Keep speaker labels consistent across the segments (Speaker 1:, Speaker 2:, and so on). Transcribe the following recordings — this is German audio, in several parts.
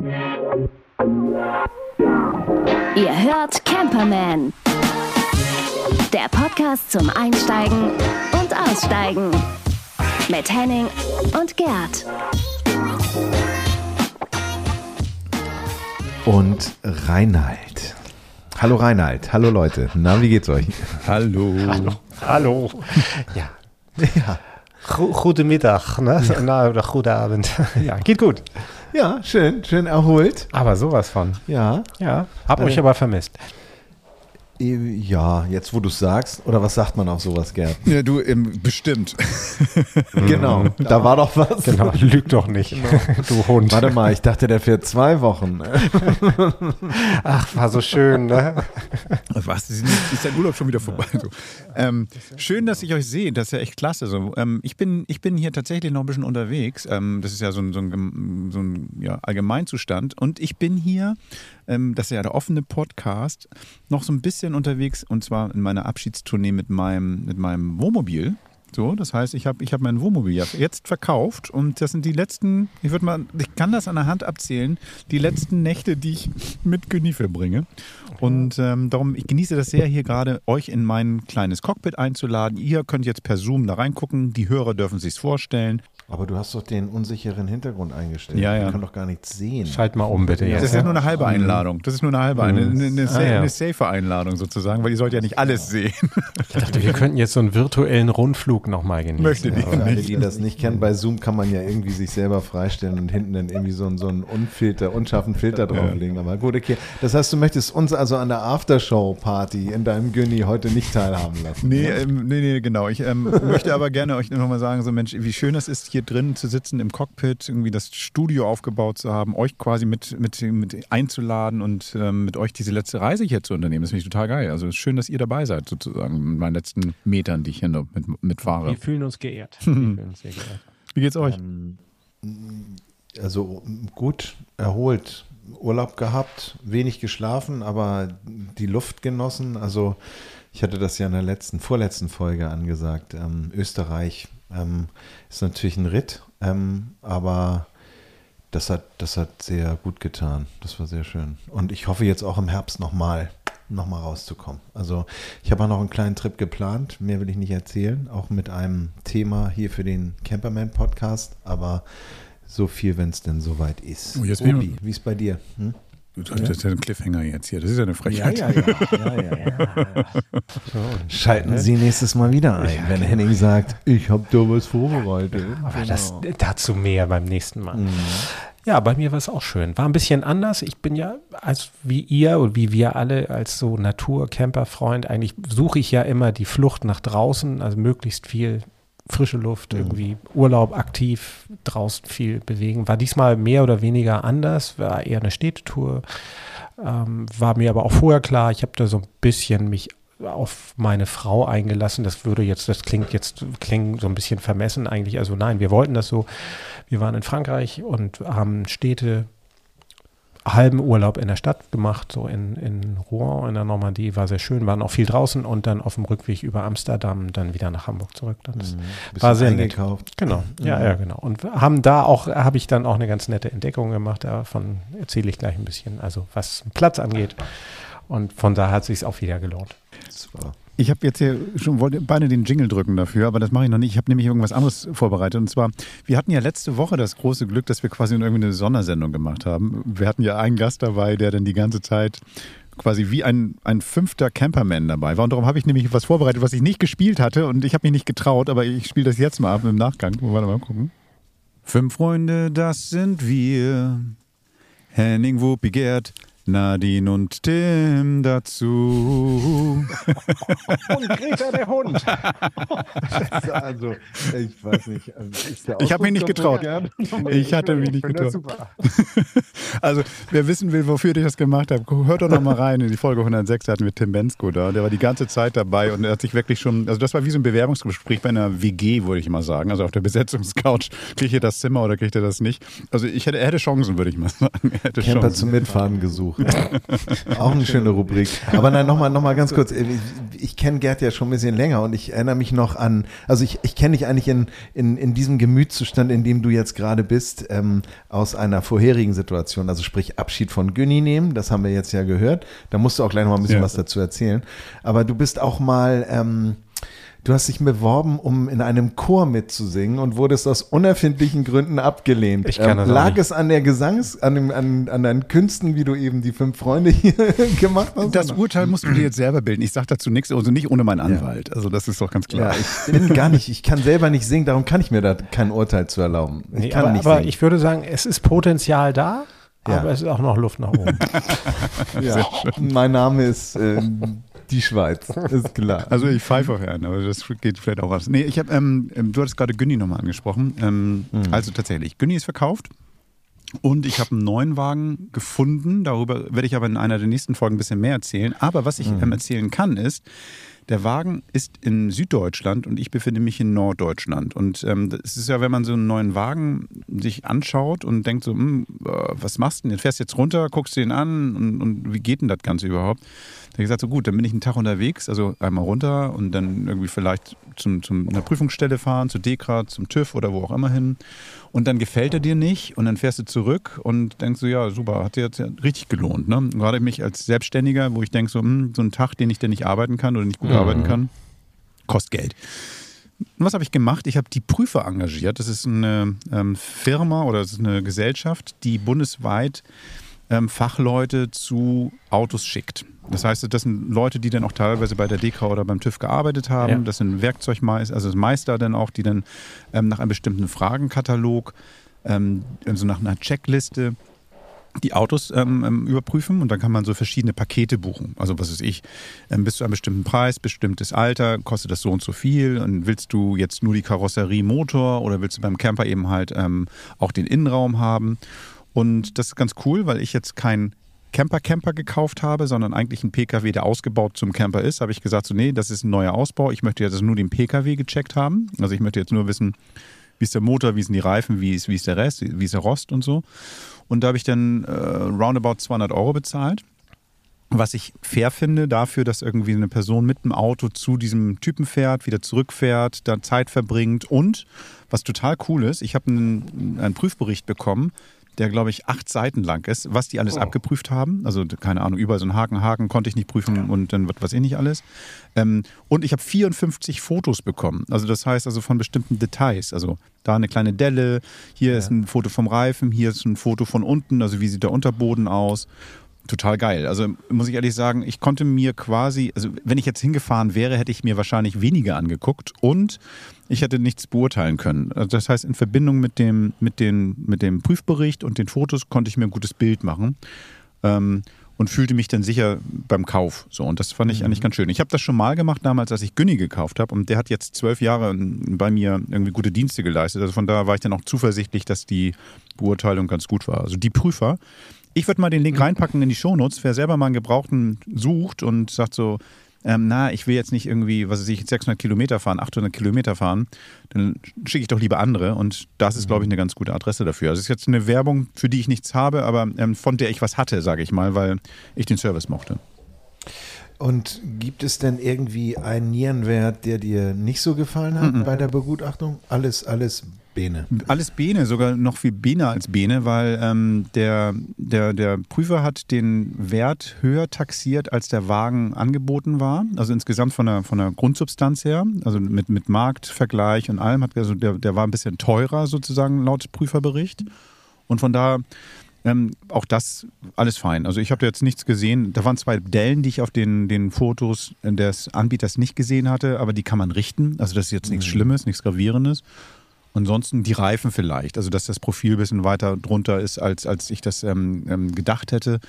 Speaker 1: Ihr hört Camperman. Der Podcast zum Einsteigen und Aussteigen. Mit Henning und Gerd.
Speaker 2: Und Reinhard. Hallo Reinhard, hallo Leute. Na, wie geht's euch?
Speaker 3: Hallo.
Speaker 4: Hallo. Hallo.
Speaker 2: Ja.
Speaker 4: Go guten Mittag, ne? Na, oder guten Abend. Ja, geht gut.
Speaker 2: Ja, schön, schön erholt.
Speaker 4: Aber sowas von.
Speaker 2: Ja.
Speaker 4: Ja, hab
Speaker 2: Äh.
Speaker 4: euch aber vermisst.
Speaker 2: Ja, jetzt wo du sagst, oder was sagt man auf sowas, Gerd?
Speaker 3: Ja, du, ähm, bestimmt.
Speaker 2: Genau, da war doch was.
Speaker 4: Genau, lüg doch nicht, du Hund.
Speaker 2: Warte mal, ich dachte, der fährt zwei Wochen.
Speaker 4: Ach, war so schön, ne?
Speaker 3: Was? Ist dein Urlaub schon wieder vorbei? So. Ähm, schön, dass ich euch sehe. Das ist ja echt klasse. So, ähm, ich, bin, ich bin hier tatsächlich noch ein bisschen unterwegs. Ähm, das ist ja so ein, so ein, so ein ja, Allgemeinzustand. Und ich bin hier, ähm, das ist ja der offene Podcast, noch so ein bisschen unterwegs. Und zwar in meiner Abschiedstournee mit meinem, mit meinem Wohnmobil. So, das heißt, ich habe ich hab mein Wohnmobil jetzt verkauft und das sind die letzten, ich würde mal, ich kann das an der Hand abzählen, die letzten Nächte, die ich mit Günni verbringe. Und ähm, darum, ich genieße das sehr, hier gerade euch in mein kleines Cockpit einzuladen. Ihr könnt jetzt per Zoom da reingucken, die Hörer dürfen sich's vorstellen.
Speaker 2: Aber du hast doch den unsicheren Hintergrund eingestellt.
Speaker 3: Ja, ja.
Speaker 2: Wir können doch gar nichts sehen.
Speaker 4: Schalt mal um, bitte.
Speaker 3: Das
Speaker 4: Jetzt.
Speaker 3: ist ja nur eine halbe Einladung. Das ist nur eine halbe, eine, eine, eine,
Speaker 4: Ah,
Speaker 3: sa-
Speaker 4: ja.
Speaker 3: eine safe Einladung sozusagen, weil ihr sollt ja nicht alles sehen.
Speaker 4: Ich dachte, wir könnten jetzt so einen virtuellen Rundflug nochmal genießen.
Speaker 3: Möchte die.
Speaker 2: Für alle, die das nicht kennen, bei Zoom kann man ja irgendwie sich selber freistellen und hinten dann irgendwie so einen, so einen Unfilter, unscharfen Filter drauflegen. Aber gut, okay. Das heißt, du möchtest uns also an der Aftershow-Party in deinem Günni heute nicht teilhaben lassen.
Speaker 3: Nee, ähm, nee, nee, genau. Ich ähm, möchte aber gerne euch nochmal sagen, so Mensch, wie schön es ist, hier drin zu sitzen im Cockpit, irgendwie das Studio aufgebaut zu haben, euch quasi mit, mit, mit einzuladen und ähm, mit euch diese letzte Reise hier zu unternehmen. Das finde ich total geil. Also es ist schön, dass ihr dabei seid, sozusagen, mit meinen letzten Metern, die ich hier noch mit, mitfahre.
Speaker 4: Wir fühlen uns geehrt. Wir fühlen uns sehr geehrt.
Speaker 3: Wie geht's euch?
Speaker 2: Also gut, erholt, Urlaub gehabt, wenig geschlafen, aber die Luft genossen. Also ich hatte das ja in der letzten, vorletzten Folge angesagt. Ähm, Österreich ähm, ist natürlich ein Ritt, ähm, aber das hat, das hat sehr gut getan. Das war sehr schön. Und ich hoffe jetzt auch im Herbst nochmal noch mal rauszukommen. Also ich habe auch noch einen kleinen Trip geplant, mehr will ich nicht erzählen, auch mit einem Thema hier für den Camperman Podcast, aber so viel, wenn es denn soweit ist.
Speaker 3: Oh, jetzt
Speaker 2: Obi, wie ist bei dir? Hm?
Speaker 3: Das ist ja ein Cliffhanger jetzt hier. Das ist ja eine Frechheit.
Speaker 2: ja, ja, ja. Schalten Sie nächstes Mal wieder ein, wenn Henning sagt, ich habe da was vorbereitet.
Speaker 4: Aber das, dazu mehr beim nächsten Mal.
Speaker 2: Mhm.
Speaker 4: Ja, bei mir war es auch schön. War ein bisschen anders. Ich bin ja, als wie ihr und wie wir alle als so Natur-Camper-Freund, eigentlich suche ich ja immer die Flucht nach draußen, also möglichst viel frische Luft, irgendwie Urlaub aktiv, draußen viel bewegen. War diesmal mehr oder weniger anders, war eher eine Städtetour. Ähm, war mir aber auch vorher klar, ich habe da so ein bisschen mich auf meine Frau eingelassen. Das würde jetzt, das klingt jetzt, klingt so ein bisschen vermessen eigentlich. Also nein, wir wollten das so. Wir waren in Frankreich und haben Städte halben Urlaub in der Stadt gemacht, so in, in Rouen in der Normandie, war sehr schön, waren auch viel draußen und dann auf dem Rückweg über Amsterdam dann wieder nach Hamburg zurück. Das
Speaker 2: Bisschen
Speaker 4: war sehr nett. Genau, ja, ja, genau. Und haben da auch, habe ich dann auch eine ganz nette Entdeckung gemacht, davon erzähle ich gleich ein bisschen, also was Platz angeht. Und von da hat es sich auch wieder gelohnt.
Speaker 2: Super.
Speaker 3: Ich habe jetzt hier schon wollte beide den Jingle drücken dafür, aber das mache ich noch nicht. Ich habe nämlich irgendwas anderes vorbereitet. Und zwar, wir hatten ja letzte Woche das große Glück, dass wir quasi irgendwie eine Sondersendung gemacht haben. Wir hatten ja einen Gast dabei, der dann die ganze Zeit quasi wie ein, ein fünfter Camperman dabei war. Und darum habe ich nämlich was vorbereitet, was ich nicht gespielt hatte. Und ich habe mich nicht getraut, aber ich spiele das jetzt mal ab im Nachgang. Warte mal gucken. Fünf Freunde, das sind wir. Henning, Wuppi, Gerd, Nadine und Tim dazu.
Speaker 4: Und Greta der Hund.
Speaker 2: Also, ich weiß nicht. Also
Speaker 3: Ich habe mich nicht getraut. Ich hatte mich nicht getraut. Also, wer wissen will, wofür ich das gemacht habe, hört doch noch mal rein. In die Folge 106 da hatten wir Tim Bensko da. Der war die ganze Zeit dabei und er hat sich wirklich schon, also das war wie so ein Bewerbungsgespräch bei einer WG, würde ich mal sagen. Also auf der Besetzungscouch. Kriegt ihr das Zimmer oder kriegt ihr das nicht? Also ich hätte, er hätte Chancen, würde ich mal sagen. Er hätte
Speaker 2: Camper
Speaker 3: Chancen.
Speaker 2: zum Mitfahren gesucht. Auch eine schöne Rubrik. Aber nein, nochmal noch mal ganz kurz. Ich, ich kenne Gerd ja schon ein bisschen länger und ich erinnere mich noch an, also ich, ich kenne dich eigentlich in, in, in diesem Gemütszustand, in dem du jetzt gerade bist, ähm, aus einer vorherigen Situation. Also sprich Abschied von Günni nehmen, das haben wir jetzt ja gehört. Da musst du auch gleich noch mal ein bisschen
Speaker 3: Ja.
Speaker 2: was dazu erzählen. Aber du bist auch mal, ähm, du hast dich beworben, um in einem Chor mitzusingen und wurdest aus unerfindlichen Gründen abgelehnt. Ähm,
Speaker 4: Ich kann das auch
Speaker 2: lag
Speaker 4: nicht.
Speaker 2: es an der Gesangs, an, dem, an, an deinen Künsten, wie du eben die fünf Freunde hier gemacht hast?
Speaker 3: Das Urteil musst du dir jetzt selber bilden. Ich sage dazu nichts, also nicht ohne meinen Anwalt. Also das ist doch ganz klar.
Speaker 2: Ja, ich bin gar nicht, ich kann selber nicht singen, darum kann ich mir da kein Urteil zu erlauben. Ich
Speaker 4: Nee,
Speaker 2: kann
Speaker 4: aber,
Speaker 2: nicht
Speaker 4: aber
Speaker 2: singen.
Speaker 4: ich würde sagen, es ist Potenzial da,
Speaker 2: Ja.
Speaker 4: aber es ist auch noch Luft nach oben.
Speaker 2: ja. Mein Name ist äh, die Schweiz, ist klar.
Speaker 3: Also ich pfeife auch an, aber das geht vielleicht auch was. Nee, ich habe, ähm, ähm, du hattest gerade Günni nochmal angesprochen. Ähm, Also tatsächlich, Günni ist verkauft und ich habe einen neuen Wagen gefunden. Darüber werde ich aber in einer der nächsten Folgen ein bisschen mehr erzählen. Aber was ich ähm, erzählen kann ist, der Wagen ist in Süddeutschland und ich befinde mich in Norddeutschland. Und ähm, es ist ja, wenn man so einen neuen Wagen sich anschaut und denkt so, hm, äh, was machst du denn? Du fährst jetzt runter, guckst den an und, und wie geht denn das Ganze überhaupt? Habe gesagt, so gut, dann bin ich einen Tag unterwegs, also einmal runter und dann irgendwie vielleicht zum, zum einer Prüfungsstelle fahren, zu DEKRA, zum TÜV oder wo auch immer hin. Und dann gefällt er dir nicht und dann fährst du zurück und denkst so, ja, super, hat dir jetzt ja richtig gelohnt. Ne? Gerade mich als Selbstständiger, wo ich denke, so, hm, so ein Tag, den ich dann nicht arbeiten kann oder nicht gut arbeiten kann, kostet Geld. Und was habe ich gemacht? Ich habe die Prüfer engagiert. Das ist eine ähm, Firma oder das ist eine Gesellschaft, die bundesweit ähm, Fachleute zu Autos schickt. Das heißt, das sind Leute, die dann auch teilweise bei der DK oder beim TÜV gearbeitet haben.
Speaker 4: Ja.
Speaker 3: Das sind Werkzeugmeister, also Meister dann auch, die dann ähm, nach einem bestimmten Fragenkatalog, ähm, also nach einer Checkliste die Autos ähm, ähm, überprüfen und dann kann man so verschiedene Pakete buchen. Also was weiß ich, ähm, bis zu einem bestimmten Preis, bestimmtes Alter, kostet das so und so viel und willst du jetzt nur die Karosserie Motor oder willst du beim Camper eben halt ähm, auch den Innenraum haben und das ist ganz cool, weil ich jetzt kein Camper-Camper gekauft habe, sondern eigentlich ein PKW, der ausgebaut zum Camper ist, habe ich gesagt, so nee, das ist ein neuer Ausbau. Ich möchte jetzt nur den PKW gecheckt haben. Also ich möchte jetzt nur wissen, wie ist der Motor, wie sind die Reifen, wie ist, wie ist der Rest, wie ist der Rost und so. Und da habe ich dann äh, roundabout 200 Euro bezahlt. Was ich fair finde dafür, dass irgendwie eine Person mit dem Auto zu diesem Typen fährt, wieder zurückfährt, dann Zeit verbringt und was total cool ist, ich habe einen, einen Prüfbericht bekommen, der glaube ich acht Seiten lang ist, was die alles abgeprüft haben. Also keine Ahnung, überall so ein Haken, Haken konnte ich nicht prüfen und dann was weiß ich nicht alles. Ähm, und ich habe 54 Fotos bekommen. Also das heißt also von bestimmten Details. Also da eine kleine Delle, hier ist ein Foto vom Reifen, hier ist ein Foto von unten, also wie sieht der Unterboden aus. Total geil. Also muss ich ehrlich sagen, ich konnte mir quasi, also wenn ich jetzt hingefahren wäre, hätte ich mir wahrscheinlich weniger angeguckt und ich hätte nichts beurteilen können. Also das heißt, in Verbindung mit dem, mit, den, mit dem Prüfbericht und den Fotos konnte ich mir ein gutes Bild machen. Ähm, und fühlte mich dann sicher beim Kauf. So, und das fand ich eigentlich ganz schön. Ich habe das schon mal gemacht damals, als ich Günni gekauft habe. Und der hat jetzt zwölf Jahre bei mir irgendwie gute Dienste geleistet. Also von daher war ich dann auch zuversichtlich, dass die Beurteilung ganz gut war. Also die Prüfer. Ich würde mal den Link reinpacken in die Shownotes. Wer selber mal einen Gebrauchten sucht und sagt so, ähm, na, ich will jetzt nicht irgendwie, was weiß ich, 600 Kilometer fahren, 800 Kilometer fahren, dann schicke ich doch lieber andere. Und das ist, glaube ich, eine ganz gute Adresse dafür. Also es ist jetzt eine Werbung, für die ich nichts habe, aber ähm, von der ich was hatte, sage ich mal, weil ich den Service mochte.
Speaker 2: Und gibt es denn irgendwie einen Nierenwert, der dir nicht so gefallen hat bei der Begutachtung? Alles, alles Bene.
Speaker 3: Alles Bene, sogar noch viel Bene als Bene, weil ähm, der, der, der Prüfer hat den Wert höher taxiert, als der Wagen angeboten war. Also insgesamt von der, von der Grundsubstanz her, also mit, mit Marktvergleich und allem, hat also der, der war ein bisschen teurer sozusagen laut Prüferbericht. Und von da ähm, auch das alles fein. Also ich habe da jetzt nichts gesehen. Da waren zwei Dellen, die ich auf den, den Fotos des Anbieters nicht gesehen hatte, aber die kann man richten. Also das ist jetzt nichts Schlimmes, nichts Gravierendes. Ansonsten die Reifen vielleicht, also dass das Profil ein bisschen weiter drunter ist, als, als ich das ähm, ähm, gedacht hätte.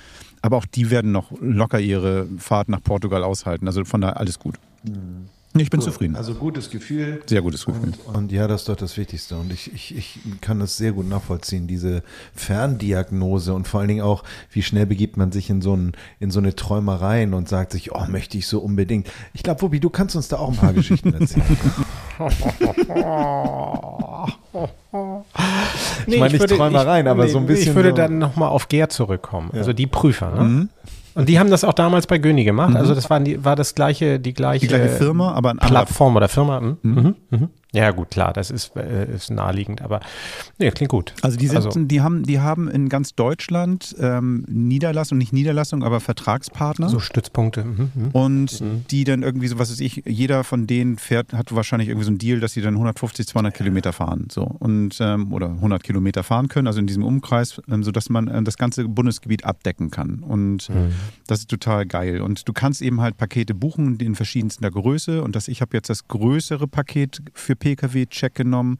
Speaker 3: Aber auch die werden noch locker ihre Fahrt nach Portugal aushalten. Also von daher alles gut. Ich bin zufrieden.
Speaker 2: Also gutes Gefühl.
Speaker 3: Sehr gutes Gefühl.
Speaker 2: Und, und ja, das ist doch das Wichtigste. Und ich, ich, ich kann das sehr gut nachvollziehen, diese Ferndiagnose und vor allen Dingen auch, wie schnell begibt man sich in so, ein, in so eine Träumereien und sagt sich, oh, möchte ich so unbedingt. Ich glaube, Wuppi, du kannst uns da auch ein paar Geschichten erzählen.
Speaker 4: Nee,
Speaker 2: meine nicht Träumereien, aber so ein bisschen
Speaker 4: Ich würde
Speaker 2: so-
Speaker 4: dann nochmal auf Gerd zurückkommen. Also die Prüfer, ne? Und die haben das auch damals bei Göni gemacht. Also das waren die, war das gleiche, die gleiche,
Speaker 3: Die gleiche Firma, aber ein
Speaker 4: Plattform oder Firma. Mhm. Mhm. Mhm. Ja, gut, klar, das ist, äh, ist naheliegend, aber nee, klingt gut.
Speaker 3: Also die, sind,
Speaker 4: Also-
Speaker 3: die, haben, die haben in ganz Deutschland ähm, Niederlassung, nicht Niederlassung, aber Vertragspartner.
Speaker 4: So Stützpunkte. Mhm. Mhm.
Speaker 3: Und die dann irgendwie so, was weiß ich, jeder von denen fährt, hat wahrscheinlich irgendwie so einen Deal, dass sie dann 150, 200 Kilometer fahren. So. Und, ähm, oder 100 Kilometer fahren können, also in diesem Umkreis, ähm, sodass man ähm, das ganze Bundesgebiet abdecken kann. Und das ist total geil. Und du kannst eben halt Pakete buchen in verschiedenster Größe. Und das, ich habe jetzt das größere Paket für Pkw-Check genommen.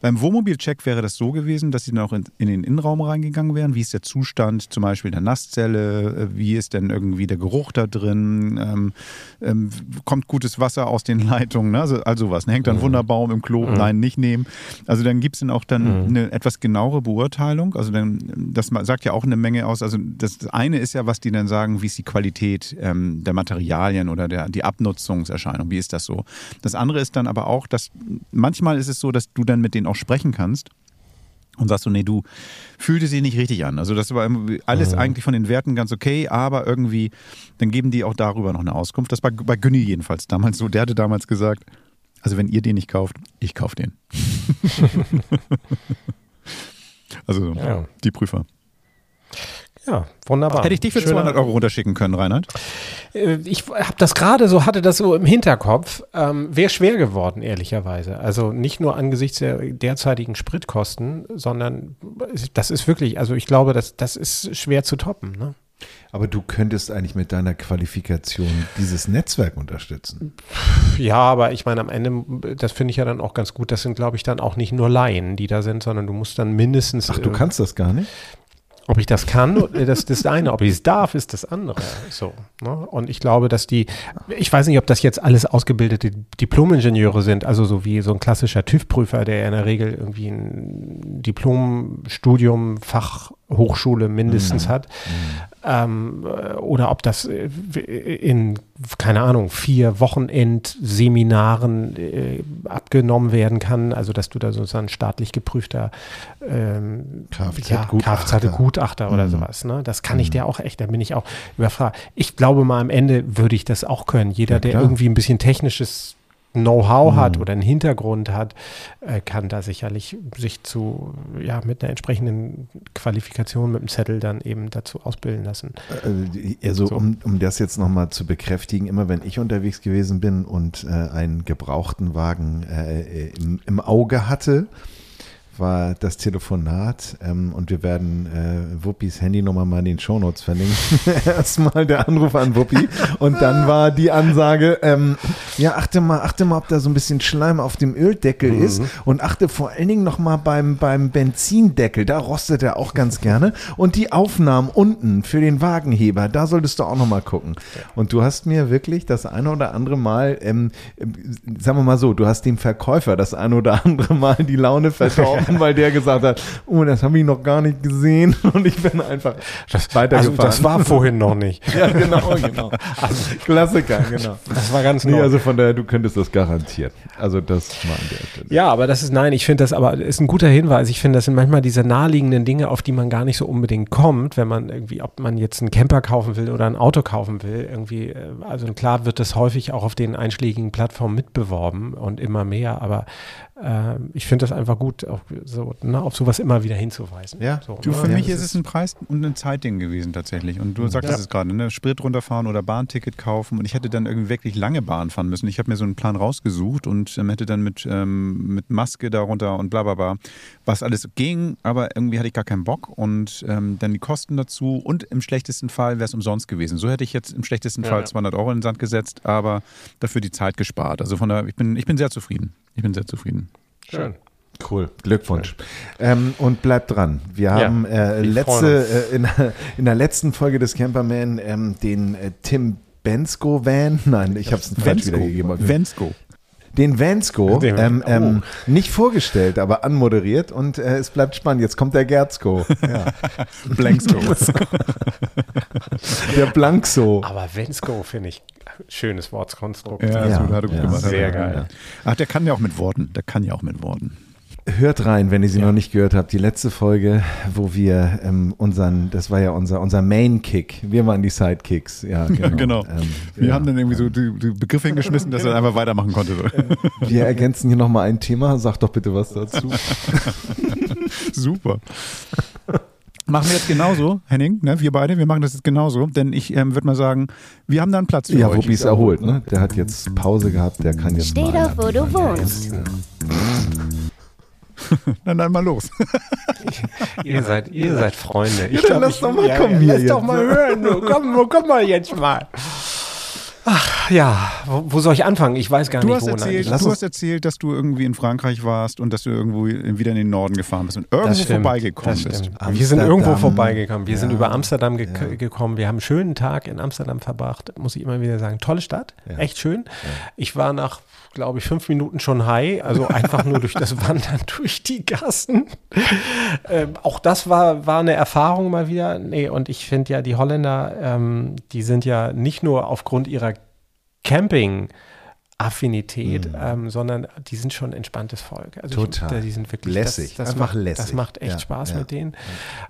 Speaker 3: Beim Wohnmobil-Check wäre das so gewesen, dass sie dann auch in, in den Innenraum reingegangen wären. Wie ist der Zustand zum Beispiel der Nasszelle? Äh, Wie ist denn irgendwie der Geruch da drin? Ähm, ähm, kommt gutes Wasser aus den Leitungen? Ne? Also, also was. Ne? Hängt da ein Wunderbaum im Klo? Nein, nicht nehmen. Also dann gibt es dann auch dann eine etwas genauere Beurteilung. Also dann, das sagt ja auch eine Menge aus. Also das eine ist ja, was die dann sagen, wie ist die Qualität ähm, der Materialien oder der, die Abnutzungserscheinung? Wie ist das so? Das andere ist dann aber auch, dass manchmal ist es so, dass du dann mit denen auch sprechen kannst und sagst so, nee, du fühlte sie nicht richtig an. Also das war alles eigentlich von den Werten ganz okay, aber irgendwie, dann geben die auch darüber noch eine Auskunft. Das war bei Günni jedenfalls damals so. Der hatte damals gesagt, also wenn ihr den nicht kauft, ich kaufe den. also
Speaker 4: Ja.
Speaker 3: die Prüfer.
Speaker 4: Ja, wunderbar.
Speaker 3: Hätte ich dich für
Speaker 4: Schöner-
Speaker 3: 200 Euro runterschicken können, Reinhard?
Speaker 4: Äh, Ich habe das gerade so, hatte das so im Hinterkopf. Ähm, Wäre schwer geworden, ehrlicherweise. Also nicht nur angesichts der derzeitigen Spritkosten, sondern das ist wirklich, also ich glaube, das, das ist schwer zu toppen. Ne?
Speaker 2: Aber du könntest eigentlich mit deiner Qualifikation dieses Netzwerk unterstützen.
Speaker 4: Ja, aber ich meine, am Ende, das finde ich ja dann auch ganz gut. Das sind, glaube ich, dann auch nicht nur Laien, die da sind, sondern du musst dann mindestens.
Speaker 2: Ach, du
Speaker 4: äh,
Speaker 2: kannst das gar nicht?
Speaker 4: Ob ich das kann, äh, das, ist das eine. Ob ich es darf, ist das andere. So. Ne? Und ich glaube, dass die, ich weiß nicht, ob das jetzt alles ausgebildete Diplomingenieure sind, also so wie so ein klassischer TÜV-Prüfer, der in der Regel irgendwie ein Diplomstudium, Fachhochschule mindestens hat. Ähm, äh, oder ob das äh, in, keine Ahnung, vier Wochenendseminaren äh, abgenommen werden kann. Also, dass du da sozusagen staatlich geprüfter ähm,
Speaker 2: Kfz-Gutachter.
Speaker 4: Kfz-Gutachter oder sowas. Ne? Das kann ich dir auch echt, da bin ich auch überfragt. Ich glaube mal, am Ende würde ich das auch können. Jeder, der
Speaker 2: klar.
Speaker 4: irgendwie ein bisschen technisches Know-how hat oder einen Hintergrund hat, äh, kann da sicherlich sich zu, ja, mit einer entsprechenden Qualifikation, mit einem Zettel dann eben dazu ausbilden lassen.
Speaker 2: Äh, Also
Speaker 4: So.
Speaker 2: um, um das jetzt nochmal zu bekräftigen, immer wenn ich unterwegs gewesen bin und äh, einen gebrauchten Wagen äh, im, im Auge hatte, war das Telefonat ähm, und wir werden äh, Wuppis Handynummer mal in den Shownotes verlinken. Erstmal der Anruf an Wuppi. Und dann war die Ansage, ähm, ja achte mal, achte mal, ob da so ein bisschen Schleim auf dem Öldeckel ist. Und achte vor allen Dingen nochmal beim, beim Benzindeckel, da rostet er auch ganz gerne. Und die Aufnahmen unten für den Wagenheber, da solltest du auch nochmal gucken. Und du hast mir wirklich das eine oder andere Mal, ähm, ähm, sagen wir mal so, du hast dem Verkäufer das eine oder andere Mal die Laune verdorben, weil der gesagt hat, oh, das habe ich noch gar nicht gesehen und ich bin einfach
Speaker 4: Also
Speaker 2: weitergefahren.
Speaker 4: das war vorhin noch nicht.
Speaker 2: ja, genau, genau. Klassiker, genau.
Speaker 4: Das war ganz
Speaker 2: Nee,
Speaker 4: neu.
Speaker 2: also von daher, du könntest das garantiert. Also das mal an der Stelle.
Speaker 4: Ja, aber das ist, nein, ich finde das aber, ist ein guter Hinweis. Ich finde, das sind manchmal diese naheliegenden Dinge, auf die man gar nicht so unbedingt kommt, wenn man irgendwie, ob man jetzt einen Camper kaufen will oder ein Auto kaufen will, irgendwie, äh, also klar wird das häufig auch auf den einschlägigen Plattformen mitbeworben und immer mehr, aber äh, ich finde das einfach gut, auch so, ne, auf sowas immer wieder hinzuweisen.
Speaker 2: Ja.
Speaker 4: so,
Speaker 3: Du,
Speaker 4: ne?
Speaker 3: für
Speaker 2: Ja,
Speaker 3: mich ist es ein Preis und ein Zeitding gewesen tatsächlich. Und du sagtest
Speaker 4: Ja.
Speaker 3: es gerade, ne? Sprit runterfahren oder Bahnticket kaufen. Und ich hätte dann irgendwie wirklich lange Bahn fahren müssen. Ich habe mir so einen Plan rausgesucht und ähm, hätte dann mit, ähm, mit Maske darunter und bla bla bla, was alles ging. Aber irgendwie hatte ich gar keinen Bock. Und ähm, dann die Kosten dazu. Und im schlechtesten Fall wäre es umsonst gewesen. So hätte ich jetzt im schlechtesten
Speaker 4: Ja,
Speaker 3: Fall
Speaker 4: ja.
Speaker 3: 200 Euro in den Sand gesetzt, aber dafür die Zeit gespart. Also von daher, ich bin, ich bin sehr zufrieden. Ich bin sehr zufrieden.
Speaker 4: Schön.
Speaker 2: Cool, Glückwunsch. Ähm, und bleibt dran. Wir
Speaker 4: Ja,
Speaker 2: haben äh,
Speaker 4: wir freuen
Speaker 2: letzte, äh, in, in der letzten Folge des Camperman ähm, den äh, Tim Bensko Van, nein, ich habe es falsch wiedergegeben.
Speaker 3: Vensko.
Speaker 2: Den Vansko
Speaker 4: Den-
Speaker 2: ähm,
Speaker 4: oh.
Speaker 2: ähm, nicht vorgestellt, aber anmoderiert und äh, es bleibt spannend. Jetzt kommt der Gerzko, ja.
Speaker 3: Blanksko.
Speaker 2: der Blankso.
Speaker 4: Aber Vensko finde ich schönes Wortkonstrukt.
Speaker 3: Ja,
Speaker 2: Ja,
Speaker 3: gut
Speaker 2: ja,
Speaker 3: gemacht.
Speaker 4: sehr
Speaker 3: Ja.
Speaker 4: geil.
Speaker 3: Ach, der kann ja auch mit Worten. Der kann ja auch mit Worten.
Speaker 2: Hört rein, wenn ihr sie noch nicht gehört habt. Die letzte Folge, wo wir ähm, unseren, das war ja unser, unser Main-Kick. Wir waren die Sidekicks. Ja, genau.
Speaker 3: Genau.
Speaker 2: Ähm,
Speaker 3: Wir
Speaker 2: ja.
Speaker 3: haben dann irgendwie so die, die Begriffe hingeschmissen, dass er einfach weitermachen konnte.
Speaker 2: Wir ergänzen hier nochmal ein Thema. Sag doch bitte was dazu.
Speaker 3: Super. Machen wir jetzt genauso, Henning, ne, wir beide, wir machen das jetzt genauso, denn ich ähm, würde mal sagen, wir haben da einen Platz für
Speaker 2: Ja,
Speaker 3: euch.
Speaker 2: Wuppi ist erholt, ne? Der hat jetzt Pause gehabt, der kann jetzt
Speaker 1: Steh
Speaker 2: mal.
Speaker 1: doch, wo du wohnst.
Speaker 3: Dann, dann mal los.
Speaker 4: Ihr seid, ihr seid Freunde. Ich
Speaker 2: dann
Speaker 4: glaub,
Speaker 2: lass
Speaker 4: ich,
Speaker 2: doch mal kommen
Speaker 4: ja,
Speaker 2: hier
Speaker 4: Lass doch
Speaker 2: jetzt.
Speaker 4: mal hören. du. Komm, komm mal jetzt mal. Ach ja, wo, wo soll ich anfangen? Ich weiß gar
Speaker 3: Du
Speaker 4: nicht,
Speaker 3: hast,
Speaker 4: wo
Speaker 3: erzählt, du hast erzählt, dass du irgendwie in Frankreich warst und dass du irgendwo wieder in den Norden gefahren bist und irgendwo vorbeigekommen
Speaker 4: das
Speaker 3: bist.
Speaker 4: stimmt. Wir sind irgendwo
Speaker 2: Amsterdam.
Speaker 4: vorbeigekommen. Wir sind
Speaker 2: Ja,
Speaker 4: über Amsterdam ge
Speaker 2: ja.
Speaker 4: gekommen. Wir haben einen schönen Tag in Amsterdam verbracht, muss ich immer wieder sagen. Tolle Stadt,
Speaker 2: Ja.
Speaker 4: echt schön. Ich war nach, glaube ich, fünf Minuten schon high, also einfach nur durch das Wandern durch die Gassen. Ähm, auch das war, war eine Erfahrung mal wieder. Nee, und ich finde ja, die Holländer, ähm, die sind ja nicht nur aufgrund ihrer Camping- Affinität, ähm, sondern die sind schon ein entspanntes Volk. Also
Speaker 2: Mhm. Total.
Speaker 4: Ich, die sind wirklich
Speaker 2: Lässig,
Speaker 4: Das, das,
Speaker 2: einfach
Speaker 4: macht,
Speaker 2: lässig.
Speaker 4: das macht echt
Speaker 2: Ja,
Speaker 4: Spaß
Speaker 2: ja.
Speaker 4: mit denen.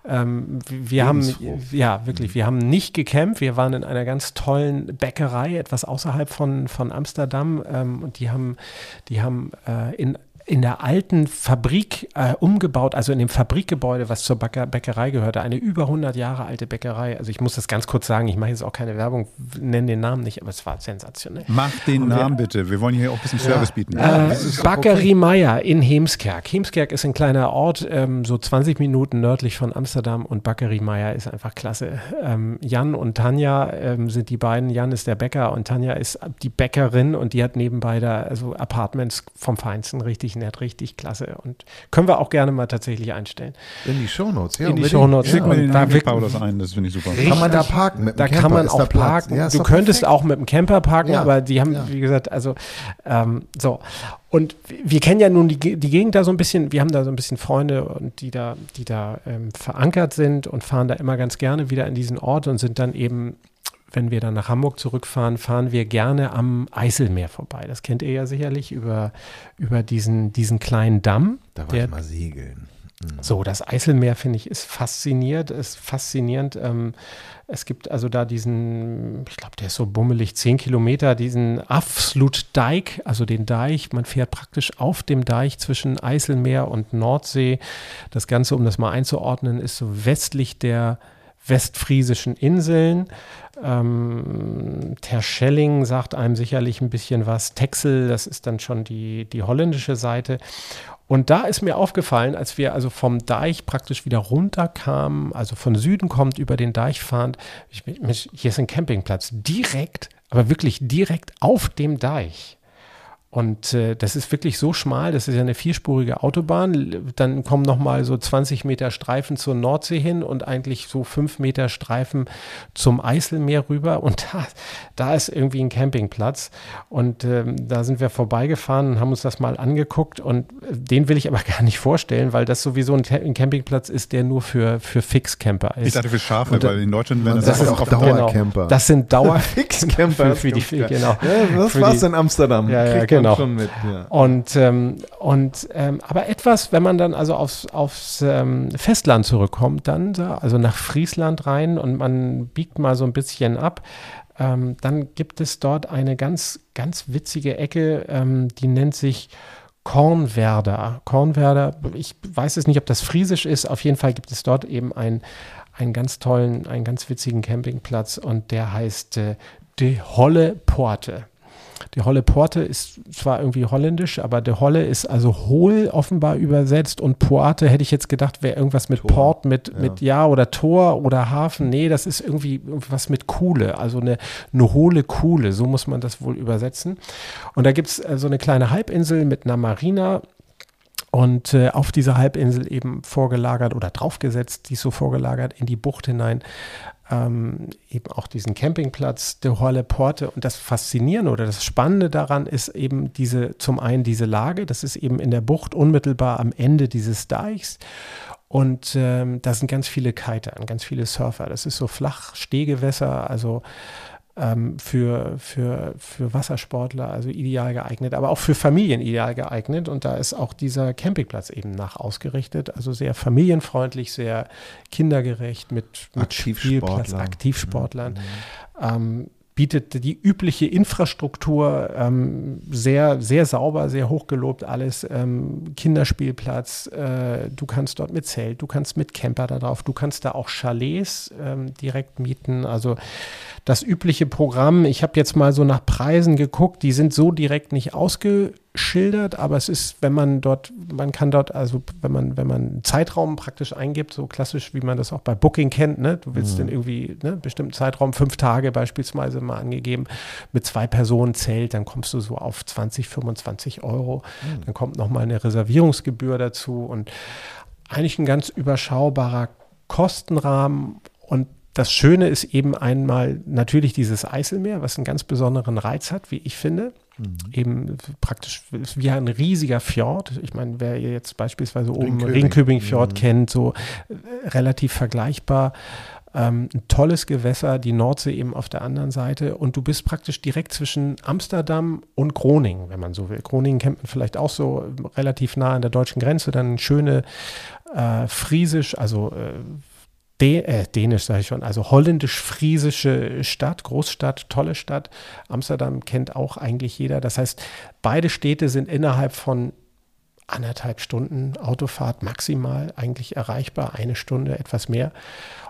Speaker 4: Ähm, wir haben, ja, wirklich, wir haben nicht gecampt. Wir waren in einer ganz tollen Bäckerei, etwas außerhalb von, von Amsterdam. Ähm, und die haben, die haben äh, in in der alten Fabrik äh, umgebaut, also in dem Fabrikgebäude, was zur Bäcker Bäckerei gehörte, eine über 100 Jahre alte Bäckerei. Also ich muss das ganz kurz sagen, ich mache jetzt auch keine Werbung, nenne den Namen nicht, aber es war sensationell.
Speaker 3: Mach den Namen bitte. Wir wollen hier auch ein bisschen Service bieten.
Speaker 4: Äh, Backerie Meier in Heemskerk. Heemskerk ist ein kleiner Ort, ähm, so 20 Minuten nördlich von Amsterdam und Backerie Meier ist einfach klasse. Ähm, Jan und Tanja ähm, sind die beiden. Jan ist der Bäcker und Tanja ist die Bäckerin und die hat nebenbei da also Apartments vom Feinsten richtig nett, richtig klasse. Und können wir auch gerne mal tatsächlich einstellen.
Speaker 2: In die Shownotes, ja.
Speaker 4: In die. Shownotes. Ja, und
Speaker 3: den
Speaker 4: da wirkt-
Speaker 3: Paulus ein, das finde ich super.
Speaker 2: Kann man da parken
Speaker 4: Da
Speaker 2: Camper?
Speaker 4: kann man auch parken.
Speaker 2: Ja,
Speaker 4: du könntest
Speaker 2: perfekt.
Speaker 4: auch mit dem Camper parken,
Speaker 2: Ja,
Speaker 4: aber die haben,
Speaker 2: ja.
Speaker 4: wie gesagt, also ähm, so. Und wir kennen ja nun die, die Gegend da so ein bisschen, wir haben da so ein bisschen Freunde und die da, die da ähm, verankert sind und fahren da immer ganz gerne wieder in diesen Ort und sind dann eben wenn wir dann nach Hamburg zurückfahren, fahren wir gerne am Eiselmeer vorbei. Das kennt ihr ja sicherlich über, über diesen, diesen kleinen Damm.
Speaker 2: Da war
Speaker 4: der,
Speaker 2: ich mal segeln.
Speaker 4: so, das Eiselmeer, finde ich, ist fasziniert, ist faszinierend. Ähm, es gibt also da diesen, ich glaube, der ist so bummelig, 10 Kilometer, diesen Afslut-Deich, also den Deich. Man fährt praktisch auf dem Deich zwischen Eiselmeer und Nordsee. Das Ganze, um das mal einzuordnen, ist so westlich der westfriesischen Inseln. Ähm, Terschelling sagt einem sicherlich ein bisschen was. Texel, das ist dann schon die, die holländische Seite. Und da ist mir aufgefallen, als wir also vom Deich praktisch wieder runterkamen, also von Süden kommt, über den Deich fahrend, ich, hier ist ein Campingplatz, direkt, aber wirklich direkt auf dem Deich. Und äh, das ist wirklich so schmal, das ist ja eine vierspurige Autobahn. Dann kommen nochmal so 20 Meter Streifen zur Nordsee hin und eigentlich so fünf Meter Streifen zum Eiselmeer rüber. Und da, da ist irgendwie ein Campingplatz. Und ähm, da sind wir vorbeigefahren und haben uns das mal angeguckt. Und äh, den will ich aber gar nicht vorstellen, weil das sowieso ein, ein Campingplatz ist, der nur für, für Fixcamper ist.
Speaker 3: Ich dachte für Schafe,
Speaker 4: Und, äh,
Speaker 3: weil in Deutschland werden
Speaker 2: Das
Speaker 3: das,
Speaker 2: ist
Speaker 3: auch
Speaker 2: Dauercamper.
Speaker 4: Genau, das sind Dauer
Speaker 2: Fixcamper.
Speaker 4: für, für die, genau.
Speaker 2: Ja, was
Speaker 4: Für
Speaker 2: war's
Speaker 4: die-
Speaker 2: in Amsterdam?
Speaker 4: Ja, ja, genau.
Speaker 2: Schon mit, ja.
Speaker 4: Und, ähm, und ähm, aber etwas, wenn man dann also aufs, aufs ähm, Festland zurückkommt, dann da, also nach Friesland rein und man biegt mal so ein bisschen ab, ähm, dann gibt es dort eine ganz, ganz witzige Ecke, ähm, die nennt sich Kornwerder. Kornwerder, ich weiß es nicht, ob das friesisch ist, auf jeden Fall gibt es dort eben ein, einen ganz tollen, einen ganz witzigen Campingplatz und der heißt äh, De Holle Porte. Die Holle Porte ist zwar irgendwie holländisch, aber de Holle ist also hohl offenbar übersetzt und Poate hätte ich jetzt gedacht, wäre irgendwas mit
Speaker 2: Tor,
Speaker 4: Port, mit
Speaker 2: ja.
Speaker 4: ja. mit ja oder Tor oder Hafen. Nee, das ist irgendwie was mit Kuhle, also eine, eine hohle Kuhle, so muss man das wohl übersetzen. Und da gibt es äh, so eine kleine Halbinsel mit einer Marina und äh, auf dieser Halbinsel eben vorgelagert oder draufgesetzt, die ist so vorgelagert in die Bucht hinein, ähm, eben auch diesen Campingplatz de Horle Porte. Und das Faszinierende oder das Spannende daran ist eben diese, zum einen diese Lage, das ist eben in der Bucht unmittelbar am Ende dieses Deichs. Und ähm, da sind ganz viele Kiter, ganz viele Surfer. Das ist so flach Stehgewässer, also ähm, für, für, für Wassersportler, also ideal geeignet, aber auch für Familien ideal geeignet. Und da ist auch dieser Campingplatz eben nach ausgerichtet, also sehr familienfreundlich, sehr kindergerecht mit, mit Spielplatz, Aktivsportlern. Mhm. Ähm, bietet die übliche Infrastruktur ähm, sehr, sehr sauber, sehr hochgelobt alles. Ähm, Kinderspielplatz, äh, du kannst dort mit Zelt, du kannst mit Camper da drauf, du kannst da auch Chalets ähm, direkt mieten. Also das übliche Programm. Ich habe jetzt mal so nach Preisen geguckt, die sind so direkt nicht ausgeschildert, aber es ist, wenn man dort, man kann dort, also wenn man, wenn man einen Zeitraum praktisch eingibt, so klassisch, wie man das auch bei Booking kennt, ne? Du willst mhm. dann irgendwie ne, bestimmten Zeitraum, fünf Tage beispielsweise mal angegeben, mit zwei Personen Zelt, dann kommst du so auf 20, 25 Euro. Mhm. Dann kommt nochmal eine Reservierungsgebühr dazu und eigentlich ein ganz überschaubarer Kostenrahmen und das Schöne ist eben einmal natürlich dieses Eiselmeer, was einen ganz besonderen Reiz hat, wie ich finde. Mhm. Eben praktisch wie ein riesiger Fjord. Ich meine, wer jetzt beispielsweise oben Ringköbing-Fjord mhm. kennt, so äh, relativ vergleichbar. Ähm, ein tolles Gewässer, die Nordsee eben auf der anderen Seite und du bist praktisch direkt zwischen Amsterdam und Groningen, wenn man so will. Groningen kennt man vielleicht auch so relativ nah an der deutschen Grenze, dann schöne äh, Friesisch, also äh, De äh, Dänisch sage ich schon, also holländisch-friesische Stadt, Großstadt, tolle Stadt. Amsterdam kennt auch eigentlich jeder. Das heißt, beide Städte sind innerhalb von anderthalb Stunden Autofahrt maximal eigentlich erreichbar, eine Stunde, etwas mehr.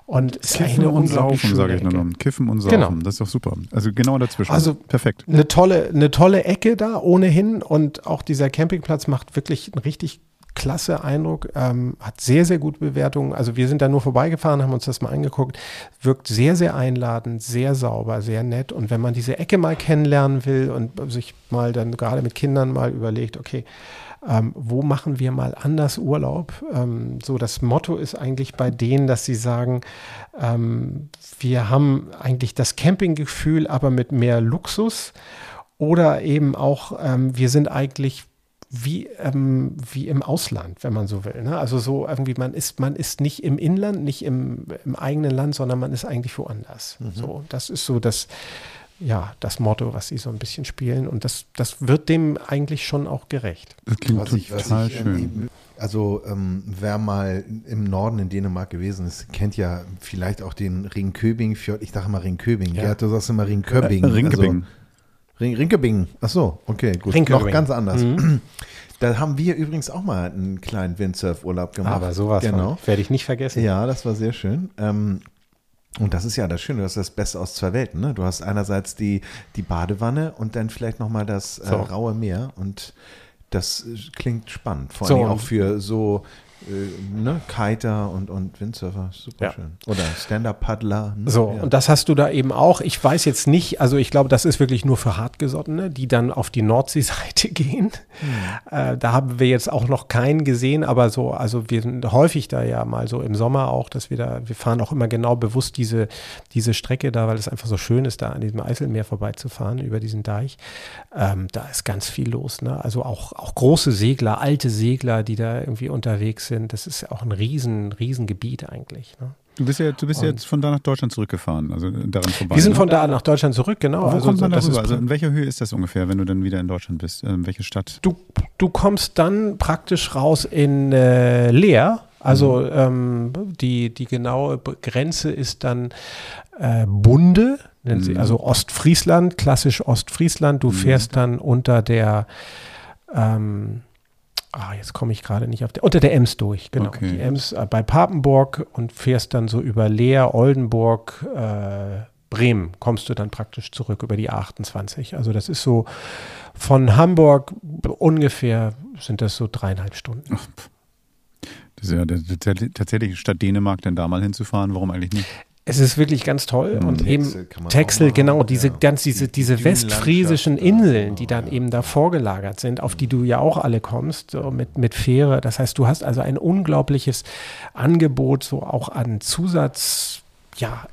Speaker 4: Und
Speaker 3: Kiffen und Saufen, sage ich nur noch. Kiffen und Saufen, genau. das ist doch super. Also genau dazwischen.
Speaker 4: Also perfekt. Eine tolle, eine tolle Ecke da ohnehin und auch dieser Campingplatz macht wirklich einen richtig klasse Eindruck, ähm, hat sehr, sehr gute Bewertungen. Also wir sind da nur vorbeigefahren, haben uns das mal angeguckt, wirkt sehr, sehr einladend, sehr sauber, sehr nett. Und wenn man diese Ecke mal kennenlernen will und sich mal dann gerade mit Kindern mal überlegt, okay, ähm, wo machen wir mal anders Urlaub? Ähm, so das Motto ist eigentlich bei denen, dass sie sagen, ähm, wir haben eigentlich das Campinggefühl, aber mit mehr Luxus. Oder eben auch, ähm, wir sind eigentlich wie, ähm, wie im Ausland, wenn man so will. Ne? Also so irgendwie, man ist, man ist nicht im Inland, nicht im, im eigenen Land, sondern man ist eigentlich woanders. Mhm. So, das ist so das, ja, das Motto, was sie so ein bisschen spielen. Und das, das wird dem eigentlich schon auch gerecht.
Speaker 2: Das klingt was ich, total ich, schön. Ähm, also ähm, wer mal im Norden in Dänemark gewesen ist, kennt ja vielleicht auch den Ringköbing-Fjord. Ich dachte mal Ringköbing. Ja. Gerd, du sagst immer Ringköbing. Äh,
Speaker 3: Ringköbing.
Speaker 2: Also, Rinkebing. Ach so, okay, gut. Noch ganz anders. Mhm. Da haben wir übrigens auch mal einen kleinen Windsurf-Urlaub gemacht.
Speaker 4: Aber sowas genau. werde ich nicht vergessen.
Speaker 2: Ja, das war sehr schön. Ähm, und das ist ja das Schöne, du hast das Beste aus zwei Welten. Ne? Du hast einerseits die, die Badewanne und dann vielleicht nochmal das äh, raue Meer. Und das klingt spannend. Vor allem so, auch für so äh, ne, Kiter und, und Windsurfer, super ja. schön. Oder Stand-Up-Paddler.
Speaker 4: Ne? So, ja. und das hast du da eben auch. Ich weiß jetzt nicht, also ich glaube, das ist wirklich nur für Hartgesottene, die dann auf die Nordseeseite gehen. Hm. Äh, da haben wir jetzt auch noch keinen gesehen, aber so, also wir sind häufig da ja mal so im Sommer auch, dass wir da, wir fahren auch immer genau bewusst diese, diese Strecke da, weil es einfach so schön ist, da an diesem Eiselmeer vorbeizufahren, über diesen Deich. Ähm, da ist ganz viel los, ne? Also auch, auch große Segler, alte Segler, die da irgendwie unterwegs sind sind. Das ist ja auch ein riesen, riesen Gebiet eigentlich. Ne?
Speaker 3: Du bist ja, du bist jetzt von da nach Deutschland zurückgefahren, also daran vorbei.
Speaker 4: Wir sind ne? von da nach Deutschland zurück, genau.
Speaker 3: Wo also, kommt man da rüber? Also in welcher Höhe ist das ungefähr, wenn du dann wieder in Deutschland bist? In ähm, welche Stadt?
Speaker 4: Du, du kommst dann praktisch raus in äh, Leer. Also mhm. ähm, die, die genaue Grenze ist dann äh, Bunde, nennt mhm. sie, also Ostfriesland, klassisch Ostfriesland. Du mhm. fährst dann unter der ähm, ah, jetzt komme ich gerade nicht auf der, unter der Ems durch, genau. Okay. Die Ems äh, bei Papenburg und fährst dann so über Leer, Oldenburg, äh, Bremen, kommst du dann praktisch zurück über die A28. Also das ist so von Hamburg ungefähr sind das so dreieinhalb Stunden.
Speaker 3: Das ist ja tatsächlich statt Dänemark denn da mal hinzufahren, warum eigentlich nicht?
Speaker 4: Es ist wirklich ganz toll
Speaker 2: Mhm.
Speaker 4: und
Speaker 2: Texel
Speaker 4: eben Texel, genau, diese
Speaker 2: ja.
Speaker 4: ganz, diese,
Speaker 2: Die-
Speaker 4: diese
Speaker 2: die
Speaker 4: westfriesischen Inseln, die dann
Speaker 2: ja.
Speaker 4: eben da vorgelagert sind, auf die du ja auch alle kommst, so mit, mit Fähre. Das heißt, du hast also ein unglaubliches Angebot, so auch an Zusatz, ja,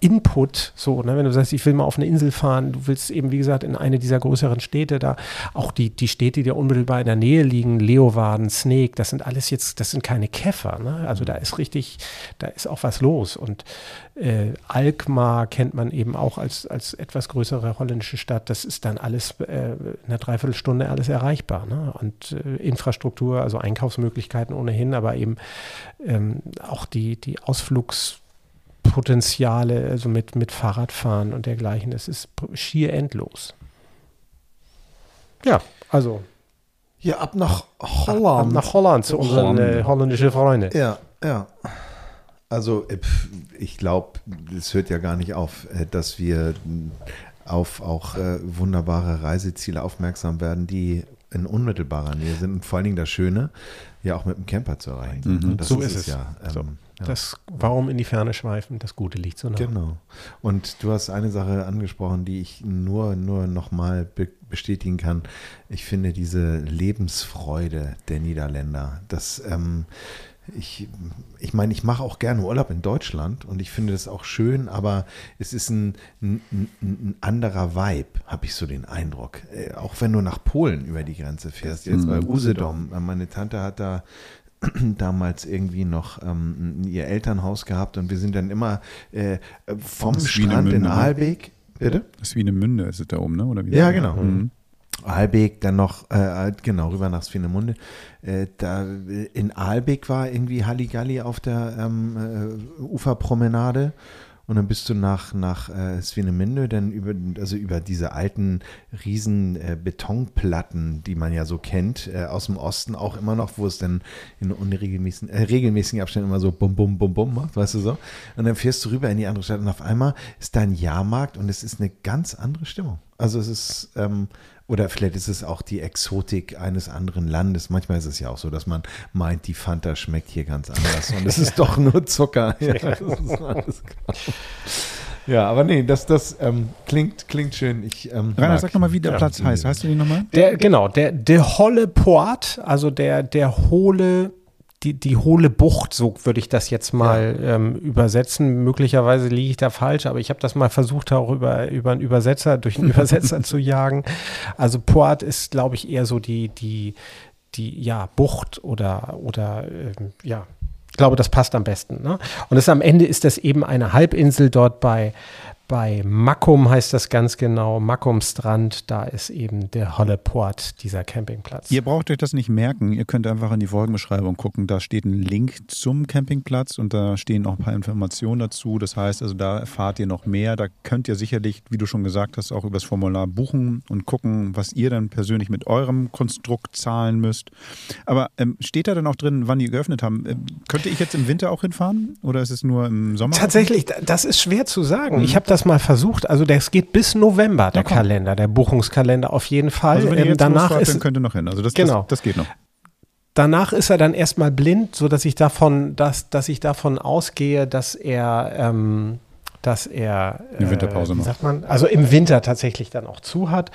Speaker 4: Input, so, ne? wenn du sagst, ich will mal auf eine Insel fahren, du willst eben, wie gesagt, in eine dieser größeren Städte da, auch die, die Städte, die dir unmittelbar in der Nähe liegen, Leeuwarden, Snake, das sind alles jetzt, das sind keine Käfer, ne? also da ist richtig, da ist auch was los und äh, Alkmaar kennt man eben auch als, als etwas größere holländische Stadt, das ist dann alles äh, in einer Dreiviertelstunde alles erreichbar ne? und äh, Infrastruktur, also Einkaufsmöglichkeiten ohnehin, aber eben ähm, auch die, die Ausflugs Potenziale, also mit, mit Fahrradfahren und dergleichen. Es ist schier endlos. Ja, also
Speaker 2: Ja, ab nach
Speaker 4: ab
Speaker 2: Holland.
Speaker 4: nach Holland zu unseren äh, holländischen Freunden.
Speaker 2: Ja, ja. Also äh, ich glaube, es hört ja gar nicht auf, äh, dass wir m, auf auch äh, wunderbare Reiseziele aufmerksam werden, die in unmittelbarer Nähe sind und vor allen Dingen das Schöne, ja auch mit dem Camper zu erreichen.
Speaker 3: Mhm.
Speaker 2: Das
Speaker 4: So ist es.
Speaker 2: ja. Ähm,
Speaker 4: So.
Speaker 2: Ja.
Speaker 4: Das, warum in die Ferne schweifen? Das Gute liegt so nah.
Speaker 2: Genau. Und du hast eine Sache angesprochen, die ich nur, nur nochmal be bestätigen kann. Ich finde diese Lebensfreude der Niederländer, das, ähm, ich, ich meine, ich mache auch gerne Urlaub in Deutschland und ich finde das auch schön, aber es ist ein, ein, ein- anderer Vibe, habe ich so den Eindruck. Äh, auch wenn du nach Polen über die Grenze fährst, jetzt bei Usedom. Meine Tante hat da damals irgendwie noch ähm, ihr Elternhaus gehabt und wir sind dann immer äh, vom
Speaker 3: Das
Speaker 2: Strand in
Speaker 3: ne?
Speaker 2: Aalbeek. Bitte?
Speaker 3: Das ist wie eine Münde, ist es da oben, ne? Oder wie?
Speaker 2: Ja, genau.
Speaker 3: Mhm.
Speaker 2: Aalbeek, dann noch, äh, genau, rüber nach Swinemunde. Äh, da in Aalbeek war irgendwie Halligalli auf der ähm, äh, Uferpromenade. Und dann bist du nach, nach äh, Swinemünde, dann über, also über diese alten riesen äh, Betonplatten, die man ja so kennt, äh, aus dem Osten auch immer noch, wo es dann in unregelmäßigen, äh, regelmäßigen Abständen immer so bum, bum, bum, bum macht, weißt du so. Und dann fährst du rüber in die andere Stadt und auf einmal ist da ein Jahrmarkt und es ist eine ganz andere Stimmung. Also es ist, ähm, oder vielleicht ist es auch die Exotik eines anderen Landes. Manchmal ist es ja auch so, dass man meint, die Fanta schmeckt hier ganz anders und es ist doch nur Zucker. Ja, das ist alles klar. ja aber nee, das, das ähm, klingt, klingt schön. Ich, ähm,
Speaker 3: Rainer, sag nochmal, wie der
Speaker 2: Ja.
Speaker 3: Platz heißt. Heißt du den nochmal?
Speaker 4: Der, genau, der, der hohle Port, also der, der hohle, die, die hohle Bucht, so würde ich das jetzt mal ähm, übersetzen. Möglicherweise liege ich da falsch, aber ich habe das mal versucht, auch über, über einen Übersetzer, durch einen Übersetzer zu jagen. Also Port ist, glaube ich, eher so die, die, die, ja, Bucht oder, oder, ähm, ja, ich glaube, das passt am besten. Ne? Und es, am Ende ist das eben eine Halbinsel dort bei, bei Makkum, heißt das ganz genau. Makkum Strand, da ist eben der Holle Port, dieser Campingplatz.
Speaker 3: Ihr braucht euch das nicht merken. Ihr könnt einfach in die Folgenbeschreibung gucken. Da steht ein Link zum Campingplatz und da stehen auch ein paar Informationen dazu. Das heißt also, da erfahrt ihr noch mehr. Da könnt ihr sicherlich, wie du schon gesagt hast, auch übers Formular buchen und gucken, was ihr dann persönlich mit eurem Konstrukt zahlen müsst. Aber ähm, steht da dann auch drin, wann die geöffnet haben? Ähm, könnte ich jetzt im Winter auch hinfahren oder ist es nur im Sommer?
Speaker 4: Tatsächlich, da- das ist schwer zu sagen. Ich habe das mal versucht. Also das geht bis November, der.
Speaker 3: Ja.
Speaker 4: Kalender, der Buchungskalender auf jeden Fall.
Speaker 3: Also wenn ihr
Speaker 4: Ähm,
Speaker 3: jetzt
Speaker 4: danach ist
Speaker 3: dann könnt ihr noch hin. Also das,
Speaker 4: Genau.
Speaker 3: das, das geht noch.
Speaker 4: danach ist er dann erstmal blind, so dass ich davon, dass, dass ich davon ausgehe, dass er, ähm, dass er,
Speaker 3: Eine Winterpause
Speaker 4: wie
Speaker 3: macht.
Speaker 4: sagt man, also im Winter tatsächlich dann auch zu hat.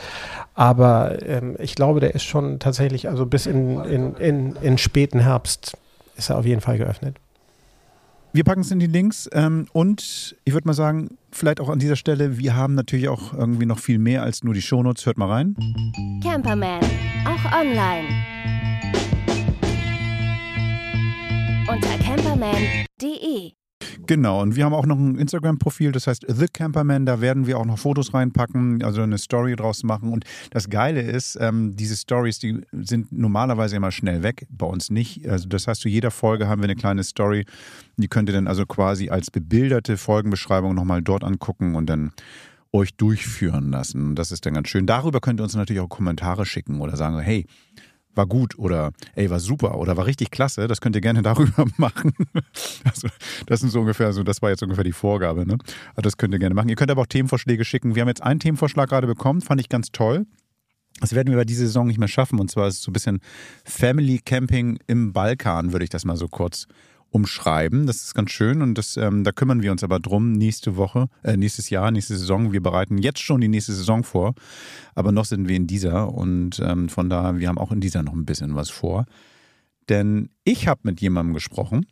Speaker 4: Aber ähm, ich glaube, der ist schon tatsächlich, also bis in, in, in, in späten Herbst ist er auf jeden Fall geöffnet.
Speaker 3: Wir packen es in die Links ähm, und ich würde mal sagen, vielleicht auch an dieser Stelle, wir haben natürlich auch irgendwie noch viel mehr als nur die Shownotes. Hört mal rein.
Speaker 1: Camperman, auch online. Unter camperman.de.
Speaker 3: Genau, und wir haben auch noch ein Instagram-Profil, das heißt The Camperman, da werden wir auch noch Fotos reinpacken, also eine Story draus machen. Und das Geile ist, ähm, diese Stories, die sind normalerweise immer schnell weg, bei uns nicht. Also das heißt, zu jeder Folge haben wir eine kleine Story, die könnt ihr dann also quasi als bebilderte Folgenbeschreibung nochmal dort angucken und dann euch durchführen lassen. Das ist dann ganz schön. Darüber könnt ihr uns natürlich auch Kommentare schicken oder sagen, hey, war gut oder ey, war super oder war richtig klasse. Das könnt ihr gerne darüber machen. Also, das sind so ungefähr, so das war jetzt ungefähr die Vorgabe. Ne? Also das könnt ihr gerne machen. Ihr könnt aber auch Themenvorschläge schicken. Wir haben jetzt einen Themenvorschlag gerade bekommen, fand ich ganz toll. Das werden wir bei dieser Saison nicht mehr schaffen. Und zwar ist es so ein bisschen Family Camping im Balkan, würde ich das mal so kurz umschreiben. Das ist ganz schön und das, ähm, da kümmern wir uns aber drum nächste Woche, äh, nächstes Jahr, nächste Saison. Wir bereiten jetzt schon die nächste Saison vor, aber noch sind wir in dieser und ähm, von daher, wir haben auch in dieser noch ein bisschen was vor. Denn ich habe mit jemandem gesprochen.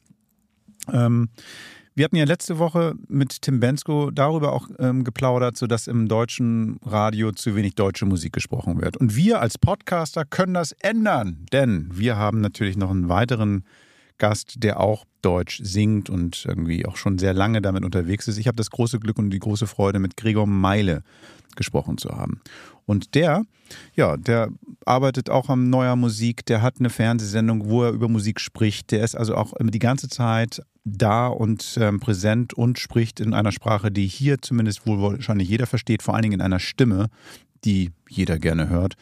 Speaker 3: Ähm, wir hatten ja letzte Woche mit Tim Bensko darüber auch ähm, geplaudert, sodass im deutschen Radio zu wenig deutsche Musik gesprochen wird. Und wir als Podcaster können das ändern, denn wir haben natürlich noch einen weiteren Gast, der auch Deutsch singt und irgendwie auch schon sehr lange damit unterwegs ist. Ich habe das große Glück und die große Freude, mit Gregor Meile gesprochen zu haben. Und der, ja, der arbeitet auch an neuer Musik, der hat eine Fernsehsendung, wo er über Musik spricht. Der ist also auch die ganze Zeit da und ähm, präsent und spricht in einer Sprache, die hier zumindest wohl wahrscheinlich jeder versteht, vor allen Dingen in einer Stimme, die jeder gerne hört.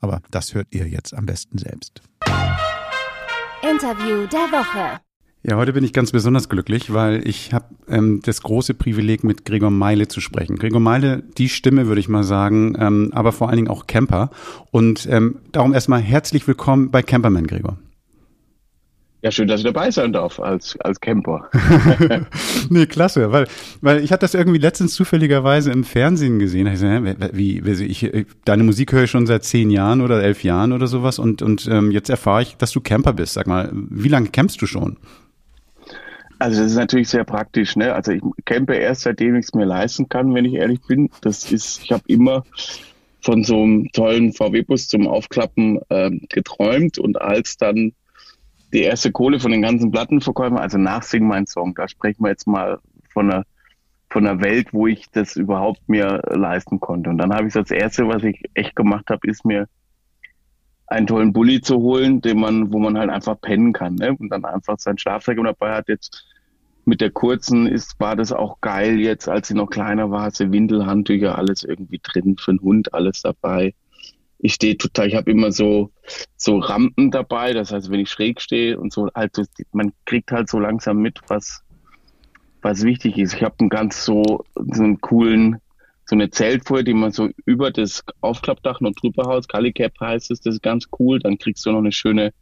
Speaker 3: Aber das hört ihr jetzt am besten selbst.
Speaker 1: Interview der Woche.
Speaker 3: Ja, heute bin ich ganz besonders glücklich, weil ich habe ähm, das große Privileg, mit Gregor Meile zu sprechen. Gregor Meile, die Stimme, würde ich mal sagen, ähm, aber vor allen Dingen auch Camper. Und ähm, darum erstmal herzlich willkommen bei Camperman, Gregor.
Speaker 5: Ja, schön, dass ich dabei sein darf als, als Camper.
Speaker 3: nee, klasse, weil, weil ich hatte das irgendwie letztens zufälligerweise im Fernsehen gesehen. Ich so, wie, wie, ich, ich, deine Musik höre ich schon seit zehn Jahren oder elf Jahren oder sowas und, und ähm, jetzt erfahre ich, dass du Camper bist. Sag mal, wie lange campst du schon?
Speaker 5: Also das ist natürlich sehr praktisch. Ne? Also ich campe erst, seitdem ich es mir leisten kann, wenn ich ehrlich bin. Das ist, ich habe immer von so einem tollen VW-Bus zum Aufklappen äh, geträumt und als dann die erste Kohle von den ganzen Plattenverkäufen, also nach Sing mein Song, da sprechen wir jetzt mal von einer, von einer Welt, wo ich das überhaupt mir leisten konnte. Und dann habe ich das erste, was ich echt gemacht habe, ist mir einen tollen Bulli zu holen, den man, wo man halt einfach pennen kann, ne? Und dann einfach sein Schlafsack dabei hat. Jetzt mit der kurzen ist, war das auch geil jetzt, als sie noch kleiner war, sie Windel, Handtücher, alles irgendwie drin, für den Hund alles dabei. Ich stehe total, ich habe immer so, so Rampen dabei, das heißt, wenn ich schräg stehe und so, halt, man kriegt halt so langsam mit, was, was wichtig ist. Ich habe einen ganz so, so einen coolen so eine Zeltfolie, die man so über das Aufklappdach noch drüber haut. Calicap heißt es, das ist ganz cool. Dann kriegst du noch eine schöne,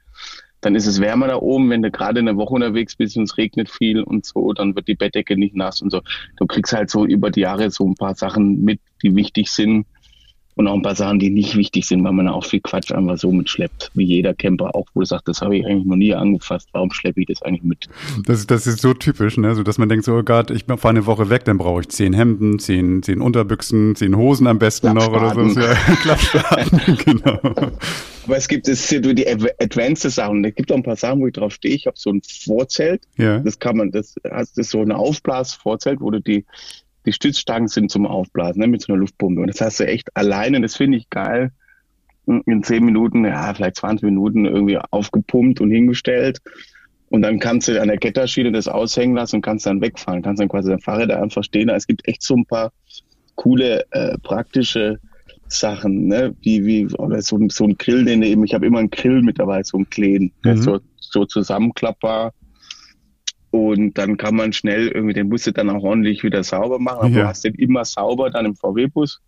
Speaker 5: dann ist es wärmer da oben, wenn du gerade eine Woche unterwegs bist und es regnet viel und so, dann wird die Bettdecke nicht nass und so. Du kriegst halt so über die Jahre so ein paar Sachen mit, die wichtig sind und auch ein paar Sachen, die nicht wichtig sind, weil man auch viel Quatsch einfach so mitschleppt, wie jeder Camper auch, wo du sagst, das habe ich eigentlich noch nie angefasst, warum schleppe ich das eigentlich mit?
Speaker 3: Das, das ist so typisch, ne? so dass man denkt, so oh Gott, ich fahre eine Woche weg, dann brauche ich zehn Hemden, zehn, zehn Unterbüchsen, zehn Hosen am besten noch oder so. Ja, Klappspaten,
Speaker 5: genau. Aber es gibt es die advanced Sachen. Es gibt auch ein paar Sachen, wo ich drauf stehe. Ich habe so ein Vorzelt. Ja. Das kann man, das, das ist so ein Aufblasvorzelt, wo du die die Stützstangen sind zum Aufblasen ne, mit so einer Luftpumpe. Und das hast du echt alleine, das finde ich geil, in zehn Minuten, ja, vielleicht 20 Minuten irgendwie aufgepumpt und hingestellt. Und dann kannst du an der Ketterschiene das aushängen lassen und kannst dann wegfahren. Kannst dann quasi dein Fahrrad einfach stehen. Es gibt echt so ein paar coole, äh, praktische Sachen, ne? Wie, wie, oder so, so ein Grill, den eben, ich habe immer einen Grill mit dabei, so einen kleinen, mhm. so, so zusammenklappbar und dann kann man schnell irgendwie den Bus dann auch ordentlich wieder sauber machen. Aber ja. du hast den immer sauber dann im VW-Bus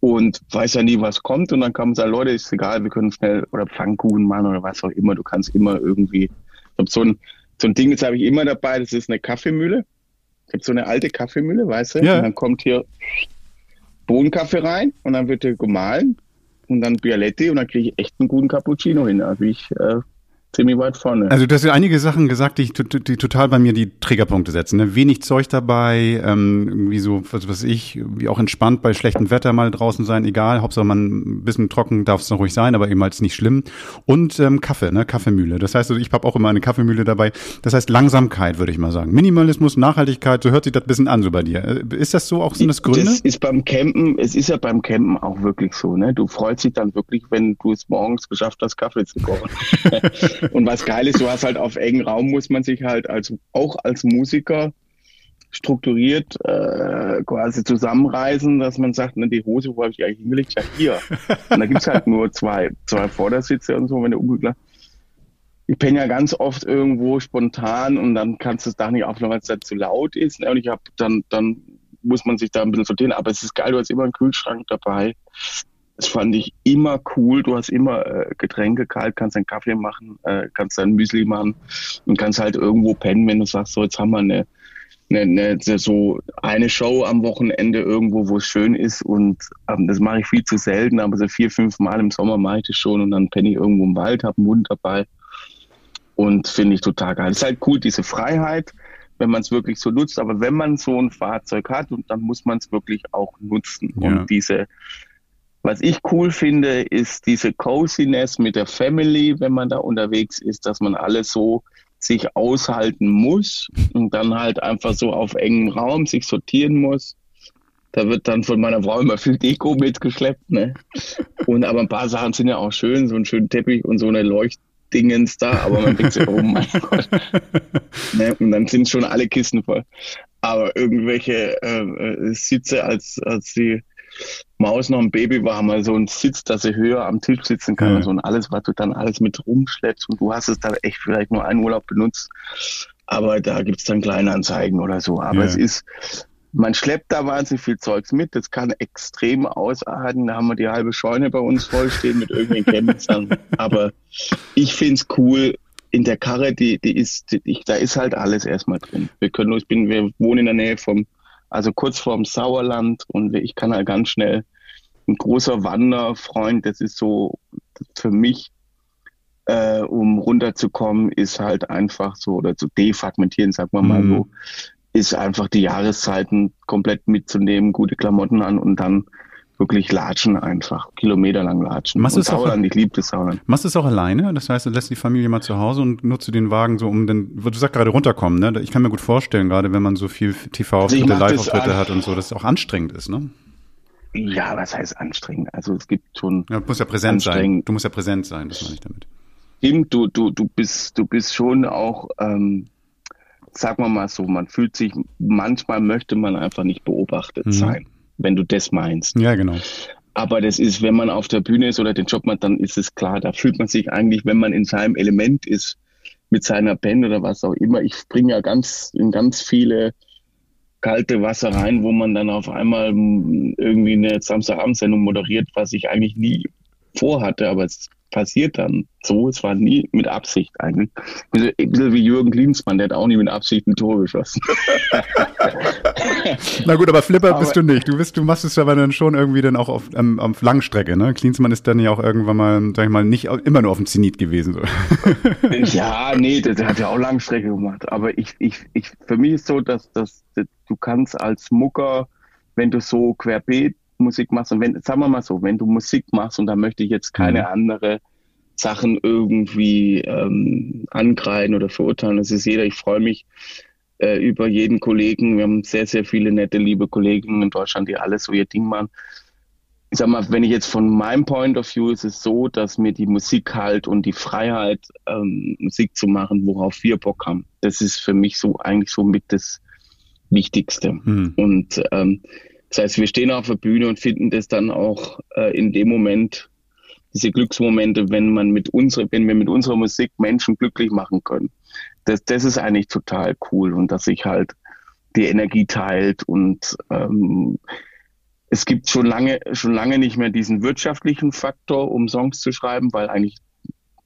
Speaker 5: und weiß ja nie, was kommt. Und dann kann man sagen, Leute, ist egal, wir können schnell oder Pfannkuchen machen oder was auch immer. Du kannst immer irgendwie. Ich habe so ein, so ein Ding, das habe ich immer dabei, das ist eine Kaffeemühle. Ich habe so eine alte Kaffeemühle, weißt du? Ja. Und dann kommt hier Bohnenkaffee rein und dann wird der gemahlen und dann Bialetti und dann kriege ich echt einen guten Cappuccino hin. Also ich äh, ziemlich weit vorne.
Speaker 3: Also du hast ja einige Sachen gesagt, die, die total bei mir die Triggerpunkte setzen. Ne? Wenig Zeug dabei, ähm, irgendwie so, was weiß ich, wie auch entspannt bei schlechtem Wetter mal draußen sein, egal. Hauptsache man ein bisschen trocken darf es noch ruhig sein, aber eben als nicht schlimm. Und ähm, Kaffee, ne? Kaffeemühle. Das heißt, also ich habe auch immer eine Kaffeemühle dabei. Das heißt Langsamkeit, würde ich mal sagen. Minimalismus, Nachhaltigkeit, so hört sich das ein bisschen an so bei dir. Äh, ist das so auch, sind das Gründe? Das
Speaker 5: ist beim Campen, es ist ja beim Campen auch wirklich so, ne? Du freust dich dann wirklich, wenn du es morgens geschafft hast, Kaffee zu kochen. Und was geil ist, du hast halt auf engen Raum, muss man sich halt als, auch als Musiker strukturiert äh, quasi zusammenreißen, dass man sagt, ne, die Hose, wo habe ich die eigentlich hingelegt? Ja, hier. Und da gibt's halt nur zwei, zwei Vordersitze und so, wenn der umgeklappt. Ich penne ja ganz oft irgendwo spontan und dann kannst du das Dach nicht aufmachen, weil es dann zu laut ist. Ne? Und ich habe dann, dann muss man sich da ein bisschen sortieren. Aber es ist geil, du hast immer einen Kühlschrank dabei Das fand ich immer cool. Du hast immer äh, Getränke kalt, kannst einen Kaffee machen, äh, kannst ein Müsli machen und kannst halt irgendwo pennen, wenn du sagst, so jetzt haben wir eine, eine, eine so eine Show am Wochenende irgendwo, wo es schön ist und ähm, das mache ich viel zu selten, aber so vier, fünf Mal im Sommer mache ich das schon und dann penne ich irgendwo im Wald, habe einen Hund dabei und finde ich total geil. Es ist halt cool, diese Freiheit, wenn man es wirklich so nutzt, aber wenn man so ein Fahrzeug hat, und dann muss man es wirklich auch nutzen.
Speaker 3: Ja.
Speaker 5: Und diese, was ich cool finde, ist diese Coziness mit der Family, wenn man da unterwegs ist, dass man alles so sich aushalten muss und dann halt einfach so auf engen Raum sich sortieren muss. Da wird dann von meiner Frau immer viel Deko mitgeschleppt, ne? Und aber ein paar Sachen sind ja auch schön, so ein schöner Teppich und so eine Leuchtdingens da, aber man denkt sich, oh mein Gott. Ne? Und dann sind schon alle Kisten voll. Aber irgendwelche äh, äh, Sitze, als, als die Maus noch ein Baby war, haben wir so einen Sitz, dass sie höher am Tisch sitzen kann
Speaker 3: Ja.
Speaker 5: und so und alles, was du dann alles mit rumschleppst und du hast es da echt vielleicht nur einen Urlaub benutzt, aber da gibt's dann Kleinanzeigen oder so. Aber
Speaker 3: Ja.
Speaker 5: es ist, man schleppt da wahnsinnig viel Zeugs mit, das kann extrem ausarten, da haben wir die halbe Scheune bei uns vollstehen mit irgendwelchen Chemicals. aber ich find's cool, in der Karre, die, die ist, die, da ist halt alles erstmal drin. Wir können, ich bin, wir wohnen in der Nähe vom, also kurz vorm Sauerland und ich kann halt ganz schnell ein großer Wanderfreund, das ist so für mich, äh, um runterzukommen, ist halt einfach so, oder zu defragmentieren, sagen wir mal
Speaker 3: Mhm.
Speaker 5: so, ist einfach die Jahreszeiten komplett mitzunehmen, gute Klamotten an und dann wirklich latschen einfach, kilometerlang latschen.
Speaker 3: Machst du
Speaker 5: und
Speaker 3: es auch-
Speaker 5: Sauerland, ich liebe das Sauerland.
Speaker 3: Machst du es auch alleine? Das heißt, du lässt die Familie mal zu Hause und nutzt du den Wagen so, um dann, du sagst gerade runterkommen, ne? Ich kann mir gut vorstellen, gerade wenn man so viel TV-Auftritte,
Speaker 5: Also
Speaker 3: Live-Auftritte hat und so, dass es auch anstrengend ist, ne?
Speaker 5: Ja, was heißt anstrengend? Also es gibt schon
Speaker 3: Ja, du musst ja präsent sein. Du musst ja präsent sein, das meine ich damit.
Speaker 5: stimmt, du, du, du bist, du bist schon auch, ähm, sagen wir mal so, man fühlt sich, manchmal möchte man einfach nicht beobachtet
Speaker 3: Mhm.
Speaker 5: sein, wenn du das meinst.
Speaker 3: Ja, genau.
Speaker 5: Aber das ist, wenn man auf der Bühne ist oder den Job macht, dann ist es klar, da fühlt man sich eigentlich, wenn man in seinem Element ist, mit seiner Band oder was auch immer. Ich springe ja ganz in ganz viele kalte Wasser rein, wo man dann auf einmal irgendwie eine Samstagabendsendung moderiert, was ich eigentlich nie vorhatte, aber es passiert dann so. Es war nie mit Absicht eigentlich. Ein bisschen wie Jürgen Klinsmann, der hat auch nie mit Absicht ein Tor geschossen.
Speaker 3: Na gut, aber Flipper
Speaker 5: Aber-
Speaker 3: bist du nicht. Du bist, du machst es aber dann schon irgendwie dann auch auf, ähm, auf Langstrecke, ne? Klinsmann ist dann ja auch irgendwann mal, sag ich mal, nicht immer nur auf dem Zenit gewesen. So.
Speaker 5: Ja, nee, der, der hat ja auch Langstrecke gemacht. Aber ich, ich, ich, für mich ist so, dass, dass, dass du kannst als Mucker, wenn du so querbeet Musik machst und wenn, sagen wir mal so, wenn du Musik machst und da möchte ich jetzt keine
Speaker 3: Mhm.
Speaker 5: andere Sachen irgendwie ähm, angreifen oder verurteilen. Das ist jeder. Ich freue mich äh, über jeden Kollegen. Wir haben sehr, sehr viele nette, liebe Kollegen in Deutschland, die alles so ihr Ding machen. Ich sag mal, wenn ich jetzt von meinem Point of View ist es so, dass mir die Musik halt und die Freiheit, ähm, Musik zu machen, worauf wir Bock haben, das ist für mich so eigentlich so mit das Wichtigste.
Speaker 3: Hm.
Speaker 5: Und ähm, das heißt, wir stehen auf der Bühne und finden das dann auch äh, in dem Moment, diese Glücksmomente, wenn man mit unserer, wenn wir mit unserer Musik Menschen glücklich machen können. Das, das ist eigentlich total cool und dass sich halt die Energie teilt und ähm, es gibt schon lange, schon lange nicht mehr diesen wirtschaftlichen Faktor, um Songs zu schreiben, weil eigentlich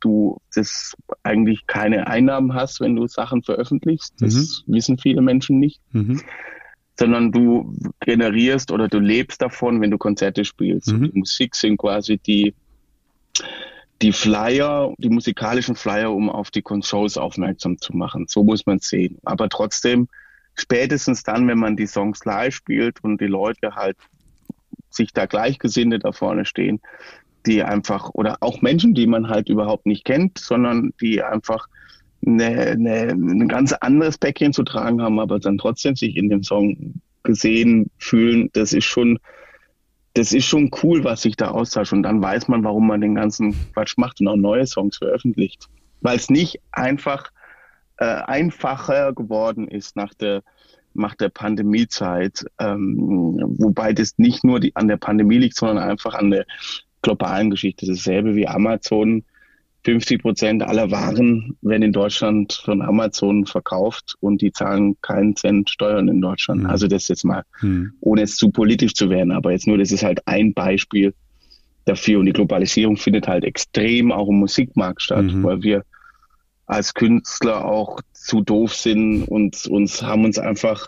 Speaker 5: du das eigentlich keine Einnahmen hast, wenn du Sachen veröffentlichst. Das wissen viele Menschen nicht
Speaker 3: Mhm.
Speaker 5: Sondern du generierst oder du lebst davon, wenn du Konzerte spielst.
Speaker 3: Mhm.
Speaker 5: Die Musik sind quasi die, die Flyer, die musikalischen Flyer, um auf die Shows aufmerksam zu machen. So muss man sehen. Aber trotzdem, spätestens dann, wenn man die Songs live spielt und die Leute halt sich da Gleichgesinnte da vorne stehen, die einfach, oder auch Menschen, die man halt überhaupt nicht kennt, sondern die einfach eine, eine, ein ganz anderes Päckchen zu tragen haben, aber dann trotzdem sich in dem Song gesehen fühlen, das ist schon, das ist schon cool, was sich da austauscht. Und dann weiß man, warum man den ganzen Quatsch macht und auch neue Songs veröffentlicht. Weil es nicht einfach äh, einfacher geworden ist nach der nach der Pandemiezeit, ähm, wobei das nicht nur die, an der Pandemie liegt, sondern einfach an der globalen Geschichte. Dasselbe wie Amazon 50 Prozent aller Waren werden in Deutschland von Amazon verkauft und die zahlen keinen Cent Steuern in Deutschland.
Speaker 3: Mhm.
Speaker 5: Also das jetzt mal,
Speaker 3: Hm.
Speaker 5: ohne es zu politisch zu werden, aber jetzt nur, das ist halt ein Beispiel, dafür. Und die Globalisierung findet halt extrem auch im Musikmarkt statt, mhm. weil wir als Künstler auch zu doof sind und uns haben uns einfach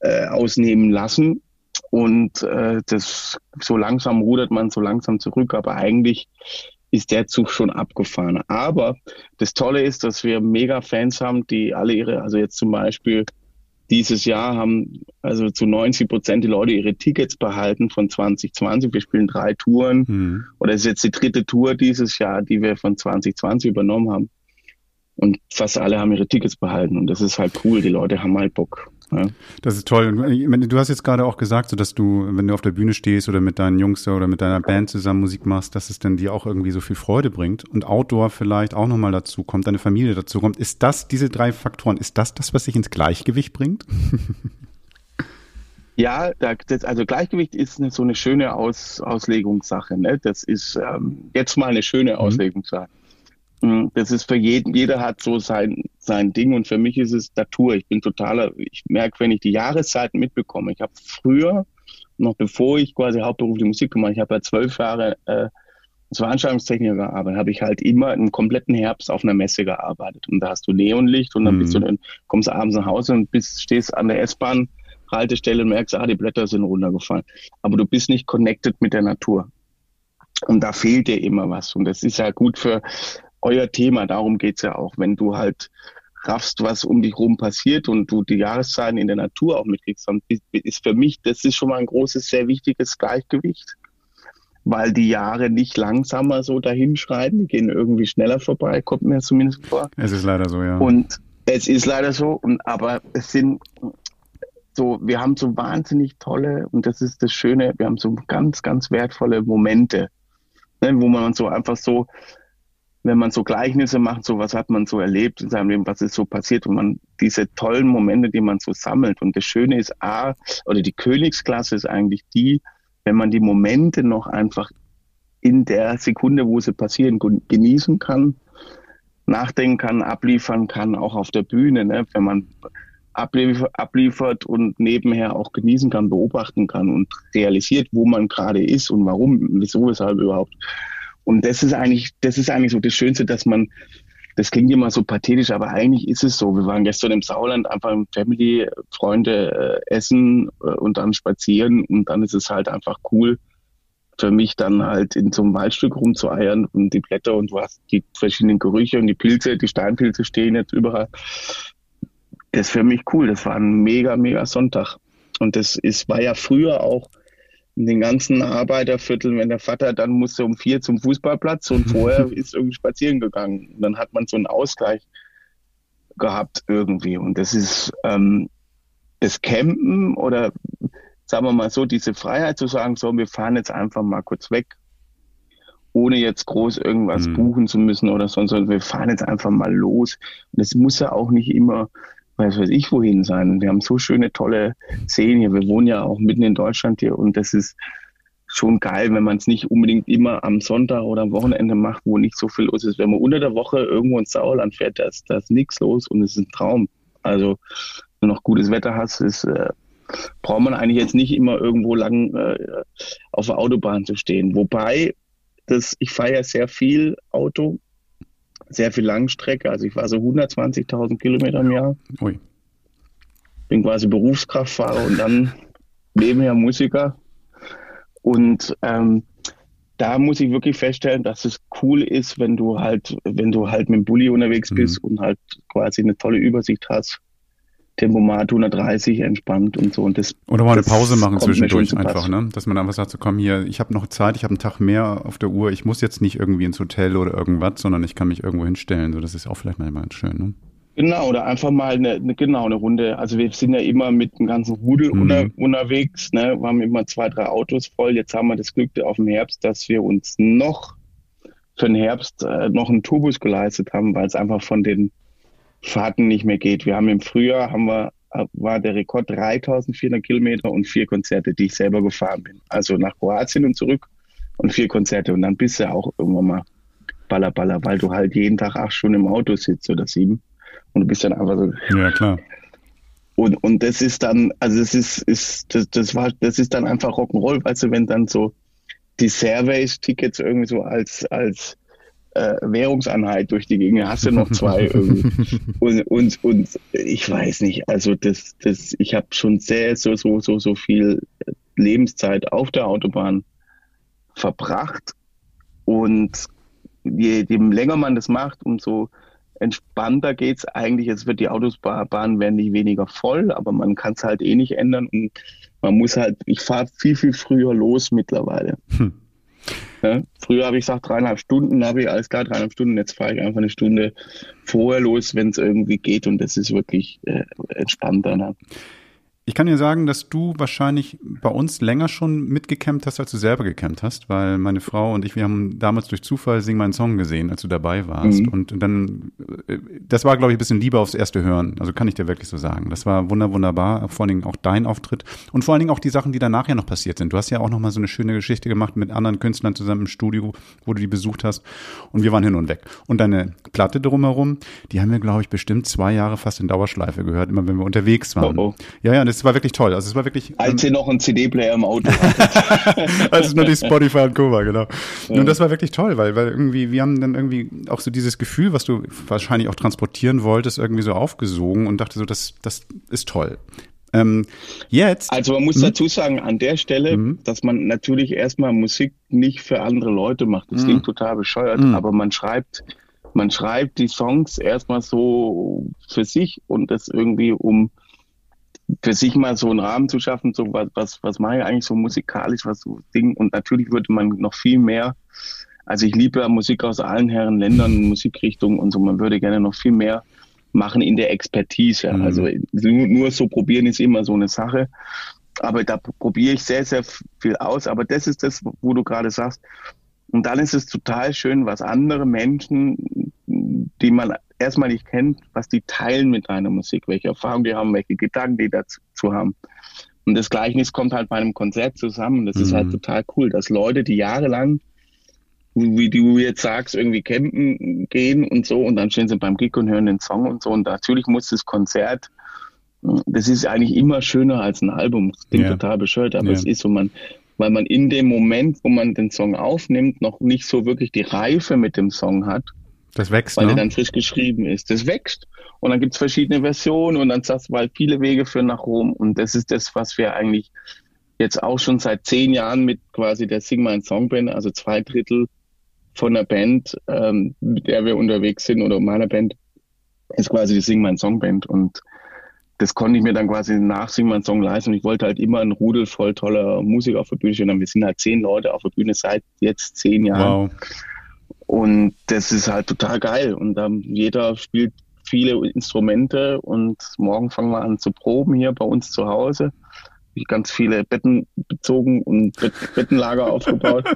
Speaker 5: äh, ausnehmen lassen. Und äh, das so langsam rudert man so langsam zurück, aber eigentlich ist der Zug schon abgefahren. Aber das Tolle ist, dass wir mega Fans haben, die alle ihre, also jetzt zum Beispiel dieses Jahr haben also zu 90 Prozent die Leute ihre Tickets behalten von 2020. Wir spielen drei Touren mhm. oder es ist jetzt die dritte Tour dieses Jahr, die wir von 2020 übernommen haben. Und fast alle haben ihre Tickets behalten und das ist halt cool. Die Leute haben halt Bock. Ja.
Speaker 3: Das ist toll. Du hast jetzt gerade auch gesagt, so dass du, wenn du auf der Bühne stehst oder mit deinen Jungs oder mit deiner Band zusammen Musik machst, dass es dann dir auch irgendwie so viel Freude bringt und Outdoor vielleicht auch nochmal dazu kommt, deine Familie dazu kommt. Ist das, diese drei Faktoren, ist das das, was sich ins Gleichgewicht bringt?
Speaker 5: Ja, das, also Gleichgewicht ist eine, so eine schöne Aus, Auslegungssache. Ne? Das ist ähm, jetzt mal eine schöne mhm. Auslegungssache. Mhm. Das ist für jeden, jeder hat so sein, sein Ding und für mich ist es Natur. Ich bin totaler, ich merke, wenn ich die Jahreszeiten mitbekomme. Ich habe früher, noch bevor ich quasi hauptberuflich Musik gemacht, ich habe ja zwölf Jahre äh, als Veranstaltungstechniker gearbeitet, habe ich halt immer einen kompletten Herbst auf einer Messe gearbeitet. Und da hast du Neonlicht und dann mhm. bist du dann, kommst du abends nach Hause und bist, stehst an der S-Bahn Haltestelle und merkst, ah, die Blätter sind runtergefallen. Aber du bist nicht connected mit der Natur. Und da fehlt dir immer was. Und das ist ja gut für euer Thema. Darum geht's ja auch. Wenn du halt raffst, was um dich rum passiert und du die Jahreszeiten in der Natur auch mitkriegst, dann ist für mich, das ist schon mal ein großes, sehr wichtiges Gleichgewicht, weil die Jahre nicht langsamer so dahinschreiten, die gehen irgendwie schneller vorbei, kommt mir zumindest vor.
Speaker 3: Es ist leider so, ja.
Speaker 5: Und es ist leider so, und, aber es sind so, wir haben so wahnsinnig tolle, und das ist das Schöne, wir haben so ganz, ganz wertvolle Momente, ne, wo man so einfach so, wenn man so Gleichnisse macht, so was hat man so erlebt in seinem Leben, was ist so passiert und man diese tollen Momente, die man so sammelt. Und das Schöne ist A, oder die Königsklasse ist eigentlich die, wenn man die Momente noch einfach in der Sekunde, wo sie passieren, genießen kann, nachdenken kann, abliefern kann, auch auf der Bühne, ne? wenn man abliefert und nebenher auch genießen kann, beobachten kann und realisiert, wo man gerade ist und warum, wieso, weshalb überhaupt. Und das ist eigentlich, das ist eigentlich so das Schönste, dass man, das klingt immer so pathetisch, aber eigentlich ist es so. Wir waren gestern im Sauerland einfach mit Family, Freunde äh, essen äh, und dann spazieren und dann ist es halt einfach cool, für mich dann halt in so einem Waldstück rumzueiern und die Blätter und du hast die verschiedenen Gerüche und die Pilze, die Steinpilze stehen jetzt überall das ist für mich cool. Das war ein mega, mega Sonntag. Und das ist, war ja früher auch in den ganzen Arbeitervierteln, wenn der Vater dann musste um vier zum Fußballplatz und vorher ist irgendwie spazieren gegangen. Und dann hat man so einen Ausgleich gehabt irgendwie. Und das ist ähm, das Campen oder sagen wir mal so, diese Freiheit zu sagen, so, wir fahren jetzt einfach mal kurz weg, ohne jetzt groß irgendwas mhm. buchen zu müssen oder sonst, sondern wir fahren jetzt einfach mal los. Und es muss ja auch nicht immer weiß weiß ich wohin sein. Und wir haben so schöne, tolle Seen hier. Wir wohnen ja auch mitten in Deutschland hier und das ist schon geil, wenn man es nicht unbedingt immer am Sonntag oder am Wochenende macht, wo nicht so viel los ist. Wenn man unter der Woche irgendwo ins Sauerland fährt, da ist, ist nichts los und es ist ein Traum. Also, wenn du noch gutes Wetter hast, ist, äh, braucht man eigentlich jetzt nicht immer irgendwo lang äh, auf der Autobahn zu stehen. Wobei, das, ich fahre ja sehr viel Auto sehr viel Langstrecke. Also ich war so 120.000 Kilometer im Jahr. Ui. Bin quasi Berufskraftfahrer und dann nebenher Musiker. Und ähm, da muss ich wirklich feststellen, dass es cool ist, wenn du halt, wenn du halt mit dem Bulli unterwegs bist mhm. und halt quasi eine tolle Übersicht hast Tempomat 130 entspannt und so. Und das,
Speaker 3: Oder mal eine Pause machen zwischendurch einfach, ne? Dass man einfach sagt, so komm hier, ich habe noch Zeit, ich habe einen Tag mehr auf der Uhr, ich muss jetzt nicht irgendwie ins Hotel oder irgendwas, sondern ich kann mich irgendwo hinstellen. So, das ist auch vielleicht manchmal ganz schön, ne?
Speaker 5: Genau, oder einfach mal eine, eine, genau, eine Runde. Also wir sind ja immer mit dem ganzen Rudel mhm. unter, unterwegs, ne? Wir haben immer zwei, drei Autos voll. Jetzt haben wir das Glück auf dem Herbst, dass wir uns noch für den Herbst äh, noch einen Turbus geleistet haben, weil es einfach von den Fahrten nicht mehr geht. Wir haben im Frühjahr haben wir war der Rekord 3400 Kilometer und vier Konzerte, die ich selber gefahren bin. Also nach Kroatien und zurück und vier Konzerte. Und dann bist du auch irgendwann mal baller, baller, weil du halt jeden Tag acht Stunden im Auto sitzt oder sieben. Und du bist dann einfach so.
Speaker 3: Ja, klar.
Speaker 5: Und, und das ist dann, also das ist, ist, das, das war, das ist dann einfach Rock'n'Roll, weißt du, wenn dann so die Surveys-Tickets irgendwie so als, als äh, Währungseinheit durch die Gegend, hast du noch zwei irgendwie. Und, und, und ich weiß nicht, also das, das, ich habe schon sehr, so, so, so, so viel Lebenszeit auf der Autobahn verbracht. Und je, je länger man das macht, umso entspannter geht's eigentlich. Es wird die Autobahnen werden nicht weniger voll, aber man kann es halt eh nicht ändern. Und man muss halt, ich fahre viel, viel früher los mittlerweile. Hm. Ja, früher habe ich gesagt, dreieinhalb Stunden, habe ich alles klar, dreieinhalb Stunden. Jetzt fahre ich einfach eine Stunde vorher los, wenn es irgendwie geht und das ist wirklich äh, entspannter. Ne?
Speaker 3: Ich kann dir sagen, dass du wahrscheinlich bei uns länger schon mitgecampt hast, als du selber gecampt hast, weil meine Frau und ich, wir haben damals durch Zufall Sing meinen Song gesehen, als du dabei warst. Mhm. Und dann, äh, das war, glaube ich, ein bisschen lieber aufs erste Hören. Also kann ich dir wirklich so sagen. Das war wunder, wunderbar. Vor allen Dingen auch dein Auftritt und vor allen Dingen auch die Sachen, die danach ja noch passiert sind. Du hast ja auch noch mal so eine schöne Geschichte gemacht mit anderen Künstlern zusammen im Studio, wo du die besucht hast. Und wir waren hin und weg. Und deine Platte drumherum, die haben wir, glaube ich, bestimmt zwei Jahre fast in Dauerschleife gehört, immer wenn wir unterwegs waren. Oh, oh. Ja, ja, es war wirklich toll. Also es war wirklich.
Speaker 5: Als ähm, ihr noch einen CD-Player im Auto
Speaker 3: hattet. Als es noch nicht Spotify und Co. war, genau. Ja. Und das war wirklich toll, weil, weil irgendwie, wir haben dann irgendwie auch so dieses Gefühl, was du wahrscheinlich auch transportieren wolltest, irgendwie so aufgesogen und dachte so, das, das ist toll. Ähm, jetzt.
Speaker 5: Also man muss hm? dazu sagen, an der Stelle, hm? dass man natürlich erstmal Musik nicht für andere Leute macht. Das hm. klingt total bescheuert, hm. aber man schreibt, man schreibt die Songs erstmal so für sich und das irgendwie um für sich mal so einen Rahmen zu schaffen, so was, was, was mache ich eigentlich so musikalisch, was so Ding. Und natürlich würde man noch viel mehr, also ich liebe Musik aus allen Herren Ländern, Musikrichtungen und so, man würde gerne noch viel mehr machen in der Expertise. Mhm. Also nur, nur so probieren ist immer so eine Sache. Aber da probiere ich sehr, sehr viel aus. Aber das ist das, wo du gerade sagst. Und dann ist es total schön, was andere Menschen, die man erstmal nicht kennt, was die teilen mit deiner Musik, welche Erfahrungen die haben, welche Gedanken die dazu haben. Und das Gleichnis kommt halt bei einem Konzert zusammen. Das mhm. ist halt mhm. total cool, dass Leute, die jahrelang, wie du jetzt sagst, irgendwie campen gehen und so, und dann stehen sie beim Gig und hören den Song und so. Und natürlich muss das Konzert, das ist eigentlich immer schöner als ein Album. Das klingt ja. total bescheuert, aber ja. es ist so, man, weil man in dem Moment, wo man den Song aufnimmt, noch nicht so wirklich die Reife mit dem Song hat.
Speaker 3: Das wächst,
Speaker 5: Weil ne? der dann frisch geschrieben ist. Das wächst. Und dann gibt es verschiedene Versionen und dann sagst du, weil viele Wege führen nach Rom. Und das ist das, was wir eigentlich jetzt auch schon seit zehn Jahren mit quasi der Sing My Song Band, also zwei Drittel von der Band, ähm, mit der wir unterwegs sind oder meiner Band, ist quasi die Sing My Song Band. Und das konnte ich mir dann quasi nach Sing My Song leisten. Und ich wollte halt immer ein Rudel voll toller Musik auf der Bühne stehen. Wir sind halt zehn Leute auf der Bühne seit jetzt zehn Jahren. Wow. Und das ist halt total geil. Und ähm, jeder spielt viele Instrumente und morgen fangen wir an zu proben hier bei uns zu Hause. Ich ganz viele Betten bezogen und Bet Bettenlager aufgebaut.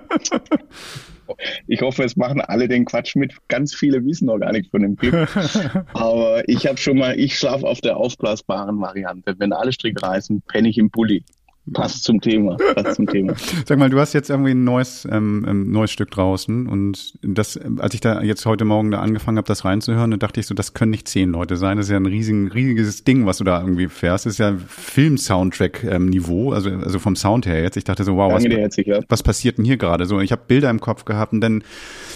Speaker 5: Ich hoffe, es machen alle den Quatsch mit. Ganz viele wissen noch gar nichts von dem Glück. Aber ich habe schon mal, ich schlafe auf der aufblasbaren Variante. Wenn alle Stricke reißen, penne ich im Bulli. Passt zum Thema. Passt zum Thema.
Speaker 3: Sag mal, du hast jetzt irgendwie ein neues, ähm, ähm neues Stück draußen und das, als ich da jetzt heute Morgen da angefangen habe, das reinzuhören, da dachte ich so, das können nicht zehn Leute sein. Das ist ja ein riesigen, riesiges Ding, was du da irgendwie fährst. Das ist ja Film-Soundtrack-Niveau, also, also vom Sound her jetzt. Ich dachte so, wow, was, herzlich, ja. was passiert denn hier gerade? So, ich habe Bilder im Kopf gehabt und dann,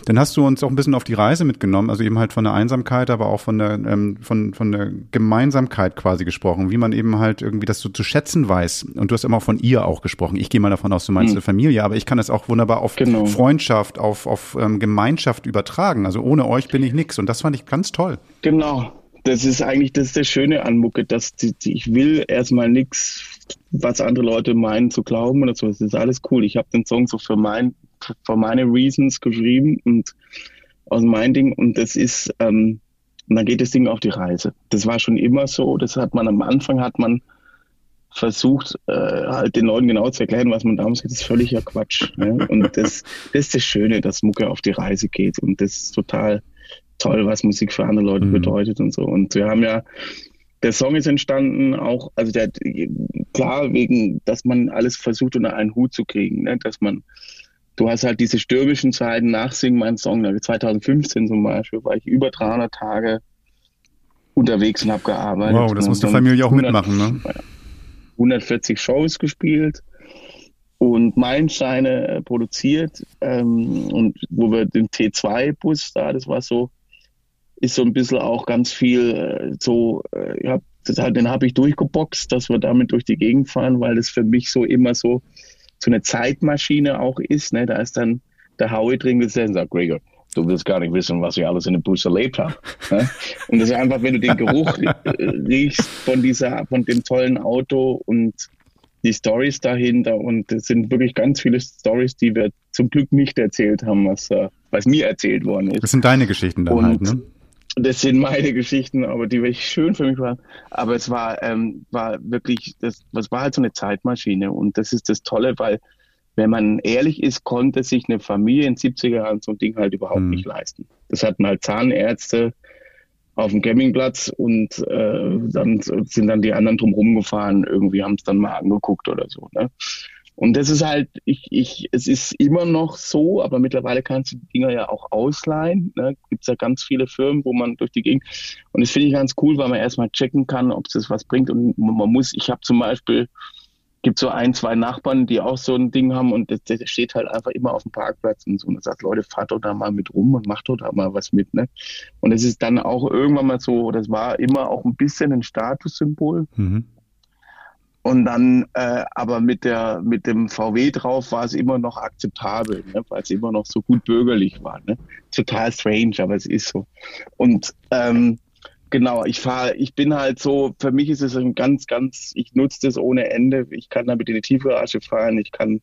Speaker 3: dann hast du uns auch ein bisschen auf die Reise mitgenommen, also eben halt von der Einsamkeit, aber auch von der, ähm, von, von der Gemeinsamkeit quasi gesprochen, wie man eben halt irgendwie das so zu schätzen weiß. Und du hast immer auch von ihr auch gesprochen. Ich gehe mal davon aus, du meinst mhm. eine Familie, aber ich kann es auch wunderbar auf genau. Freundschaft, auf, auf ähm, Gemeinschaft übertragen. Also ohne euch bin ich nix. Und das fand ich ganz toll.
Speaker 5: Genau. Das ist eigentlich das, ist das Schöne an Mucke, dass die, die, ich will erstmal nichts, was andere Leute meinen zu glauben oder so. Das ist alles cool. Ich habe den Song so für mein, für meine Reasons geschrieben und aus meinem Ding. Und das ist, ähm, und dann geht das Ding auf die Reise. Das war schon immer so. Das hat man am Anfang hat man versucht, äh, halt den Leuten genau zu erklären, was man damals sagt, ist völliger Quatsch. Ne? Und das, das ist das Schöne, dass Mucke auf die Reise geht. Und das ist total toll, was Musik für andere Leute mhm. bedeutet und so. Und wir haben ja, der Song ist entstanden auch, also der, klar, wegen, dass man alles versucht, unter einen Hut zu kriegen, ne? dass man, du hast halt diese stürmischen Zeiten nach Sing mein Song, 2015 zum Beispiel, war ich über 300 Tage unterwegs und habe gearbeitet.
Speaker 3: Wow, das muss die Familie auch mitmachen, ne?
Speaker 5: 140 Shows gespielt. und Meilensteine äh, produziert ähm, und wo wir den T2-Bus da, das war so, ist so ein bisschen auch ganz viel äh, so, äh, ja, das, halt, den habe ich durchgeboxt, dass wir damit durch die Gegend fahren, weil das für mich so immer so, so eine Zeitmaschine auch ist. Ne? Da ist dann der Howie drin gesessen und sagt, Gregor, du willst gar nicht wissen, was ich alles in dem Bus erlebt habe. Ne? Und das ist einfach, wenn du den Geruch riechst von dieser, von dem tollen Auto und die Stories dahinter und es sind wirklich ganz viele Stories, die wir zum Glück nicht erzählt haben, was, äh, was mir erzählt worden ist.
Speaker 3: Das sind deine Geschichten dann
Speaker 5: und
Speaker 3: halt, ne?
Speaker 5: Das sind meine Geschichten, aber die wirklich schön für mich waren. Aber es war, ähm, war wirklich, das, das war halt so eine Zeitmaschine und das ist das Tolle, weil wenn man ehrlich ist, konnte sich eine Familie in 70er Jahren so ein Ding halt überhaupt
Speaker 3: Hm.
Speaker 5: nicht leisten. Das hatten halt Zahnärzte auf dem Campingplatz und äh, dann sind dann die anderen drum rumgefahren, irgendwie haben es dann mal angeguckt oder so. Ne? Und das ist halt, ich, ich, es ist immer noch so, aber mittlerweile kannst du die Dinger ja auch ausleihen. Ne? Gibt ja ganz viele Firmen, wo man durch die Gegend. Und das finde ich ganz cool, weil man erstmal checken kann, ob das was bringt. Und man muss, ich habe zum Beispiel, gibt so ein, zwei Nachbarn, die auch so ein Ding haben und das, das steht halt einfach immer auf dem Parkplatz und so und sagt, Leute, fahrt doch da mal mit rum und macht doch da mal was mit, ne? Und es ist dann auch irgendwann mal so, das war immer auch ein bisschen ein Statussymbol.
Speaker 3: Mhm.
Speaker 5: Und dann, äh, aber mit der, mit dem VW drauf war es immer noch akzeptabel, ne? weil es immer noch so gut bürgerlich war. Ne? Total strange, aber es ist so. Und ähm, genau, ich fahre, ich bin halt so, für mich ist es ein ganz, ganz, ich nutze das ohne Ende. Ich kann damit in die Tiefgarage fahren, ich kann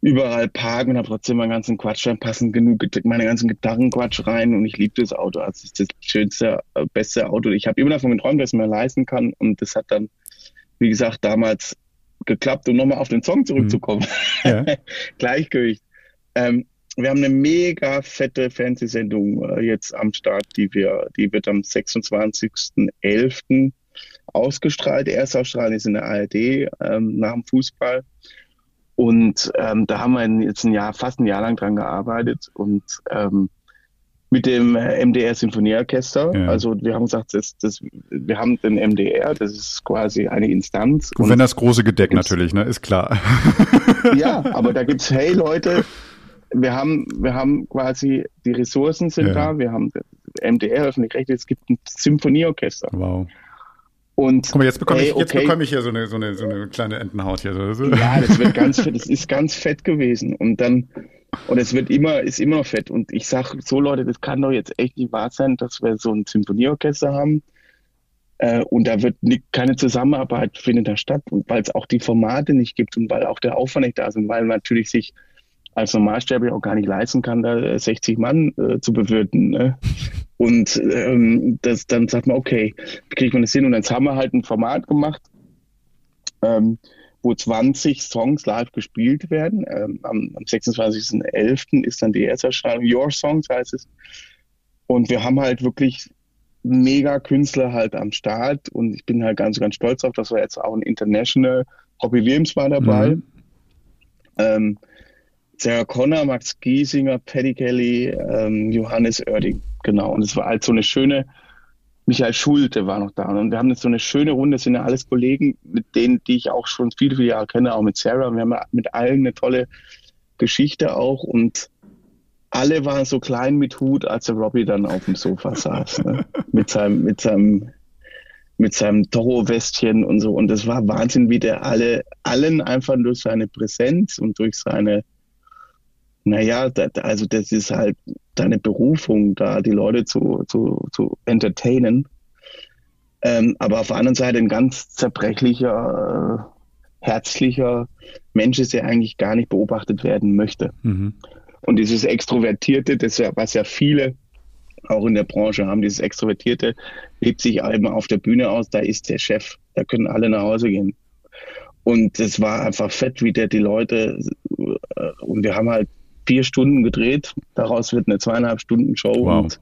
Speaker 5: überall parken und habe trotzdem meinen ganzen Quatsch rein, passen genug, meine ganzen Gitarrenquatsch rein und ich liebe das Auto. Also es ist das schönste, äh, beste Auto. Ich habe immer davon geträumt, dass ich mir leisten kann und das hat dann, wie gesagt, damals geklappt, um nochmal auf den Song zurückzukommen.
Speaker 3: Ja.
Speaker 5: Gleichgewicht. Ähm, wir haben eine mega fette Fernsehsendung äh, jetzt am Start, die wir, die wird am 26.11. ausgestrahlt. Die erste Ausstrahlung ist in der ARD ähm, nach dem Fußball. Und ähm, da haben wir jetzt ein Jahr, fast ein Jahr lang dran gearbeitet und ähm, mit dem äh, MDR Sinfonieorchester.
Speaker 3: Ja.
Speaker 5: Also wir haben gesagt, das, das, wir haben den MDR, das ist quasi eine Instanz.
Speaker 3: Und wenn das große Gedeck natürlich, ne, ist klar.
Speaker 5: ja, aber da gibt's, hey Leute, wir haben, wir haben quasi, die Ressourcen sind
Speaker 3: Ja.
Speaker 5: da, wir haben MDR öffentlich recht, es gibt ein Symphonieorchester.
Speaker 3: Wow.
Speaker 5: Und
Speaker 3: Guck mal, jetzt bekomme
Speaker 5: hey,
Speaker 3: ich, jetzt
Speaker 5: okay,
Speaker 3: bekomme ich hier so eine, so eine, so eine kleine Entenhaut hier. So, so.
Speaker 5: Ja, das wird ganz fett, das ist ganz fett gewesen. Und dann, und es wird immer, ist immer noch fett. Und ich sag so, Leute, das kann doch jetzt echt nicht wahr sein, dass wir so ein Symphonieorchester haben. Äh, und da wird ni- keine Zusammenarbeit findet da statt. Und weil es auch die Formate nicht gibt und weil auch der Aufwand nicht da ist und weil man natürlich sich als Normalsterblicher auch gar nicht leisten kann, da äh, 60 Mann äh, zu bewirten. Ne? Und ähm, das, dann sagt man, okay, wie kriegt man das hin? Und jetzt haben wir halt ein Format gemacht, ähm, wo 20 Songs live gespielt werden. Ähm, am am 26.11. ist dann die erste Erscheinung, Your Songs heißt es. Und wir haben halt wirklich mega Künstler halt am Start und ich bin halt ganz, ganz stolz auf, dass wir jetzt auch ein International, Robbie Williams war dabei,
Speaker 3: Mhm.
Speaker 5: ähm, Sarah Connor, Max Giesinger, Paddy Kelly, ähm, Johannes Oerding, genau. Und es war halt so eine schöne, Michael Schulte war noch da. Und wir haben jetzt so eine schöne Runde, das sind ja alles Kollegen, mit denen, die ich auch schon viele, viele Jahre kenne, auch mit Sarah. Wir haben ja mit allen eine tolle Geschichte auch. Und alle waren so klein mit Hut, als der Robbie dann auf dem Sofa saß. Ne? mit seinem, mit seinem, mit seinem Toro-Westchen und so. Und das war Wahnsinn, wie der alle, allen einfach durch seine Präsenz und durch seine, naja, da- also das ist halt deine Berufung, da die Leute zu, zu, zu entertainen. Ähm, aber auf der anderen Seite ein ganz zerbrechlicher, äh, herzlicher Mensch ist, der eigentlich gar nicht beobachtet werden möchte.
Speaker 3: Mhm.
Speaker 5: Und dieses Extrovertierte, das ja, was ja viele auch in der Branche haben, dieses Extrovertierte lebt sich eben auf der Bühne aus, da ist der Chef, da können alle nach Hause gehen. Und es war einfach fett, wie der die Leute, äh, und wir haben halt vier Stunden gedreht, daraus wird eine zweieinhalb Stunden Show.
Speaker 3: Wow.
Speaker 5: und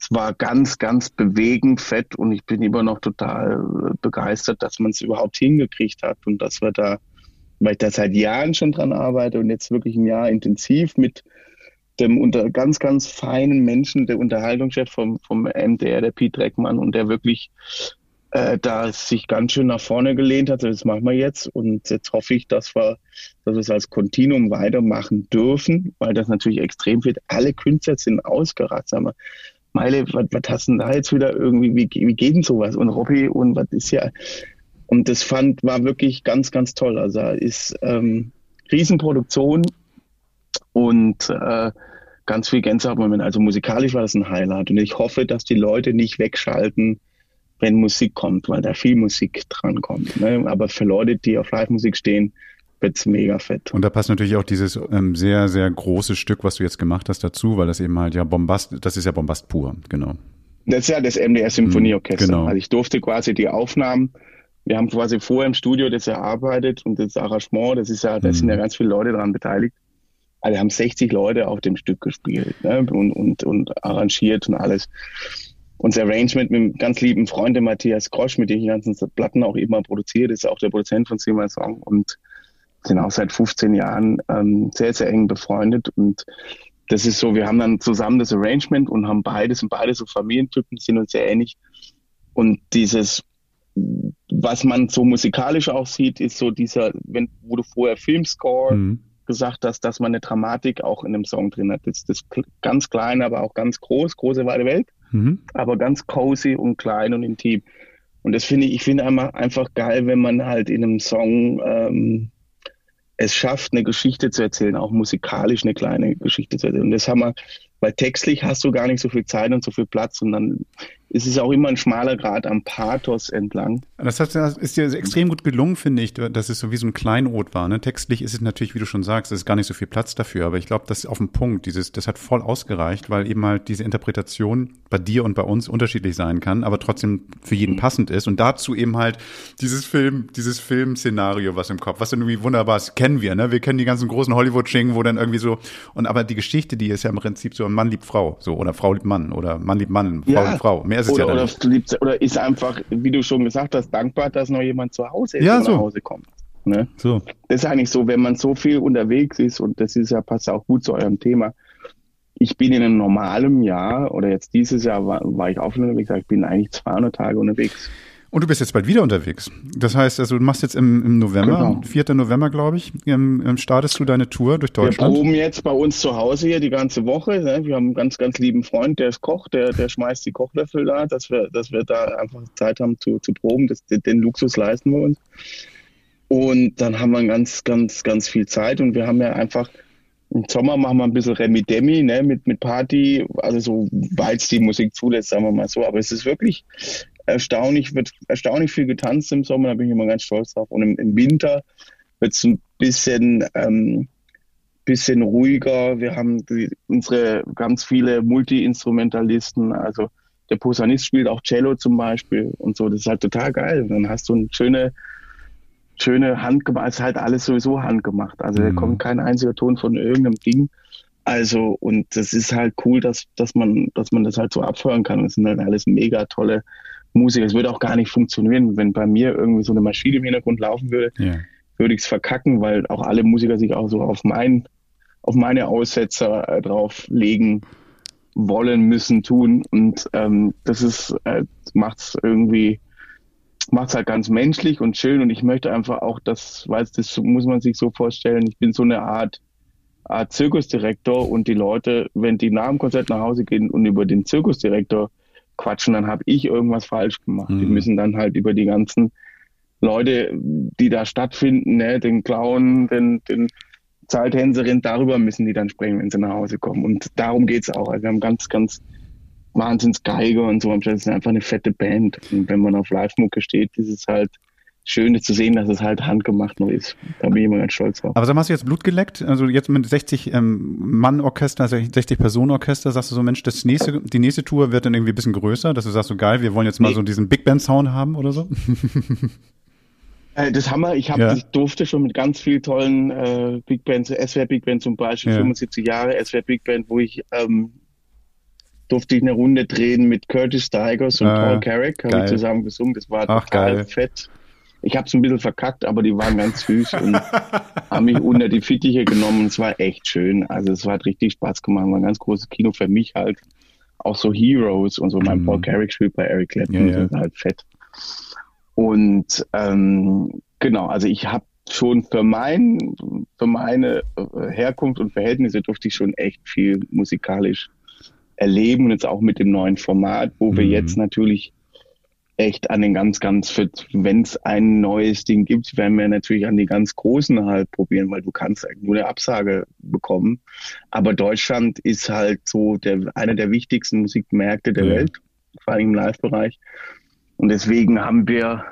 Speaker 5: es war ganz, ganz bewegend fett. Und ich bin immer noch total äh, begeistert, dass man es überhaupt hingekriegt hat. Und dass wir da, weil ich da seit Jahren schon dran arbeite und jetzt wirklich ein Jahr intensiv mit dem unter ganz, ganz feinen Menschen, der Unterhaltungschef vom, vom MDR, der Piet Dreckmann und der wirklich äh, da sich ganz schön nach vorne gelehnt hat. Das machen wir jetzt. Und jetzt hoffe ich, dass wir, dass wir es als Kontinuum weitermachen dürfen, weil das natürlich extrem wird. Alle Künstler sind ausgeratzt. Sagen wir, Meile, was, was hast du denn da jetzt wieder irgendwie, wie, wie geht denn sowas? Und Robby und was ist ja. Und das fand, war wirklich ganz, ganz toll. Also ist ähm, Riesenproduktion und äh, ganz viel Gänsehautmoment. Also musikalisch war das ein Highlight. Und ich hoffe, dass die Leute nicht wegschalten, wenn Musik kommt, weil da viel Musik dran kommt. Ne? Aber für Leute, die auf Live-Musik stehen, wird's mega fett.
Speaker 3: Und da passt natürlich auch dieses ähm, sehr, sehr große Stück, was du jetzt gemacht hast, dazu, weil das eben halt ja Bombast, das ist ja Bombast pur, genau.
Speaker 5: Das ist ja das MDR Symphonieorchester.
Speaker 3: Genau.
Speaker 5: Also ich durfte quasi die Aufnahmen, wir haben quasi vorher im Studio das erarbeitet und das Arrangement, das ist ja, da sind ja ganz viele Leute dran beteiligt. Also wir haben 60 Leute auf dem Stück gespielt ne? und, und, und arrangiert und alles. Unser Arrangement mit einem ganz lieben Freund, dem Matthias Grosch, mit dem ich die ganzen Platten auch immer produziert, ist auch der Produzent von Sing My Song und sind auch seit 15 Jahren ähm, sehr, sehr eng befreundet und das ist so, wir haben dann zusammen das Arrangement und haben beides und beide so Familientypen, sind uns sehr ähnlich. Und dieses, was man so musikalisch auch sieht, ist so dieser, wenn, wo du vorher Filmscore
Speaker 3: Mhm.
Speaker 5: gesagt hast, dass man eine Dramatik auch in einem Song drin hat. Das, das ganz klein, aber auch ganz groß, große weite Welt,
Speaker 3: Mhm.
Speaker 5: aber ganz cozy und klein und intim. Und das finde ich, ich finde einfach, einfach geil, wenn man halt in einem Song ähm, es schafft, eine Geschichte zu erzählen, auch musikalisch eine kleine Geschichte zu erzählen. Und das haben wir, weil textlich hast du gar nicht so viel Zeit und so viel Platz und dann ist es auch immer ein schmaler Grad am Pathos entlang.
Speaker 3: Das, hat, das ist dir extrem gut gelungen, finde ich, dass es so wie so ein Kleinod war. Ne? Textlich ist es natürlich, wie du schon sagst, es ist gar nicht so viel Platz dafür, aber ich glaube, das ist auf dem Punkt, dieses, das hat voll ausgereicht, weil eben halt diese Interpretation bei dir und bei uns unterschiedlich sein kann, aber trotzdem für jeden passend ist und dazu eben halt dieses Film, dieses Filmszenario, was im Kopf, was dann irgendwie wunderbar ist, kennen wir, ne? Wir kennen die ganzen großen Hollywood-Schingen, wo dann irgendwie so, und aber die Geschichte, die ist ja im Prinzip so, Mann liebt Frau, so, oder Frau liebt Mann, oder Mann liebt Mann, Frau
Speaker 5: Ja.
Speaker 3: liebt Frau. Mehr ist es
Speaker 5: Oder,
Speaker 3: ja
Speaker 5: oder, liebst- oder ist einfach, wie du schon gesagt hast, dankbar, dass noch jemand zu Hause ist
Speaker 3: Ja,
Speaker 5: und
Speaker 3: so.
Speaker 5: nach Hause kommt. Ne?
Speaker 3: So.
Speaker 5: Das ist eigentlich so, wenn man so viel unterwegs ist, und das ist ja, passt auch gut zu eurem Thema. Ich bin in einem normalen Jahr, oder jetzt dieses Jahr war, war ich auch schon unterwegs, ich bin eigentlich 200 Tage unterwegs.
Speaker 3: Und du bist jetzt bald wieder unterwegs. Das heißt, also du machst jetzt im, im November,
Speaker 5: Genau.
Speaker 3: 4. November, glaube ich, ähm, ähm, startest du deine Tour durch
Speaker 5: Wir
Speaker 3: Deutschland.
Speaker 5: proben jetzt bei uns zu Hause hier die ganze Woche. Ne? Wir haben einen ganz, ganz lieben Freund, der ist Koch, der, der schmeißt die Kochlöffel da, dass wir, dass wir da einfach Zeit haben zu, zu proben. Das, den, den Luxus leisten wir uns. Und dann haben wir ganz, ganz, ganz viel Zeit und wir haben ja einfach im Sommer machen wir ein bisschen Remi-Demi, ne, mit, mit Party, also so, weil es die Musik zulässt, sagen wir mal so. Aber es ist wirklich erstaunlich, wird erstaunlich viel getanzt im Sommer, da bin ich immer ganz stolz drauf. Und im, im Winter wird es ein bisschen, ähm, bisschen ruhiger. Wir haben die, unsere ganz viele Multi-Instrumentalisten, also der Posaunist spielt auch Cello zum Beispiel und so. Das ist halt total geil. Dann hast du eine schöne, schöne handgemacht, ist halt alles sowieso handgemacht. Also da
Speaker 3: Mhm.
Speaker 5: kommt kein einziger Ton von irgendeinem Ding. Also, und das ist halt cool, dass, dass man, dass man das halt so abhören kann. Das sind halt alles mega tolle Musiker. Es würde auch gar nicht funktionieren, wenn bei mir irgendwie so eine Maschine im Hintergrund laufen würde
Speaker 3: Ja.
Speaker 5: würde ich es verkacken, weil auch alle Musiker sich auch so auf mein, auf meine Aussetzer äh, drauflegen wollen, müssen, tun. Und ähm, das ist, äh, macht's irgendwie, macht's halt ganz menschlich und schön. Und ich möchte einfach auch, das, weil das muss man sich so vorstellen, ich bin so eine Art, Art Zirkusdirektor und die Leute, wenn die nach dem Konzert nach Hause gehen und über den Zirkusdirektor quatschen, dann habe ich irgendwas falsch gemacht. Die
Speaker 3: Mhm.
Speaker 5: müssen dann halt über die ganzen Leute, die da stattfinden, ne, den Clown, den, den Zahltänzerin, darüber müssen die dann sprechen, wenn sie nach Hause kommen. Und darum geht's auch. Also wir haben ganz, ganz Wahnsinns Geige und so. Das ist einfach eine fette Band. Und wenn man auf Live-Mucke steht, ist es halt schön zu sehen, dass es halt handgemacht noch ist. Da bin ich immer ganz stolz drauf.
Speaker 3: Aber mal, hast du jetzt Blut geleckt? Also jetzt mit 60 ähm, Mann-Orchester, 60 Personen-Orchester, sagst du so, Mensch, das nächste, die nächste Tour wird dann irgendwie ein bisschen größer, dass du sagst, so geil, wir wollen jetzt mal
Speaker 5: Nee.
Speaker 3: so diesen Big Band-Sound haben oder so?
Speaker 5: Äh, Das haben wir. Ich, hab,
Speaker 3: Ja.
Speaker 5: ich durfte schon mit ganz vielen tollen äh, Big Bands, SWR Big Band zum Beispiel,
Speaker 3: Ja.
Speaker 5: 75 Jahre SWR Big Band, wo ich ähm, durfte ich eine Runde drehen mit Curtis Stigers und
Speaker 3: Ah,
Speaker 5: Paul Carrick, habe ich zusammen gesungen. Das war
Speaker 3: Ach,
Speaker 5: total
Speaker 3: geil.
Speaker 5: fett. Ich habe es ein bisschen verkackt, aber die waren ganz süß und haben mich unter die Fittiche genommen. Es war echt schön. Also es hat richtig Spaß gemacht. War ein ganz großes Kino für mich halt. Auch so Heroes und so. Mein
Speaker 3: Mhm.
Speaker 5: Paul Carrick spielt bei Eric Clapton.
Speaker 3: Ja, ja.
Speaker 5: Halt fett. Und ähm, genau, also ich habe schon für mein, für meine äh, Herkunft und Verhältnisse durfte ich schon echt viel musikalisch erleben und jetzt auch mit dem neuen Format, wo wir
Speaker 3: Mhm.
Speaker 5: jetzt natürlich echt an den ganz, ganz, wenn es ein neues Ding gibt, werden wir natürlich an die ganz Großen halt probieren, weil du kannst halt nur eine Absage bekommen. Aber Deutschland ist halt so der, einer der wichtigsten Musikmärkte der
Speaker 3: Ja.
Speaker 5: Welt, vor allem im Live-Bereich. Und deswegen haben wir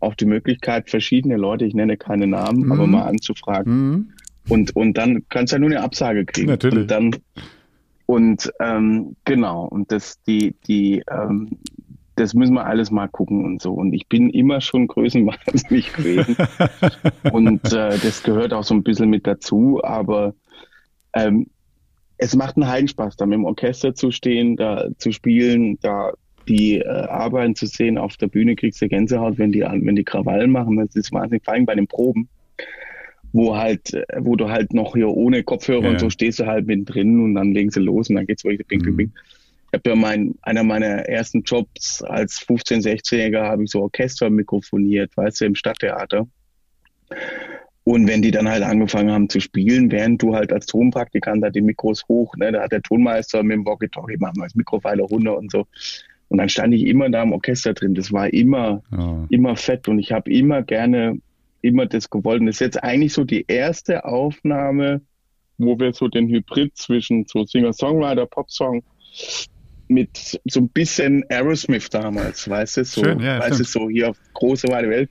Speaker 5: auch die Möglichkeit, verschiedene Leute, ich nenne keine Namen,
Speaker 3: Mhm.
Speaker 5: aber mal anzufragen.
Speaker 3: Mhm.
Speaker 5: Und, und dann kannst du ja nur eine Absage kriegen.
Speaker 3: Natürlich.
Speaker 5: Und dann, und ähm, genau, und das, die, die, ähm, das müssen wir alles mal gucken und so. Und ich bin immer schon größenwahnsinnig gewesen. und äh, das gehört auch so ein bisschen mit dazu, aber ähm, es macht einen Heidenspaß, da mit dem Orchester zu stehen, da zu spielen, da die äh, Arbeiten zu sehen auf der Bühne, kriegst du Gänsehaut, wenn die, wenn die Krawallen machen. Das ist wahnsinnig, vor allem bei den Proben, wo halt, wo du halt noch hier ohne Kopfhörer
Speaker 3: Ja.
Speaker 5: und so stehst du halt mit drin und dann legen sie los und dann geht's wirklich ping,
Speaker 3: Mhm.
Speaker 5: Habe ja mein, einer meiner ersten Jobs als 15-, 16-Jähriger habe ich so Orchester mikrofoniert, weißt du, im Stadttheater. Und wenn die dann halt angefangen haben zu spielen, während du halt als Tonpraktikant da die Mikros hoch, ne, da hat der Tonmeister mit dem Walkie-Talkie, machen wir das Mikrofile runter und so. Und dann stand ich immer da im Orchester drin. Das war immer,
Speaker 3: Ja.
Speaker 5: immer fett und ich habe immer gerne, immer das gewollt. Und das ist jetzt eigentlich so die erste Aufnahme, wo wir so den Hybrid zwischen so Singer-Songwriter, Popsong mit so ein bisschen Aerosmith damals, weißt du, so,
Speaker 3: Schön, ja,
Speaker 5: weißt du, so hier auf große weite Welt.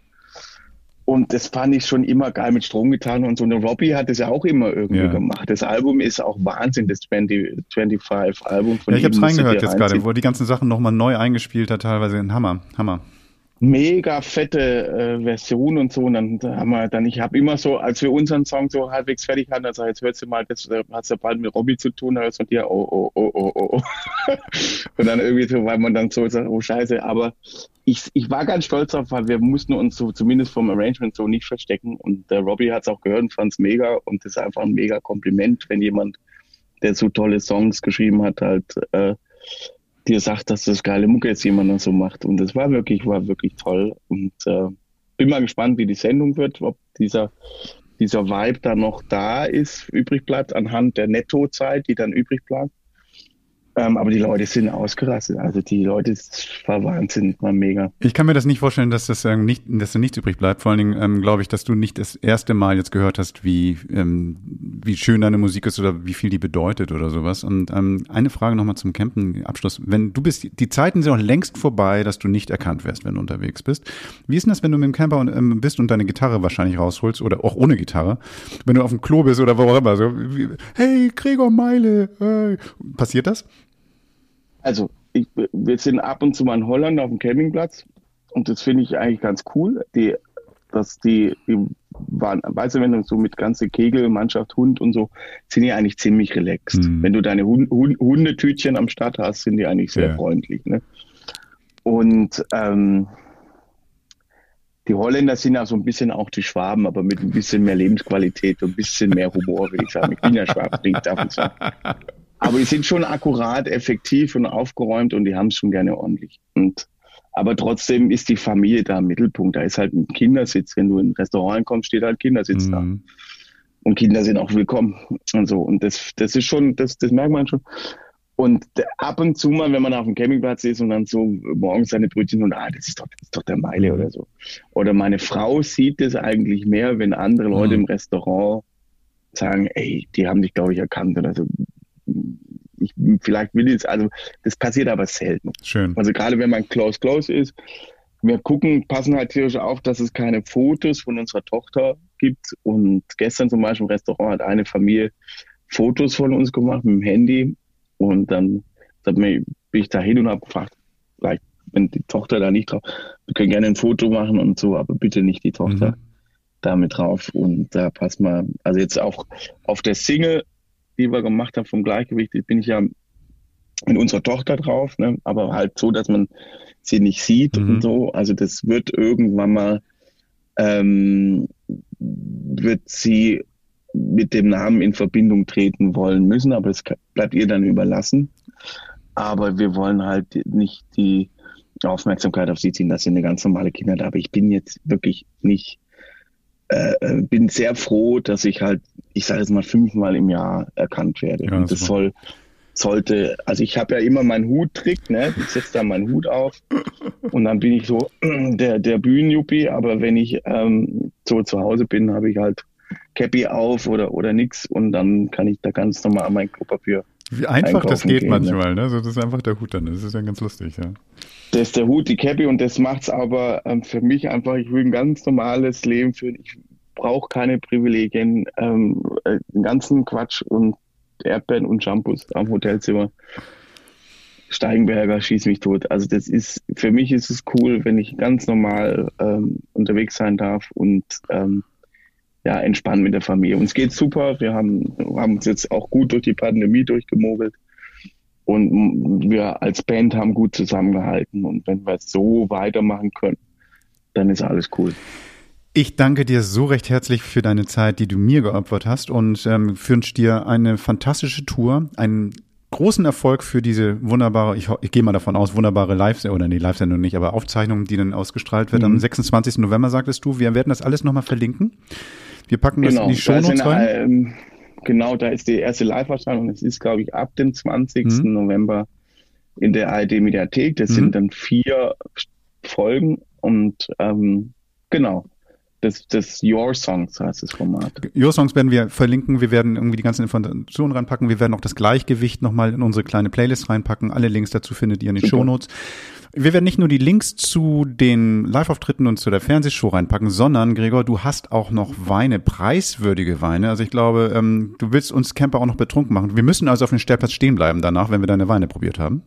Speaker 5: Und das fand ich schon immer geil mit Stromgitarren und so. Und Robbie hat das ja auch immer irgendwie
Speaker 3: Ja.
Speaker 5: gemacht. Das Album ist auch Wahnsinn, das 20, 25 Album von
Speaker 3: Ja, ich habe es reingehört jetzt gerade, wo er die ganzen Sachen nochmal neu eingespielt hat, teilweise ein Hammer, Hammer.
Speaker 5: Mega fette äh, Version und so. Und dann da haben wir dann, ich habe immer so, als wir unseren Song so halbwegs fertig hatten, also jetzt hörst du mal, das äh, hat's ja bald mit Robbie zu tun, hörst du dir, oh, oh, oh, oh, oh, oh. und dann irgendwie so, weil man dann so sagt, oh Scheiße, aber ich, ich war ganz stolz drauf, weil wir mussten uns so zumindest vom Arrangement so nicht verstecken und der Robbie hat es auch gehört und fand es mega und das ist einfach ein mega Kompliment, wenn jemand, der so tolle Songs geschrieben hat, halt äh, dir sagt, dass das geile Mucke jetzt jemand so macht. Und das war wirklich, war wirklich toll. Und äh, bin mal gespannt, wie die Sendung wird, ob dieser, dieser Vibe da noch da ist, übrig bleibt, anhand der Nettozeit, die dann übrig bleibt. Ähm, aber die Leute sind ausgerastet. Also die Leute, es war Wahnsinn, war mega.
Speaker 3: Ich kann mir das nicht vorstellen, dass das ähm, nicht, dass da nichts übrig bleibt. Vor allen Dingen ähm, glaube ich, dass du nicht das erste Mal jetzt gehört hast, wie ähm, wie schön deine Musik ist oder wie viel die bedeutet oder sowas. Und ähm, eine Frage nochmal zum Campen Abschluss: Wenn du bist, die Zeiten sind auch längst vorbei, dass du nicht erkannt wirst, wenn du unterwegs bist. Wie ist denn das, wenn du mit dem Camper und, ähm, bist und deine Gitarre wahrscheinlich rausholst oder auch ohne Gitarre, wenn du auf dem Klo bist oder wo auch immer so? Wie, hey Gregor Meile, hey. passiert das?
Speaker 5: Also ich, wir sind ab und zu mal in Holland auf dem Campingplatz und das finde ich eigentlich ganz cool. Die, dass die, die waren, weißt du, wenn du so mit ganze Kegel, Mannschaft, Hund und so, sind die eigentlich ziemlich relaxed.
Speaker 3: Mhm.
Speaker 5: Wenn du deine Hund, Hund, Hundetütchen am Start hast, sind die eigentlich sehr
Speaker 3: Ja.
Speaker 5: freundlich. Ne? Und ähm, die Holländer sind ja so ein bisschen auch die Schwaben, aber mit ein bisschen mehr Lebensqualität und ein bisschen mehr Humor, würde ich sagen. Ich bin ja Schwab, bin ich darf ich sagen. Aber die sind schon akkurat, effektiv und aufgeräumt und die haben es schon gerne ordentlich. Und, aber trotzdem ist die Familie da im Mittelpunkt. Da ist halt ein Kindersitz. Wenn du in ein Restaurant kommst, steht halt Kindersitz da.
Speaker 3: Mhm.
Speaker 5: Und Kinder sind auch willkommen und so. Und das, das ist schon, das, das merkt man schon. Und ab und zu mal, wenn man auf dem Campingplatz ist und dann so morgens seine Brötchen und ah, das ist doch, das ist doch der Meile oder so. Oder meine Frau sieht es eigentlich mehr, wenn andere Leute
Speaker 3: Mhm.
Speaker 5: im Restaurant sagen, ey, die haben dich, glaube ich, erkannt oder so. Ich, vielleicht will ich es, also das passiert aber selten.
Speaker 3: Schön.
Speaker 5: Also gerade wenn man close close ist, wir gucken, passen halt tierisch auf, dass es keine Fotos von unserer Tochter gibt. Und gestern zum Beispiel im Restaurant hat eine Familie Fotos von uns gemacht mit dem Handy. Und dann bin ich da hin und habe gefragt, vielleicht, wenn die Tochter da nicht drauf, wir können gerne ein Foto machen und so, aber bitte nicht die Tochter
Speaker 3: Mhm.
Speaker 5: da mit drauf. Und da passt mal, also jetzt auch auf der Single, die wir gemacht haben vom Gleichgewicht, bin ich ja mit unserer Tochter drauf, ne? aber halt so, dass man sie nicht sieht
Speaker 3: Mhm.
Speaker 5: und so. Also das wird irgendwann mal, ähm, wird sie mit dem Namen in Verbindung treten wollen müssen, aber es bleibt ihr dann überlassen. Aber wir wollen halt nicht die, Aufmerksamkeit auf sie ziehen. Das sind eine ganz normale Kinder da. Aber ich bin jetzt wirklich nicht, äh, äh bin sehr froh, dass ich halt, ich sage jetzt mal, fünfmal im Jahr erkannt werde. Ja, und das soll, sollte, also ich habe ja immer meinen Hut-Trick, ne? Ich setze da meinen Hut auf und dann bin ich so der, der Bühnenjuppie, aber wenn ich ähm, so zu Hause bin, habe ich halt Cappy auf oder, oder nix und dann kann ich da ganz normal mein Klopapier
Speaker 3: wie einfach das geht gehen, ne? manchmal, ne? So, das ist einfach der Hut dann. Das ist ja ganz lustig, ja.
Speaker 5: Das ist der Hut, die Cappy und das macht es aber ähm, für mich einfach, ich will ein ganz normales Leben führen. Ich brauche keine Privilegien, ähm, äh, den ganzen Quatsch und Erdbeeren und Shampoos am Hotelzimmer. Steigenberger schießt mich tot. Also das ist, für mich ist es cool, wenn ich ganz normal ähm, unterwegs sein darf und ähm, ja, entspannen mit der Familie. Uns geht super. Wir haben, haben uns jetzt auch gut durch die Pandemie durchgemogelt. Und wir als Band haben gut zusammengehalten. Und wenn wir es so weitermachen können, dann ist alles cool.
Speaker 3: Ich danke dir so recht herzlich für deine Zeit, die du mir geopfert hast und ähm, wünsche dir eine fantastische Tour, einen großen Erfolg für diese wunderbare, ich, ich gehe mal davon aus, wunderbare Live-Sendung, oder nee, Live-Sendung nicht, aber Aufzeichnung, die dann ausgestrahlt wird mhm. am 26. November, sagtest du. Wir werden das alles nochmal verlinken. Wir packen genau, das in die Show Notes rein. Ähm,
Speaker 5: genau, da ist die erste Live-Erscheinung. Es ist, glaube ich, ab dem 20. Mhm. November in der ARD-Mediathek. Das mhm. sind dann vier Folgen und ähm, genau. Das, das Your Songs heißt das Format.
Speaker 3: Your Songs werden wir verlinken. Wir werden irgendwie die ganzen Informationen reinpacken. Wir werden auch das Gleichgewicht nochmal in unsere kleine Playlist reinpacken. Alle Links dazu findet ihr in den Show Notes. Wir werden nicht nur die Links zu den Live-Auftritten und zu der Fernsehshow reinpacken, sondern, Gregor, du hast auch noch Weine, preiswürdige Weine. Also ich glaube, ähm, du willst uns Camper auch noch betrunken machen. Wir müssen also auf dem Stellplatz stehen bleiben danach, wenn wir deine Weine probiert haben.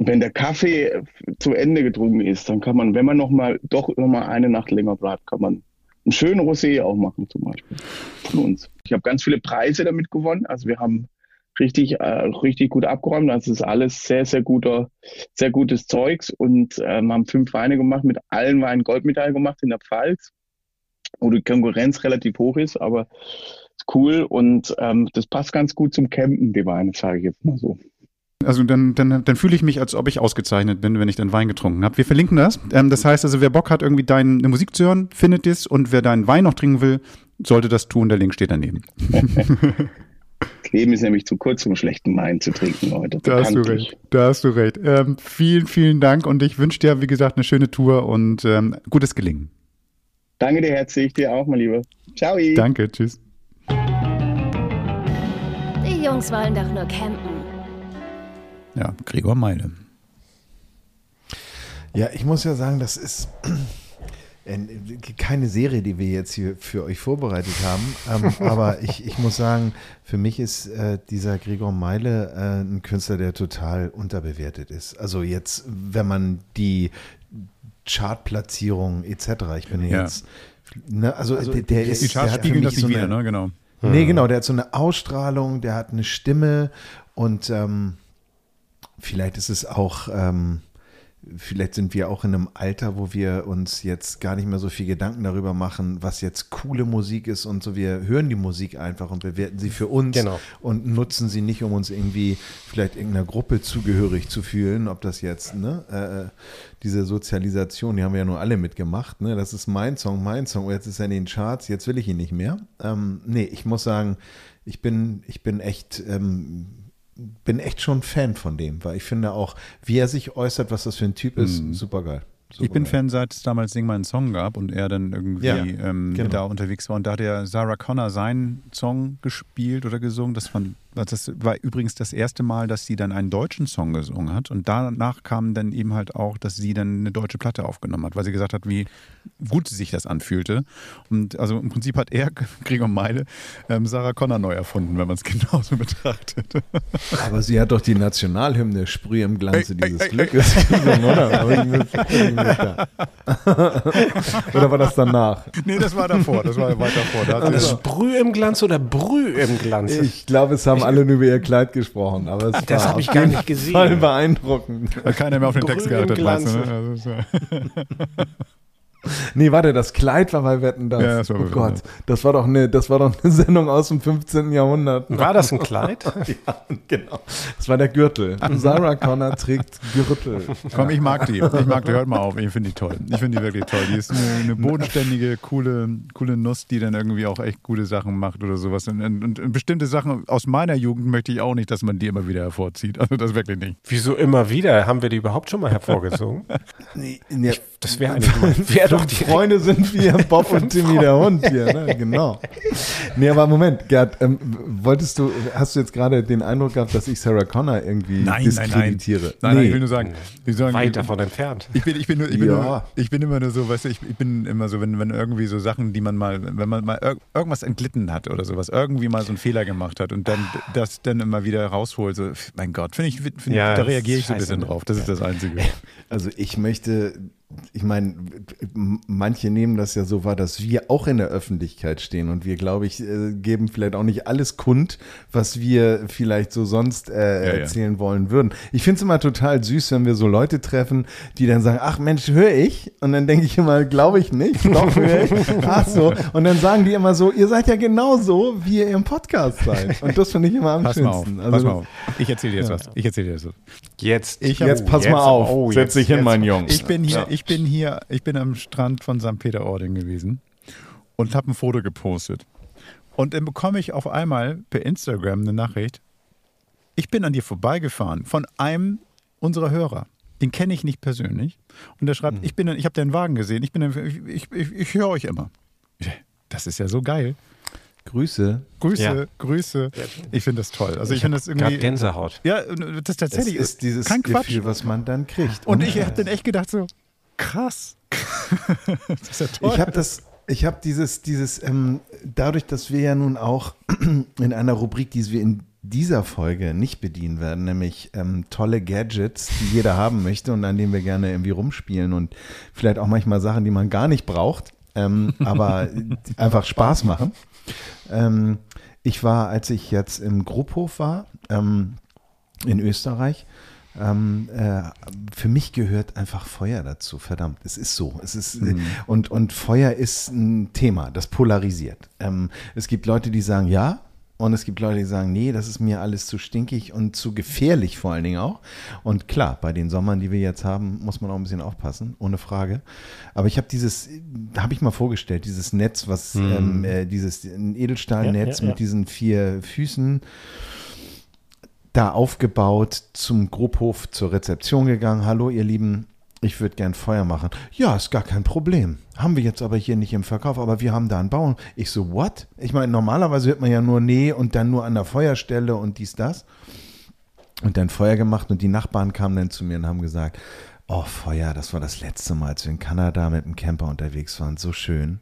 Speaker 5: Wenn der Kaffee zu Ende getrunken ist, dann kann man, wenn man noch mal, doch noch mal eine Nacht länger bleibt, kann man einen schönen Rosé auch machen zum Beispiel von uns. Ich habe ganz viele Preise damit gewonnen. Also wir haben richtig, äh, richtig gut abgeräumt. Das ist alles sehr, sehr guter, sehr gutes Zeugs und ähm, haben fünf Weine gemacht, mit allen Weinen Goldmedaille gemacht in der Pfalz, wo die Konkurrenz relativ hoch ist, aber cool und ähm, das passt ganz gut zum Campen, die Weine, sage ich jetzt mal so.
Speaker 3: Also dann, dann, dann fühle ich mich, als ob ich ausgezeichnet bin, wenn ich den Wein getrunken habe. Wir verlinken das. Ähm, das heißt also, wer Bock hat, irgendwie deine Musik zu hören, findet es und wer deinen Wein noch trinken will, sollte das tun. Der Link steht daneben.
Speaker 5: Leben ist nämlich zu kurz, um schlechten Wein zu trinken, Leute.
Speaker 3: Da hast du recht. Da hast du recht. Ähm, vielen, vielen Dank und ich wünsche dir, wie gesagt, eine schöne Tour und ähm, gutes Gelingen.
Speaker 5: Danke dir herzlich, dir auch, mein Lieber. Ciao.
Speaker 3: Danke, tschüss.
Speaker 1: Die Jungs wollen doch nur campen.
Speaker 3: Ja, Gregor Meile.
Speaker 2: Ja, ich muss ja sagen, das ist keine Serie, die wir jetzt hier für euch vorbereitet haben. Ähm, aber ich, ich muss sagen, für mich ist äh, dieser Gregor Meile äh, ein Künstler, der total unterbewertet ist. Also jetzt, wenn man die Chartplatzierung etc. Ich bin ja. jetzt, ne, also, also der, der ist,
Speaker 3: die Charts spiegeln das nicht so wieder, ne? Genau.
Speaker 2: Nee, genau, der hat so eine Ausstrahlung, der hat eine Stimme und ähm, vielleicht ist es auch ähm, vielleicht sind wir auch in einem Alter, wo wir uns jetzt gar nicht mehr so viel Gedanken darüber machen, was jetzt coole Musik ist und so. Wir hören die Musik einfach und bewerten sie für uns genau. und nutzen sie nicht, um uns irgendwie vielleicht irgendeiner Gruppe zugehörig zu fühlen. Ob das jetzt, ne, äh, diese Sozialisation, die haben wir ja nur alle mitgemacht, ne? Das ist mein Song, mein Song. Jetzt ist er in den Charts, jetzt will ich ihn nicht mehr. Ähm, nee, ich muss sagen, ich bin, ich bin echt ähm, bin echt schon Fan von dem, weil ich finde auch, wie er sich äußert, was das für ein Typ ist, mhm. super geil.
Speaker 3: Super ich bin Fan, seit es damals Sing mal einen Song gab und er dann irgendwie ja, ähm, genau. da unterwegs war. Und da hat er Sarah Connor seinen Song gespielt oder gesungen. Das, fand, das war übrigens das erste Mal, dass sie dann einen deutschen Song gesungen hat. Und danach kam dann eben halt auch, dass sie dann eine deutsche Platte aufgenommen hat, weil sie gesagt hat, wie gut sich das anfühlte. Und also im Prinzip hat er, Gregor Meile, ähm, Sarah Connor neu erfunden, wenn man es genauso betrachtet.
Speaker 2: Aber sie hat doch die Nationalhymne Sprüh im Glanze ey, dieses ey, Glückes gesungen, oder? oder war das danach?
Speaker 3: Nee, das war davor. Das war weiter vor. Da
Speaker 4: also Sprüh im Glanz oder Brüh im Glanz?
Speaker 2: Ich glaube, es haben alle nur über ihr Kleid gesprochen. Aber es
Speaker 4: das habe ich gar nicht gesehen.
Speaker 2: Voll beeindruckend.
Speaker 3: Weil keiner mehr auf den Text geachtet hat. Ne?
Speaker 2: Nee, warte, das Kleid war bei Wetten das.
Speaker 3: Ja, das war
Speaker 2: oh
Speaker 3: Wetten,
Speaker 2: Gott,
Speaker 3: das.
Speaker 2: das war doch eine, das war doch eine Sendung aus dem 15. Jahrhundert.
Speaker 4: War das ein Kleid?
Speaker 2: Ja, genau. Das war der Gürtel. Sarah Connor trägt Gürtel.
Speaker 3: Komm, ich mag die. Ich mag die. Hört mal auf. Ich finde die toll. Ich finde die wirklich toll. Die ist eine, eine bodenständige, coole, coole Nuss, die dann irgendwie auch echt gute Sachen macht oder sowas. Und, und, und bestimmte Sachen aus meiner Jugend möchte ich auch nicht, dass man die immer wieder hervorzieht. Also das wirklich nicht.
Speaker 4: Wieso immer wieder? Haben wir die überhaupt schon mal hervorgezogen?
Speaker 2: Nee, nee,
Speaker 4: Das wäre eigentlich die
Speaker 2: Freunde sind wir, Bob und Timmy der Hund hier, ne? genau. Nee, aber Moment, Gerd, ähm, wolltest du, hast du jetzt gerade den Eindruck gehabt, dass ich Sarah Connor irgendwie
Speaker 3: Nein, nein, nein.
Speaker 2: diskreditiere?
Speaker 3: Nein, nein,
Speaker 2: Nee.
Speaker 3: ich will nur sagen, ich sagen
Speaker 4: weit davon entfernt.
Speaker 3: Ich bin, ich bin, nur, ich bin,
Speaker 2: Ja.
Speaker 3: nur, ich bin immer nur so, weißt du, ich, ich bin immer so, wenn, wenn irgendwie so Sachen, die man mal, wenn man mal irg irgendwas entglitten hat oder sowas, irgendwie mal so einen Fehler gemacht hat und dann das dann immer wieder rausholt, so, mein Gott, finde ich, find,
Speaker 4: Ja,
Speaker 3: da reagiere ich so ein bisschen
Speaker 4: scheiße.
Speaker 3: drauf. Das ist das Einzige.
Speaker 2: Also ich möchte, ich meine, manche nehmen das ja so wahr, dass wir auch in der Öffentlichkeit stehen und wir, glaube ich, äh, geben vielleicht auch nicht alles kund, was wir vielleicht so sonst äh,
Speaker 3: Ja, ja.
Speaker 2: erzählen wollen würden. Ich finde es immer total süß, wenn wir so Leute treffen, die dann sagen, ach Mensch, höre ich? Und dann denke ich immer, glaube ich nicht, doch höre ich. Ach so. Und dann sagen die immer so, ihr seid ja genauso, wie ihr im Podcast seid. Und das finde ich immer am
Speaker 3: Pass mal auf,
Speaker 2: schönsten. Also
Speaker 3: pass mal auf. Ich erzähle dir jetzt was. Ich erzähle dir jetzt was.
Speaker 4: Jetzt,
Speaker 3: Ich
Speaker 2: Jetzt pass mal auf.
Speaker 4: oh,
Speaker 2: Setz dich hin, mein Junge.
Speaker 3: Ich bin hier, ich bin hier, ich bin am Strand von St. Peter-Ording gewesen und habe ein Foto gepostet. Und dann bekomme ich auf einmal per Instagram eine Nachricht. Ich bin an dir vorbeigefahren von einem unserer Hörer. Den kenne ich nicht persönlich. Und der schreibt, ich bin, ich habe deinen Wagen gesehen. Ich bin, ich, ich, ich, ich höre euch immer. Das ist ja so geil.
Speaker 2: Grüße.
Speaker 3: Grüße,
Speaker 4: Ja.
Speaker 3: Grüße. Ich finde das toll. Also ich, finde das irgendwie.
Speaker 4: Gänsehaut.
Speaker 3: Ja, das
Speaker 2: Es
Speaker 3: tatsächlich
Speaker 2: ist dieses
Speaker 3: kein Quatsch.
Speaker 2: Gefühl, was man dann kriegt.
Speaker 3: Und ich habe dann echt gedacht so, krass. das ist ja toll.
Speaker 2: Ich habe das, ich habe dieses, dieses, ähm, dadurch, dass wir ja nun auch in einer Rubrik, die wir in dieser Folge nicht bedienen werden, nämlich ähm, tolle Gadgets, die jeder haben möchte und an denen wir gerne irgendwie rumspielen und vielleicht auch manchmal Sachen, die man gar nicht braucht, ähm, aber die einfach Spaß machen. Ähm, ich war, als ich jetzt im Grubhof war, ähm, in Österreich, ähm, äh, für mich gehört einfach Feuer dazu, verdammt. Es ist so. Es ist, äh, und, und Feuer ist ein Thema, das polarisiert. Ähm, es gibt Leute, die sagen ja. Und es gibt Leute, die sagen, nee, das ist mir alles zu stinkig und zu gefährlich vor allen Dingen auch. Und klar, bei den Sommern, die wir jetzt haben, muss man auch ein bisschen aufpassen, ohne Frage. Aber ich habe dieses, habe ich mal vorgestellt, dieses Netz, was, ähm, äh, dieses Edelstahlnetz
Speaker 4: Ja, ja, ja.
Speaker 2: mit diesen vier Füßen da aufgebaut, zum Grobhof zur Rezeption gegangen. Hallo, ihr Lieben, ich würde gern Feuer machen. Ja, ist gar kein Problem. Haben wir jetzt aber hier nicht im Verkauf, aber wir haben da einen Bauern. Ich so, what? Ich meine, normalerweise hört man ja nur nee und dann nur an der Feuerstelle und dies, das. Und dann Feuer gemacht und die Nachbarn kamen dann zu mir und haben gesagt, oh Feuer, das war das letzte Mal, als wir in Kanada mit dem Camper unterwegs waren, so schön.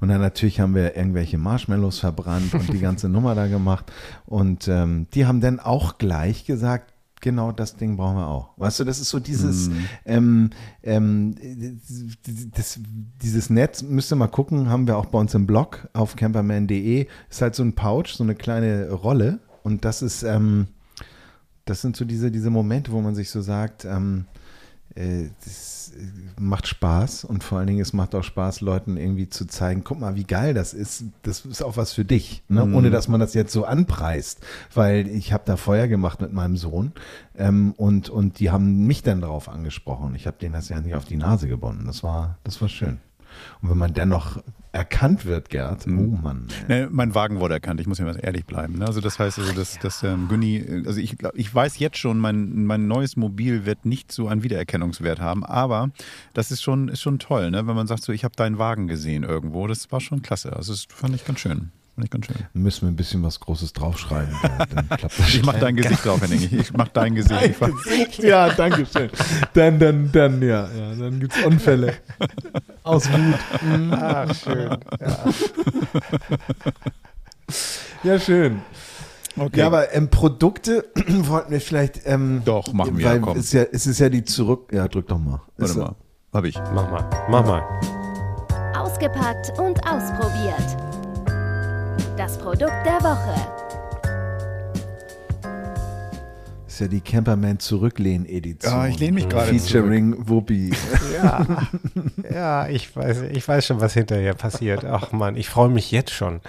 Speaker 2: Und dann natürlich haben wir irgendwelche Marshmallows verbrannt und die ganze Nummer da gemacht. Und ähm, die haben dann auch gleich gesagt, genau das Ding brauchen wir auch. Weißt du, das ist so dieses, ähm, ähm, das, dieses Netz, müsst ihr mal gucken, haben wir auch bei uns im Blog auf camperman.de. Ist halt so ein Pouch, so eine kleine Rolle. Und das ist, ähm, das sind so diese, diese Momente, wo man sich so sagt, ähm, äh, das äh, macht Spaß und vor allen Dingen, es macht auch Spaß, Leuten irgendwie zu zeigen, guck mal, wie geil das ist. Das ist auch was für dich, ne? ohne dass man das jetzt so anpreist, weil ich habe da Feuer gemacht mit meinem Sohn ähm, und, und die haben mich dann darauf angesprochen. Ich habe denen das ja nicht auf die Nase gebunden. Das war, das war schön. Und wenn man dennoch erkannt wird, Gerd, oh Mann.
Speaker 3: Nee, mein Wagen wurde erkannt, ich muss ja mal ehrlich bleiben. Ne? Also das heißt, also dass, dass ähm, Günni, also ich, glaub- ich weiß jetzt schon, mein, mein neues Mobil wird nicht so einen Wiedererkennungswert haben, aber das ist schon, ist schon toll, ne? wenn man sagt, so ich habe deinen Wagen gesehen irgendwo, das war schon klasse. Also das fand ich ganz schön. Fand ich ganz schön.
Speaker 2: Müssen wir ein bisschen was Großes draufschreiben, dann klappt das
Speaker 3: Ich mach dein Gesicht drauf, Henning. Ich, ich mach dein Gesicht. Ich fahr,
Speaker 2: Ja, danke schön. Dann, dann, dann, ja, ja dann gibt es Unfälle. Aus Wut.
Speaker 4: Ach, schön.
Speaker 2: Ja, schön.
Speaker 3: okay.
Speaker 2: Ja, aber ähm, Produkte wollten wir vielleicht. Ähm,
Speaker 3: Doch, machen wir,
Speaker 2: Weil
Speaker 3: komm.
Speaker 2: Es ist, ja, es ist ja die zurück. Ja, drück doch mal.
Speaker 3: Warte
Speaker 2: Ist-
Speaker 3: mal. Hab ich.
Speaker 4: Mach mal, mach mal.
Speaker 1: Ausgepackt und ausprobiert. Das Produkt der Woche.
Speaker 2: ist ja die Camperman Zurücklehn-Edition.
Speaker 3: Ja, ich lehne mich gerade
Speaker 2: Featuring Wuppi.
Speaker 4: Ja, ja ich, weiß, ich weiß schon, was hinterher passiert. Ach man, ich freue mich jetzt schon.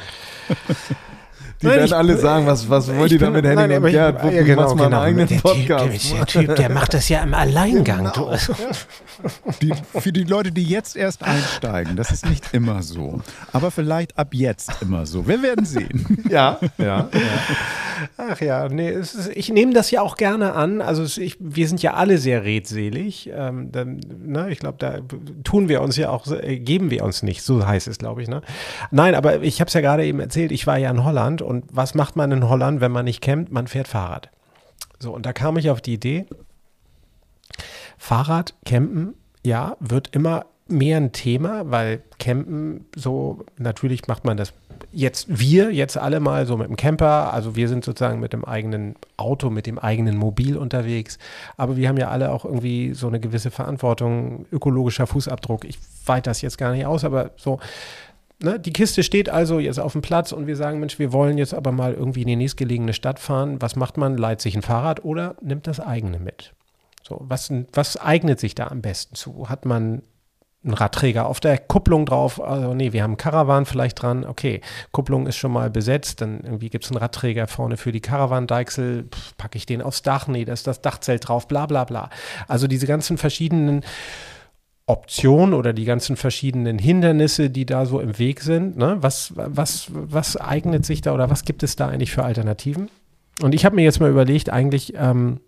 Speaker 2: Die nein, werden ich, alle sagen, was, was wollt ihr damit Henning nein, und Gerd?
Speaker 4: Ja, genau, machst mal genau. einen eigenen der Podcast. Typ, der, der, Typ, der macht das ja im Alleingang. Genau.
Speaker 3: Die, für die Leute, die jetzt erst einsteigen, das ist nicht immer so. Aber vielleicht ab jetzt immer so. Wir werden sehen.
Speaker 2: Ja, ja. ja.
Speaker 4: Ach ja, nee, ist, ich nehme das ja auch gerne an. Also ich, wir sind ja alle sehr redselig. Ähm, dann, ne, ich glaube, da tun wir uns ja auch, äh, geben wir uns nicht. So heißt es, glaube ich. Ne? Nein, aber ich habe es ja gerade eben erzählt. Ich war ja in Holland und was macht man in Holland, wenn man nicht campt? Man fährt Fahrrad. So, und da kam ich auf die Idee, Fahrrad, Campen, ja, wird immer mehr ein Thema, weil Campen so, natürlich macht man das jetzt wir, jetzt alle mal so mit dem Camper, also wir sind sozusagen mit dem eigenen Auto, mit dem eigenen Mobil unterwegs, aber wir haben ja alle auch irgendwie so eine gewisse Verantwortung, ökologischer Fußabdruck. Ich weite das jetzt gar nicht aus, aber so, Ne, die Kiste steht also jetzt auf dem Platz und wir sagen, Mensch, wir wollen jetzt aber mal irgendwie in die nächstgelegene Stadt fahren. Was macht man? Leiht sich ein Fahrrad oder nimmt das eigene mit? So, was, was eignet sich da am besten zu? Hat man einen Radträger auf der Kupplung drauf? Also, nee, wir haben einen Caravan vielleicht dran. Okay, Kupplung ist schon mal besetzt. Dann irgendwie gibt es einen Radträger vorne für die Caravan-Deichsel. Packe ich den aufs Dach? Nee, da ist das Dachzelt drauf, bla, bla, bla. Also, diese ganzen verschiedenen Optionen oder die ganzen verschiedenen Hindernisse, die da so im Weg sind. Ne? Was, was, was eignet sich da oder was gibt es da eigentlich für Alternativen? Und ich habe mir jetzt mal überlegt, eigentlich, ähm,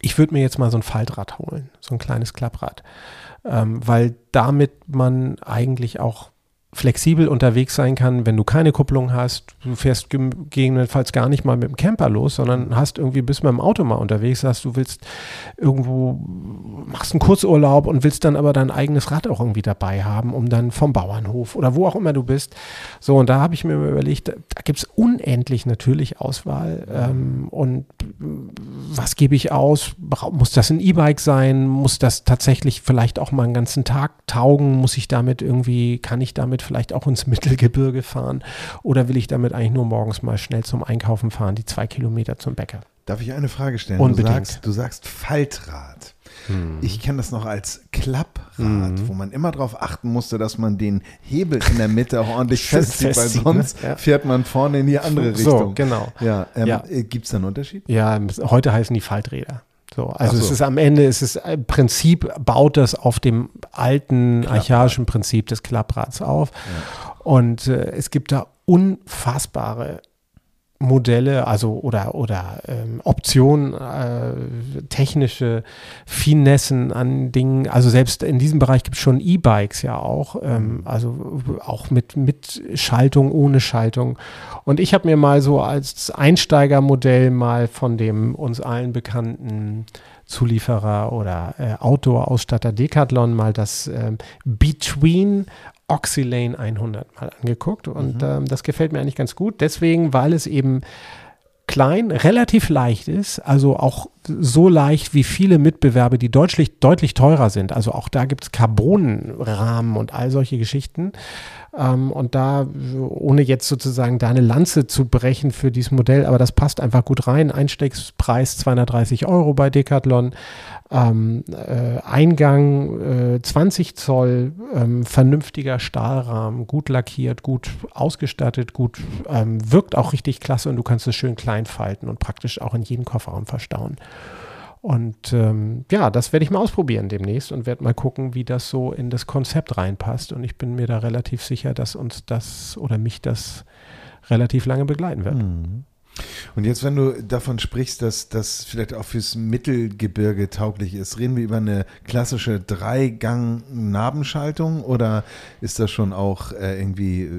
Speaker 4: ich würde mir jetzt mal so ein Faltrad holen, so ein kleines Klapprad, ähm, weil damit man eigentlich auch flexibel unterwegs sein kann, wenn du keine Kupplung hast. Du fährst gegebenenfalls gar nicht mal mit dem Camper los, sondern hast irgendwie bist mit dem Auto mal unterwegs, sagst, du willst irgendwo, machst einen Kurzurlaub und willst dann aber dein eigenes Rad auch irgendwie dabei haben, um dann vom Bauernhof oder wo auch immer du bist. So, und da habe ich mir überlegt, da, da gibt es unendlich natürlich Auswahl. Ähm, und was gebe ich aus? Muss das ein E-Bike sein? Muss das tatsächlich vielleicht auch mal einen ganzen Tag taugen? Muss ich damit irgendwie, kann ich damit vielleicht auch ins Mittelgebirge fahren? Oder will ich damit eigentlich nur morgens mal schnell zum Einkaufen fahren, die zwei Kilometer zum Bäcker?
Speaker 2: Darf ich eine Frage stellen?
Speaker 4: Unbedingt.
Speaker 2: Du sagst, du sagst Faltrad. Hm. Ich kenne das noch als Klapprad, hm. wo man immer darauf achten musste, dass man den Hebel in der Mitte auch ordentlich festzieht, weil sonst ne? ja. fährt man vorne in die andere Richtung.
Speaker 4: So, genau.
Speaker 2: Ja, ähm, ja. Äh, Gibt es da einen Unterschied?
Speaker 4: Ja, heute heißen die Falträder. So, also so. es ist am Ende, es ist im Prinzip, baut das auf dem alten Klapprad. archaischen Prinzip des Klapprads auf. Ja. Und äh, es gibt da unfassbare Modelle, also oder oder ähm, Optionen, äh, technische Finessen an Dingen. Also selbst in diesem Bereich gibt es schon E-Bikes ja auch, ähm, also auch mit mit Schaltung, ohne Schaltung. Und ich habe mir mal so als Einsteigermodell mal von dem uns allen bekannten Zulieferer oder äh, Outdoor-Ausstatter Decathlon mal das äh, Between Oxylane 100 mal angeguckt und mhm. ähm, das gefällt mir eigentlich ganz gut. Deswegen, weil es eben klein, relativ leicht ist, also auch so leicht wie viele Mitbewerber, die deutlich, deutlich teurer sind. Also auch da gibt es Carbonrahmen und all solche Geschichten. Ähm, und da, ohne jetzt sozusagen da eine Lanze zu brechen für dieses Modell, aber das passt einfach gut rein. Einstiegspreis 230 Euro bei Decathlon. Ähm, äh, Eingang äh, 20 Zoll, ähm, vernünftiger Stahlrahmen, gut lackiert, gut ausgestattet, gut, ähm, wirkt auch richtig klasse und du kannst es schön klein falten und praktisch auch in jeden Kofferraum verstauen. Und ähm, ja, das werde ich mal ausprobieren demnächst und werde mal gucken, wie das so in das Konzept reinpasst. Und ich bin mir da relativ sicher, dass uns das oder mich das relativ lange begleiten wird. Mhm.
Speaker 2: Und jetzt, wenn du davon sprichst, dass das vielleicht auch fürs Mittelgebirge tauglich ist, reden wir über eine klassische Dreigang-Nabenschaltung oder ist das schon auch äh, irgendwie äh,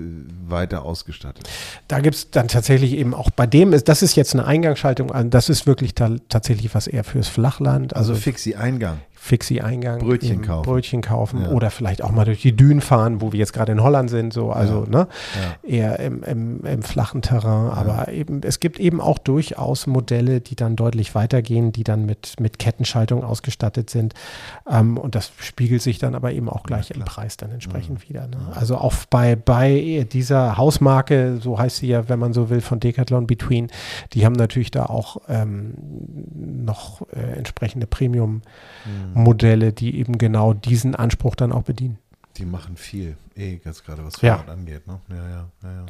Speaker 2: weiter ausgestattet?
Speaker 4: Da gibt es dann tatsächlich eben auch bei dem, ist, das ist jetzt eine Eingangsschaltung, das ist wirklich ta tatsächlich was eher fürs Flachland.
Speaker 2: Also, also Fixie-Eingang.
Speaker 4: Fixie-Eingang.
Speaker 2: Brötchen kaufen.
Speaker 4: Brötchen kaufen ja. oder vielleicht auch mal durch die Dünen fahren, wo wir jetzt gerade in Holland sind, so, also ja. ne, ja. eher im, im, im, flachen Terrain. Aber eben, es gibt eben auch durchaus Modelle, die dann deutlich weitergehen, die dann mit, mit Kettenschaltung ausgestattet sind. Ähm, und das spiegelt sich dann aber eben auch gleich im Preis dann entsprechend mhm. wieder. Ne? Also auch bei, bei dieser Hausmarke, so heißt sie ja, wenn man so will, von Decathlon Between, die haben natürlich da auch ähm, noch äh, entsprechende Premium-Modelle, die eben genau diesen Anspruch dann auch bedienen.
Speaker 2: Die machen viel, eh, jetzt gerade was
Speaker 4: Ja.
Speaker 2: Fahrrad angeht. Ne? Ja, ja, ja, ja.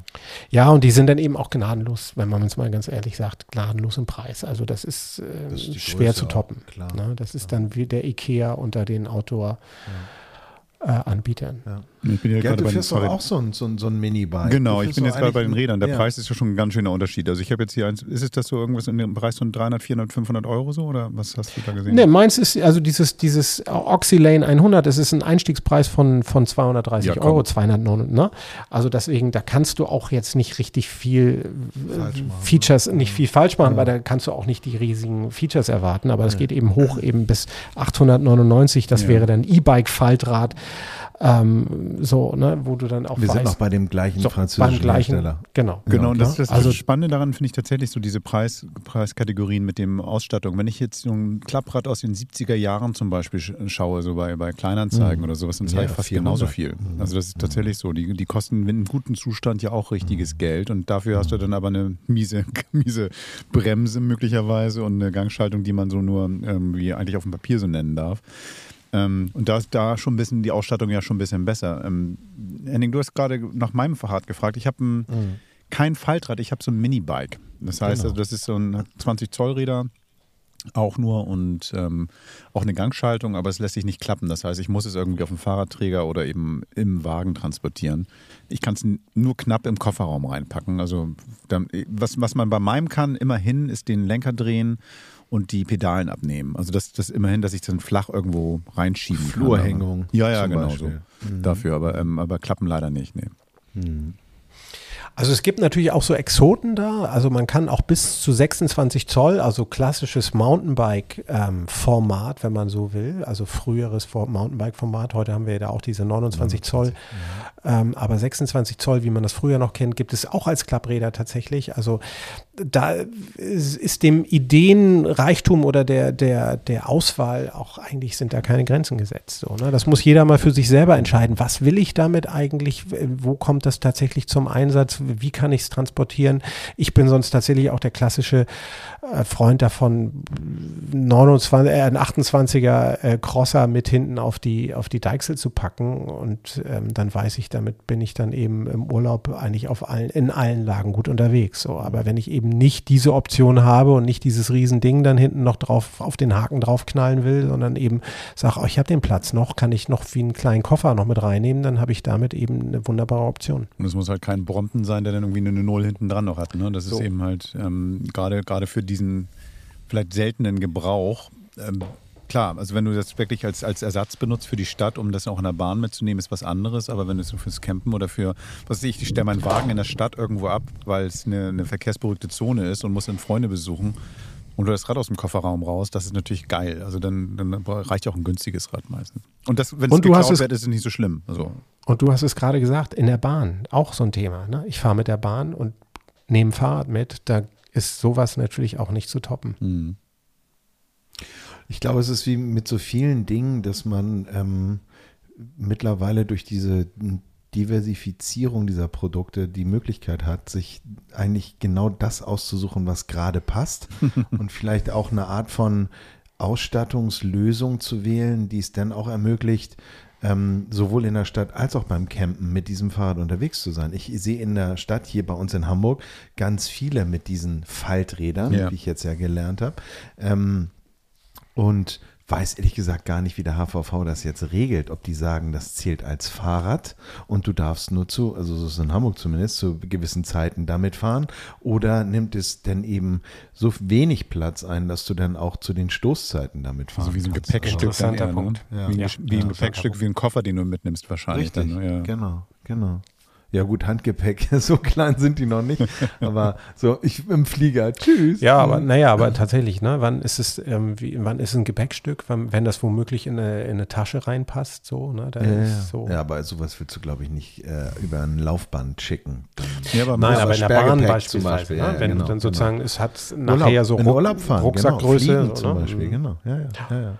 Speaker 4: Ja, und die sind dann eben auch gnadenlos, wenn man es mal ganz ehrlich sagt, gnadenlos im Preis. Also das ist, äh,
Speaker 2: Das ist
Speaker 4: schwer zu toppen.
Speaker 2: auch.
Speaker 4: Ne? Das ist dann wie der Ikea unter den Outdoor-Anbietern.
Speaker 2: ja.
Speaker 3: Ich bin ja gerade
Speaker 2: du
Speaker 3: bei den
Speaker 2: fährst doch
Speaker 3: Fahrrädern.
Speaker 2: auch so ein, so ein, so ein Minibike.
Speaker 3: Genau, ich bin jetzt gerade bei den Rädern. Der
Speaker 2: ja.
Speaker 3: Preis ist ja schon ein ganz schöner Unterschied. Also ich habe jetzt hier eins, ist es das so irgendwas in dem Preis von 300, 400, 500 Euro so oder was hast du da gesehen?
Speaker 4: Ne, meins ist, also dieses, dieses Oxylane 100, das ist ein Einstiegspreis von, von 230
Speaker 3: Ja.
Speaker 4: Euro, 209, ne? Also deswegen, da kannst du auch jetzt nicht richtig viel äh,
Speaker 2: machen,
Speaker 4: Features,
Speaker 2: ne?
Speaker 4: nicht viel falsch machen, weil da kannst du auch nicht die riesigen Features erwarten, aber das geht eben hoch eben bis 899, das
Speaker 3: Ja.
Speaker 4: wäre dann E-Bike-Faltrad, ähm, so, ne, wo du dann auch
Speaker 2: Wir sind
Speaker 4: weißt,
Speaker 2: noch bei dem gleichen
Speaker 4: so,
Speaker 2: französischen
Speaker 4: gleichen,
Speaker 2: Hersteller.
Speaker 4: genau.
Speaker 3: Genau, und das, das,
Speaker 4: also
Speaker 3: Spannende daran finde ich tatsächlich so diese Preis, Preiskategorien mit dem Ausstattung. Wenn ich jetzt so ein Klapprad aus den 70er Jahren zum Beispiel sch- schaue, so bei, bei Kleinanzeigen oder sowas, dann zahle ich
Speaker 2: Ja,
Speaker 3: fast
Speaker 2: 400.
Speaker 3: genauso viel. Also das ist tatsächlich so. Die, die kosten in einem guten Zustand ja auch richtiges Geld und dafür hast du dann aber eine miese, miese Bremse möglicherweise und eine Gangschaltung, die man so nur irgendwie eigentlich auf dem Papier so nennen darf. Ähm, und da ist da schon ein bisschen die Ausstattung ja schon ein bisschen besser. Ähm, Henning, du hast gerade nach meinem Fahrrad gefragt. Ich habe ein, kein Faltrad, ich habe so ein Minibike. Das heißt,
Speaker 2: Genau.
Speaker 3: also das ist so ein 20 Zoll Räder auch nur und ähm, auch eine Gangschaltung, aber es lässt sich nicht klappen. Das heißt, ich muss es irgendwie auf dem Fahrradträger oder eben im Wagen transportieren. Ich kann es nur knapp im Kofferraum reinpacken. Also was, was man bei meinem kann, immerhin, ist den Lenker drehen und die Pedalen abnehmen. Also das, das immerhin, dass ich dann flach irgendwo reinschieben kann.
Speaker 2: Flurhängung
Speaker 3: Ja, ja, genau
Speaker 2: Beispiel.
Speaker 3: so. Dafür, aber, ähm, aber klappen leider nicht. Nee.
Speaker 4: Also es gibt natürlich auch so Exoten da. Also man kann auch bis zu 26 Zoll, also klassisches Mountainbike-Format, wenn man so will. Also früheres For- Mountainbike-Format. Heute haben wir ja da auch diese 29 Zoll. Ähm, aber 26 Zoll, wie man das früher noch kennt, gibt es auch als Klappräder tatsächlich. Also da ist, dem Ideenreichtum oder der, der, der Auswahl auch eigentlich sind da keine Grenzen gesetzt. So, ne? Das muss jeder mal für sich selber entscheiden. Was will ich damit eigentlich? Wo kommt das tatsächlich zum Einsatz? Wie kann ich es transportieren? Ich bin sonst tatsächlich auch der klassische äh, Freund davon, 29, äh, ein 28er äh, Crosser mit hinten auf die, auf die Deichsel zu packen und ähm, dann weiß ich, damit bin ich dann eben im Urlaub eigentlich auf allen, in allen Lagen gut unterwegs. So, aber wenn ich eben nicht diese Option habe und nicht dieses Riesending dann hinten noch drauf auf den Haken draufknallen will, sondern eben sage, oh, ich habe den Platz noch, kann ich noch wie einen kleinen Koffer noch mit reinnehmen, dann habe ich damit eben eine wunderbare Option.
Speaker 3: Und es muss halt kein Brompton sein, der dann irgendwie eine Null hinten dran noch hat. Ne? Das ist
Speaker 4: So.
Speaker 3: eben halt ähm, gerade gerade für diesen vielleicht seltenen Gebrauch. Ähm, klar, also wenn du das wirklich als, als Ersatz benutzt für die Stadt, um das auch in der Bahn mitzunehmen, ist was anderes. Aber wenn du es so fürs Campen oder für, was weiß ich, ich stelle meinen Wagen in der Stadt irgendwo ab, weil es eine, eine verkehrsberuhigte Zone ist und muss dann Freunde besuchen und du das Rad aus dem Kofferraum raus, das ist natürlich geil. Also dann, dann reicht ja auch ein günstiges Rad meistens. Und das, wenn es
Speaker 4: Und hast
Speaker 3: geklaut
Speaker 4: es-
Speaker 3: wird, ist es nicht so schlimm. Also,
Speaker 4: Und du hast es gerade gesagt, in der Bahn, auch so ein Thema. Ne? Ich fahre mit der Bahn und nehme Fahrrad mit, da ist sowas natürlich auch nicht zu toppen.
Speaker 3: hm.
Speaker 2: Ich glaube, es ist wie mit so vielen Dingen, dass man ähm, mittlerweile durch diese Diversifizierung dieser Produkte die Möglichkeit hat, sich eigentlich genau das auszusuchen, was gerade passt und vielleicht auch eine Art von Ausstattungslösung zu wählen, die es dann auch ermöglicht, ähm, sowohl in der Stadt als auch beim Campen mit diesem Fahrrad unterwegs zu sein. Ich sehe in der Stadt hier bei uns in Hamburg ganz viele mit diesen Falträdern,
Speaker 3: Ja.
Speaker 2: wie ich jetzt ja gelernt habe. Ähm, und weiß ehrlich gesagt gar nicht, wie der HVV das jetzt regelt, ob die sagen, das zählt als Fahrrad und du darfst nur zu, also so ist es in Hamburg zumindest, zu gewissen Zeiten damit fahren oder nimmt es denn eben so wenig Platz ein, dass du dann auch zu den Stoßzeiten damit fahren
Speaker 3: Also wie so ein
Speaker 2: kannst.
Speaker 3: Gepäckstück. dann
Speaker 4: Interessanter
Speaker 3: eher, ne?
Speaker 2: Ja.
Speaker 3: Wie ein,
Speaker 4: Ja,
Speaker 3: wie ein
Speaker 4: ja,
Speaker 3: Gepäckstück, wie ein Koffer, den du mitnimmst wahrscheinlich.
Speaker 2: Richtig,
Speaker 3: Dann, ne? ja.
Speaker 2: genau, genau. Ja gut, Handgepäck, so klein sind die noch nicht. Aber so, ich im Flieger, tschüss.
Speaker 4: Ja, aber naja, aber tatsächlich, ne? Wann ist es, ähm, wie, wann ist ein Gepäckstück, wann, wenn das womöglich in eine, in eine Tasche reinpasst, so, ne? Da
Speaker 2: Ja, ja.
Speaker 4: ist so.
Speaker 2: ja, aber sowas willst du, glaube ich, nicht äh, über ein Laufband schicken.
Speaker 3: Ja, aber
Speaker 4: Nein, aber in der Bahn
Speaker 2: Sperrgepäck
Speaker 4: beispielsweise,
Speaker 2: zum Beispiel,
Speaker 4: ne?
Speaker 2: ja, ja,
Speaker 4: wenn
Speaker 2: genau,
Speaker 4: dann sozusagen, es hat
Speaker 2: Urlaub,
Speaker 4: nachher so
Speaker 2: in
Speaker 4: Ruck,
Speaker 2: Urlaub fahren,
Speaker 4: Rucksackgröße.
Speaker 2: genau, Fliegen zum? Beispiel,
Speaker 4: Mhm.
Speaker 2: genau. Ja, ja, ja. ja.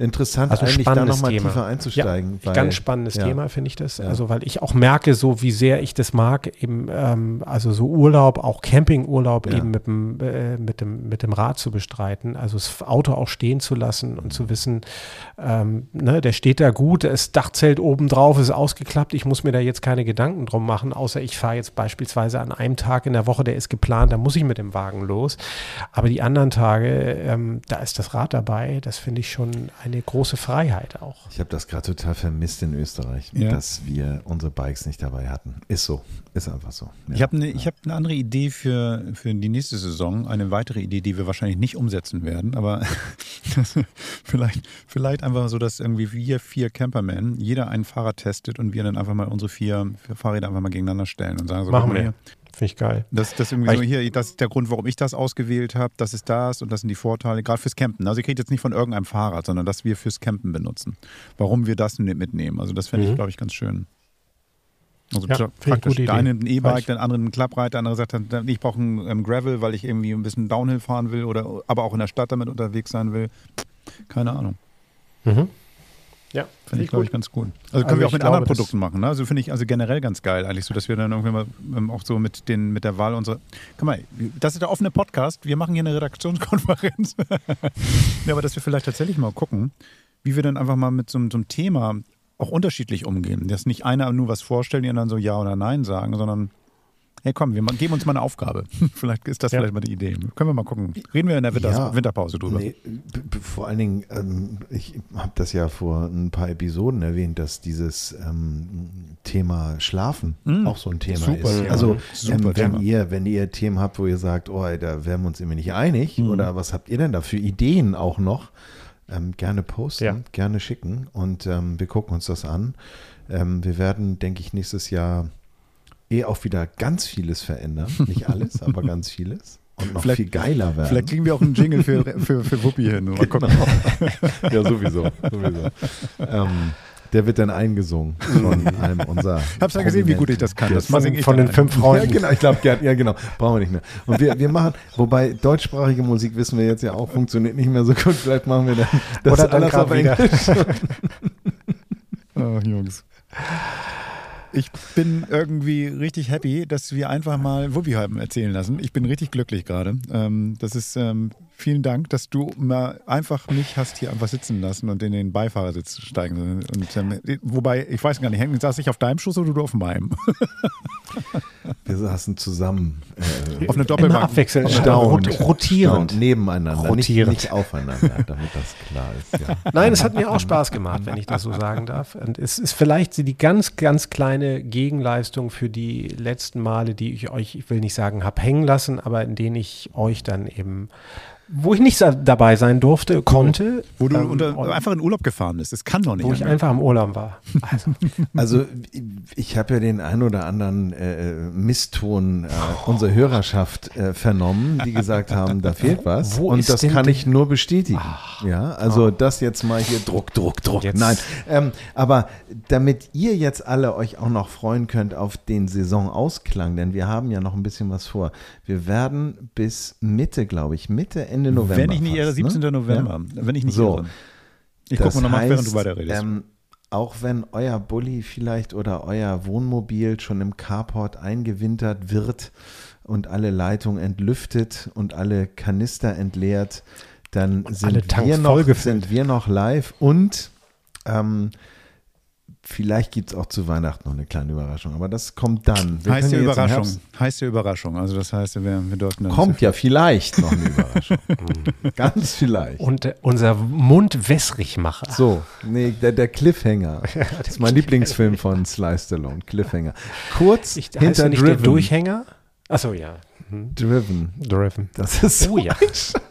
Speaker 2: Interessant,
Speaker 4: Also
Speaker 2: eigentlich da nochmal tiefer einzusteigen.
Speaker 4: Ja, ganz spannendes
Speaker 2: ja.
Speaker 4: Thema finde ich das.
Speaker 2: Ja.
Speaker 4: Also weil ich auch merke, so wie sehr ich das mag, eben ähm, also so Urlaub, auch Campingurlaub eben mit dem, äh, mit dem mit dem Rad zu bestreiten. Also das Auto auch stehen zu lassen und zu wissen, ähm, ne, der steht da gut, das Dachzelt oben drauf ist ausgeklappt. Ich muss mir da jetzt keine Gedanken drum machen, außer ich fahre jetzt beispielsweise an einem Tag in der Woche, der ist geplant, da muss ich mit dem Wagen los. Aber die anderen Tage, ähm, da ist das Rad dabei. Das finde ich schon eine große Freiheit auch.
Speaker 2: Ich habe das gerade total vermisst in Österreich,
Speaker 3: Ja.
Speaker 2: dass wir unsere Bikes nicht dabei hatten. Ist so, ist einfach so. Ja.
Speaker 3: Ich habe eine hab ne andere Idee für, für die nächste Saison, eine weitere Idee, die wir wahrscheinlich nicht umsetzen werden, aber vielleicht, vielleicht einfach so, dass irgendwie wir vier Campermen, jeder ein Fahrrad testet und wir dann einfach mal unsere vier, vier Fahrräder einfach mal gegeneinander stellen und sagen so,
Speaker 4: Machen wir.
Speaker 3: hier,
Speaker 4: Finde ich geil.
Speaker 3: Das, das, irgendwie so,
Speaker 4: ich-
Speaker 3: hier, das ist der Grund, warum ich das ausgewählt habe. Das ist das und das sind die Vorteile, gerade fürs Campen. Also ihr kriegt jetzt nicht von irgendeinem Fahrrad, sondern das wir fürs Campen benutzen. Warum wir das mit- mitnehmen. Also das fände ich,
Speaker 4: Mhm.
Speaker 3: glaube ich, ganz schön. Also
Speaker 4: Ja, ich
Speaker 3: praktisch, der eine ein E-Bike, der andere ein Klapprad, der andere sagt, dann, ich brauche einen ähm, Gravel, weil ich irgendwie ein bisschen Downhill fahren will oder aber auch in der Stadt damit unterwegs sein will. Keine Ahnung.
Speaker 4: Mhm. Ja,
Speaker 3: Finde ich, glaube ich, ganz cool. Also
Speaker 4: Also
Speaker 3: können wir auch mit
Speaker 4: glaube,
Speaker 3: anderen Produkten machen. Ne? Also finde ich also generell ganz geil eigentlich so, dass wir dann irgendwann mal ähm, auch so mit, den, mit der Wahl unserer... Guck mal, das ist der offene Podcast. Wir machen hier eine Redaktionskonferenz. ja, aber dass wir vielleicht tatsächlich mal gucken, wie wir dann einfach mal mit so, einem- so einem Thema auch unterschiedlich umgehen. Dass nicht einer nur was vorstellt, die anderen so Ja oder Nein sagen, sondern hey komm, wir geben uns mal eine Aufgabe. vielleicht ist das
Speaker 4: Ja.
Speaker 3: vielleicht mal die Idee. Können wir mal gucken. Reden wir in der Winter
Speaker 2: Ja.
Speaker 3: Winterpause drüber.
Speaker 2: Nee, vor allen Dingen, ähm, ich habe das ja vor ein paar Episoden erwähnt, dass dieses ähm, Thema Schlafen
Speaker 3: Mm.
Speaker 2: auch so ein Thema
Speaker 3: Super
Speaker 2: ist.
Speaker 3: Thema.
Speaker 2: Also
Speaker 3: Super
Speaker 2: ähm, wenn
Speaker 3: Thema.
Speaker 2: ihr, wenn ihr Themen habt, wo ihr sagt, oh, da wären wir uns irgendwie nicht einig,
Speaker 3: Mhm.
Speaker 2: oder was habt ihr denn da für Ideen auch noch? Ähm, gerne posten,
Speaker 4: Ja.
Speaker 2: gerne schicken und ähm, wir gucken uns das an. Ähm, wir werden, denke ich, nächstes Jahr eh auch wieder ganz vieles verändern. Nicht alles, aber ganz vieles. Und noch
Speaker 3: Vielleicht-
Speaker 2: viel geiler werden.
Speaker 3: Vielleicht kriegen wir auch einen Jingle für, für, für Wuppi hin. Mal gucken.
Speaker 2: Ja, sowieso. sowieso. ähm, der wird dann eingesungen von einem unserer.
Speaker 3: Ich hab's ja gesehen, wie gut ich das kann. Das
Speaker 4: Von,
Speaker 3: ich
Speaker 4: von den fünf
Speaker 2: Ja,
Speaker 4: Freunden.
Speaker 2: genau, ich glaube, ja, genau, brauchen wir nicht mehr. Und wir, wir machen, wobei deutschsprachige Musik wissen wir jetzt ja auch, funktioniert nicht mehr so gut. Vielleicht machen wir dann das
Speaker 4: Oder dann
Speaker 2: alles auf. Englisch.
Speaker 3: Ach, Jungs. Ich bin irgendwie richtig happy, dass wir einfach mal Wuppi haben erzählen lassen. Ich bin richtig glücklich gerade. Ähm, das ist ähm, vielen Dank, dass du mal einfach mich hast hier einfach sitzen lassen und in den Beifahrersitz steigen. Und, ähm, wobei, ich weiß gar nicht, hängen- saß ich auf deinem Schoß oder du auf meinem?
Speaker 2: Wir saßen zusammen. Äh,
Speaker 3: auf eine Doppelbank.
Speaker 4: abwechselnd,
Speaker 2: Stauend.
Speaker 4: rot- rotierend.
Speaker 2: Stauend, nebeneinander,
Speaker 4: Rotierend.
Speaker 2: Nicht, nicht aufeinander, damit das klar ist. Ja.
Speaker 4: Nein, es hat mir auch Spaß gemacht, wenn ich das so sagen darf. Und es ist vielleicht die ganz, ganz kleine Gegenleistung für die letzten Male, die ich euch, ich will nicht sagen, hab hängen lassen, aber in denen ich euch dann eben, wo ich nicht dabei sein durfte, konnte.
Speaker 3: Wo du
Speaker 4: ähm,
Speaker 3: unter, einfach in Urlaub gefahren bist. Das kann doch nicht.
Speaker 4: wo ich einfach im Urlaub war. Also,
Speaker 2: Also ich habe ja den ein oder anderen äh, Misston äh, unserer Hörerschaft äh, vernommen, die gesagt haben, da fehlt was.
Speaker 4: Wo
Speaker 2: und das kann ich nur bestätigen. ja, also das jetzt mal hier Druck, Druck, Druck.
Speaker 4: Jetzt-
Speaker 2: Nein, ähm, aber damit ihr jetzt alle euch auch noch freuen könnt auf den Saisonausklang, denn wir haben ja noch ein bisschen was vor. Wir werden bis Mitte, glaube ich, Mitte, Ende November.
Speaker 3: Wenn ich nicht irre,
Speaker 2: fast,
Speaker 3: 17.
Speaker 2: ne?
Speaker 3: November. Wenn ich nicht
Speaker 2: So.
Speaker 3: irre. Ich gucke mal nochmal, während du weiterredest.
Speaker 2: Ähm, auch wenn euer Bulli vielleicht oder euer Wohnmobil schon im Carport eingewintert wird und alle Leitungen entlüftet und alle Kanister entleert, dann sind, wir noch, sind wir noch live und ähm, vielleicht gibt es auch zu Weihnachten noch eine kleine Überraschung, aber das kommt dann. Wir
Speaker 3: heißt ja Überraschung. Heißt ja Überraschung. Also das heißt, wir, wir dürfen dann.
Speaker 2: Kommt ja vielleicht noch eine Überraschung. Ganz vielleicht.
Speaker 4: und äh, unser Mund wässrig mache.
Speaker 2: So, nee, der, der Cliffhanger. Das ist mein Lieblingsfilm von Sly Stallone, Cliffhanger. Kurz
Speaker 4: Ich, heißt
Speaker 2: hinter
Speaker 4: ja nicht der
Speaker 2: Driven.
Speaker 4: Durchhänger? Achso, ja. Mhm.
Speaker 2: Driven.
Speaker 4: Driven.
Speaker 2: Das ist so
Speaker 4: Oh ja.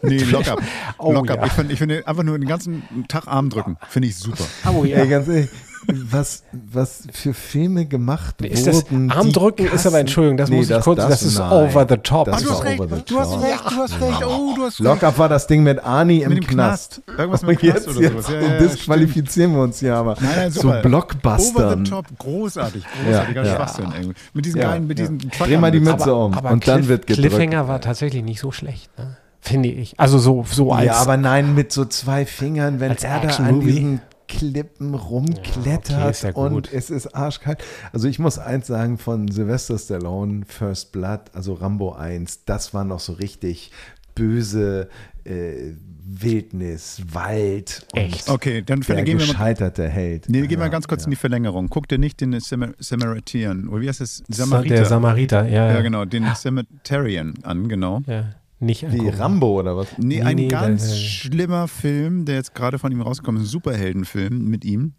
Speaker 3: Nee, lock up.
Speaker 4: Oh
Speaker 3: lock up.
Speaker 4: ja.
Speaker 3: Ich finde ich find einfach nur den ganzen Tag Arm drücken. Finde ich super.
Speaker 4: Oh ja.
Speaker 2: Ey, ganz ehrlich, was, was für Filme gemacht
Speaker 4: Ist das
Speaker 2: wurden. die
Speaker 4: Armdrücken ist aber, Entschuldigung, das
Speaker 2: Nee,
Speaker 4: muss ich kurz, das, ist
Speaker 2: nein.
Speaker 4: over the top.
Speaker 2: Das
Speaker 3: Ah, du
Speaker 2: war
Speaker 3: hast recht,
Speaker 2: over the
Speaker 3: du hast
Speaker 2: top.
Speaker 3: recht, du hast recht. Oh, du hast recht.
Speaker 2: Lock-up war das Ding mit Arnie im
Speaker 3: Mit dem
Speaker 2: Knast.
Speaker 3: Knast. Irgendwas mit Knast
Speaker 2: jetzt,
Speaker 3: oder sowas. Ja, ja,
Speaker 2: disqualifizieren wir uns hier aber.
Speaker 3: Nein, nein,
Speaker 2: so
Speaker 3: super. Over the top, großartig, großartiger
Speaker 2: Ja, ja.
Speaker 3: Schwachsinn. irgendwie. Mit diesen
Speaker 2: Ja,
Speaker 3: geilen, mit
Speaker 2: ja.
Speaker 3: diesen
Speaker 2: Dreh mal die Mütze um
Speaker 4: aber
Speaker 2: und dann
Speaker 4: Cliff-
Speaker 2: wird gedrückt.
Speaker 4: Cliffhanger war tatsächlich nicht so schlecht, ne? finde ich. Also so, so als
Speaker 2: Ja, aber nein, mit so zwei Fingern, wenn er da an diesen Klippen rumklettert
Speaker 4: Ja, okay, ist ja
Speaker 2: und es ist arschkalt. Also ich muss eins sagen von Sylvester Stallone, First Blood, also Rambo 1, das war noch so richtig böse äh, Wildnis, Wald und
Speaker 4: Echt?
Speaker 3: Okay, dann
Speaker 2: der
Speaker 3: gehen wir mal.
Speaker 2: gescheiterte Held.
Speaker 3: Nee, gehen wir
Speaker 2: Ja,
Speaker 3: ganz kurz
Speaker 2: ja.
Speaker 3: in die Verlängerung. Guck dir nicht den Samar Samaritan, oder wie heißt es?
Speaker 4: der Samariter, ja.
Speaker 3: Ja, genau, den Samaritayan an, genau.
Speaker 4: Ja, nicht
Speaker 2: Wie
Speaker 4: angucken.
Speaker 2: Rambo oder was?
Speaker 3: Nee,
Speaker 4: Nee,
Speaker 3: ein
Speaker 4: nee,
Speaker 3: ganz schlimmer Film, der jetzt gerade von ihm rausgekommen ist, ein Superheldenfilm mit ihm.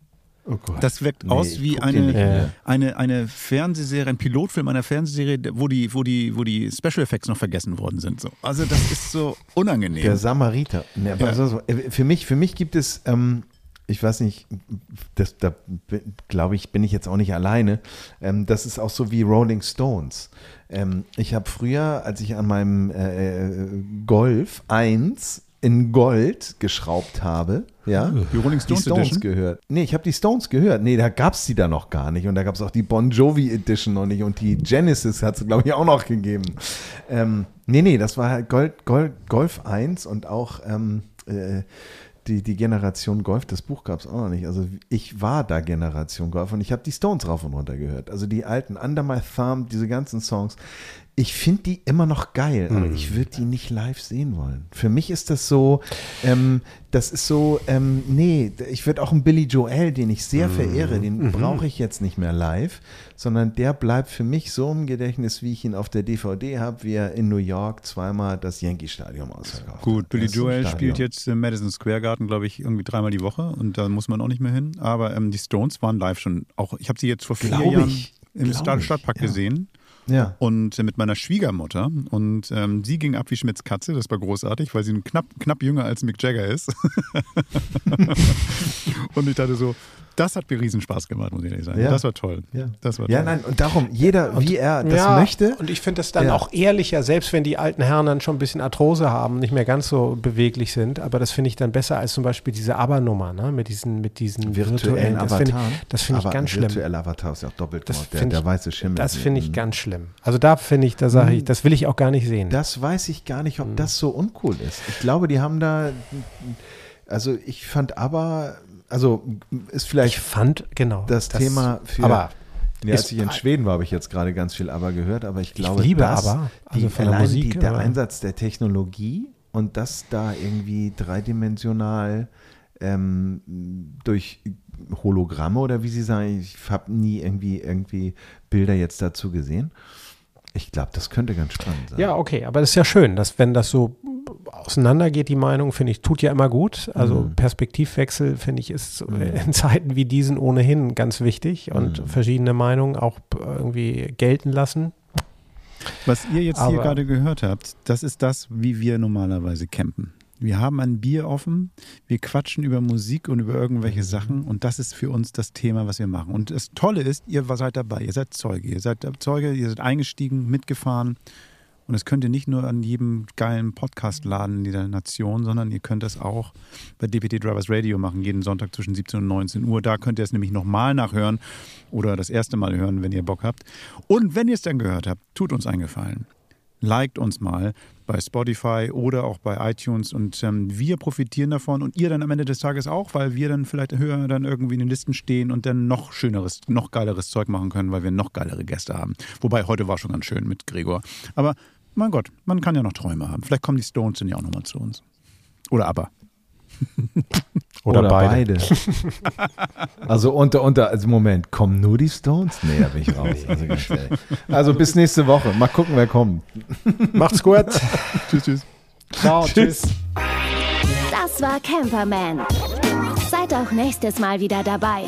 Speaker 2: Oh Gott.
Speaker 3: Das wirkt
Speaker 2: Nee,
Speaker 3: aus wie eine, eine, eine Fernsehserie, ein Pilotfilm einer Fernsehserie, wo die, wo die, wo die Special Effects noch vergessen worden sind. So. Also das ist so unangenehm.
Speaker 2: Der Samariter.
Speaker 3: Ja.
Speaker 2: so, so, äh, für, mich, für mich gibt es, ähm, ich weiß nicht, das, da glaube ich, bin ich jetzt auch nicht alleine. Ähm, das ist auch so wie Rolling Stones. Ähm, ich habe früher, als ich an meinem äh, äh, Golf 1 in Gold geschraubt habe, ja,
Speaker 3: Die Rolling
Speaker 2: die
Speaker 3: Stones
Speaker 2: Stones
Speaker 3: Edition?
Speaker 2: gehört. Nee, ich habe die Stones gehört. Nee, da gab es die da noch gar nicht. Und da gab es auch die Bon Jovi Edition noch nicht. Und die Genesis hat es, glaube ich, auch noch gegeben. Ähm, nee, nee, das war halt Gold, Gold, Golf 1 und auch ähm, äh, die, die Generation Golf, das Buch gab es auch noch nicht. Also ich war da Generation Golf und ich habe die Stones rauf und runter gehört. Also die alten Under My Thumb, diese ganzen Songs. Ich finde die immer noch geil, aber
Speaker 3: Hm.
Speaker 2: ich würde die nicht live sehen wollen. Für mich ist das so, ähm, das ist so, ähm, nee, ich würde auch einen Billy Joel, den ich sehr verehre,
Speaker 3: Mhm.
Speaker 2: den brauche ich jetzt nicht mehr live, sondern der bleibt für mich so im Gedächtnis, wie ich ihn auf der DVD habe, wie er in New York zweimal das Yankee Stadium ausverkauft
Speaker 3: Gut. Billy Joel spielt jetzt im Madison Square Garden, glaube ich, irgendwie dreimal die Woche und da muss man auch nicht mehr hin. Aber ähm, die Stones waren live schon auch. Ich habe sie jetzt vor vier Jahren
Speaker 2: ich.
Speaker 3: im Stadt Stadtpark
Speaker 2: ja.
Speaker 3: gesehen
Speaker 2: Ja.
Speaker 3: und äh, mit meiner Schwiegermutter und ähm, sie ging ab wie Schmidts Katze. Das war großartig, weil sie knapp, knapp jünger als Mick Jagger ist. und ich dachte so, das hat mir riesen Spaß gemacht, muss ich ehrlich sagen.
Speaker 2: Ja.
Speaker 3: Das war toll.
Speaker 2: Ja.
Speaker 3: Das war
Speaker 2: ja,
Speaker 3: toll.
Speaker 2: nein, und darum, jeder, wie er das
Speaker 4: ja,
Speaker 2: möchte.
Speaker 4: Und ich finde das dann
Speaker 2: Ja.
Speaker 4: auch ehrlicher, selbst wenn die alten Herren dann schon ein bisschen Arthrose haben, nicht mehr ganz so beweglich sind. Aber das finde ich dann besser als zum Beispiel diese Aber-Nummer, ne? mit diesen, mit diesen
Speaker 2: virtuellen
Speaker 4: das finde
Speaker 2: Avatar.
Speaker 4: ich, das finde ich
Speaker 2: Aber
Speaker 4: ganz schlimm.
Speaker 2: Virtueller Avatar ist ja auch doppelt
Speaker 4: Das
Speaker 2: der,
Speaker 4: find
Speaker 2: der
Speaker 4: ich-
Speaker 2: weiße Schimmel.
Speaker 4: Das finde ich
Speaker 2: Mhm.
Speaker 4: ganz schlimm. Also da finde ich, da sage ich, das will ich auch gar nicht sehen.
Speaker 2: Das weiß ich gar nicht, ob
Speaker 4: Mhm.
Speaker 2: das so uncool ist. Ich glaube, die haben da, also ich fand aber, also ist
Speaker 4: ich
Speaker 2: vielleicht
Speaker 4: fand, genau.
Speaker 2: das, Thema für,
Speaker 4: Aber
Speaker 2: ja, als
Speaker 4: ist-
Speaker 2: ich in Schweden war, habe ich jetzt gerade ganz viel Aber gehört, aber ich glaube,
Speaker 4: liebe
Speaker 2: das,
Speaker 4: Aber, also
Speaker 2: die, allein
Speaker 4: Musik,
Speaker 2: die, der
Speaker 4: aber-
Speaker 2: Einsatz der Technologie und das da irgendwie dreidimensional ähm, durch Hologramme oder wie Sie sagen, ich habe nie irgendwie, irgendwie Bilder jetzt dazu gesehen. Ich glaube, das könnte ganz spannend sein.
Speaker 4: Ja, okay, aber das ist ja schön, dass wenn das so auseinandergeht, die Meinung, finde ich, tut ja immer gut. Also
Speaker 2: Mhm.
Speaker 4: Perspektivwechsel, finde ich, ist
Speaker 2: Mhm.
Speaker 4: in Zeiten wie diesen ohnehin ganz wichtig und
Speaker 2: Mhm.
Speaker 4: verschiedene Meinungen auch irgendwie gelten lassen.
Speaker 3: Was ihr jetzt hier
Speaker 4: Aber-
Speaker 3: gerade gehört habt, das ist das, wie wir normalerweise campen. Wir haben ein Bier offen, wir quatschen über Musik und über irgendwelche Sachen. Und das ist für uns das Thema, was wir machen. Und das Tolle ist, ihr seid dabei, ihr seid Zeuge, ihr seid Zeuge, ihr seid eingestiegen, mitgefahren. Und das könnt ihr nicht nur an jedem geilen Podcast-Laden in dieser Nation, sondern ihr könnt das auch bei DPT Drivers Radio machen, jeden Sonntag zwischen 17 und 19 Uhr. Da könnt ihr es nämlich nochmal nachhören oder das erste Mal hören, wenn ihr Bock habt. Und wenn ihr es dann gehört habt, tut uns einen Gefallen liked uns mal bei Spotify oder auch bei iTunes und ähm, wir profitieren davon und ihr dann am Ende des Tages auch, weil wir dann vielleicht höher dann irgendwie in den Listen stehen und dann noch schöneres, noch geileres Zeug machen können, weil wir noch geilere Gäste haben. Wobei heute war schon ganz schön mit Gregor. Aber mein Gott, man kann ja noch Träume haben. Vielleicht kommen die Stones dann ja auch nochmal zu uns. Oder aber.
Speaker 4: Oder, beide.
Speaker 2: Also unter, unter, also Moment, kommen nur die Stones? Nee, da bin ich raus. Also, also bis nächste Woche. Mal gucken, wer kommt.
Speaker 4: Macht's gut.
Speaker 3: Tschüss, tschüss.
Speaker 4: Ciao, tschüss.
Speaker 1: Das war Camperman. Seid auch nächstes Mal wieder dabei.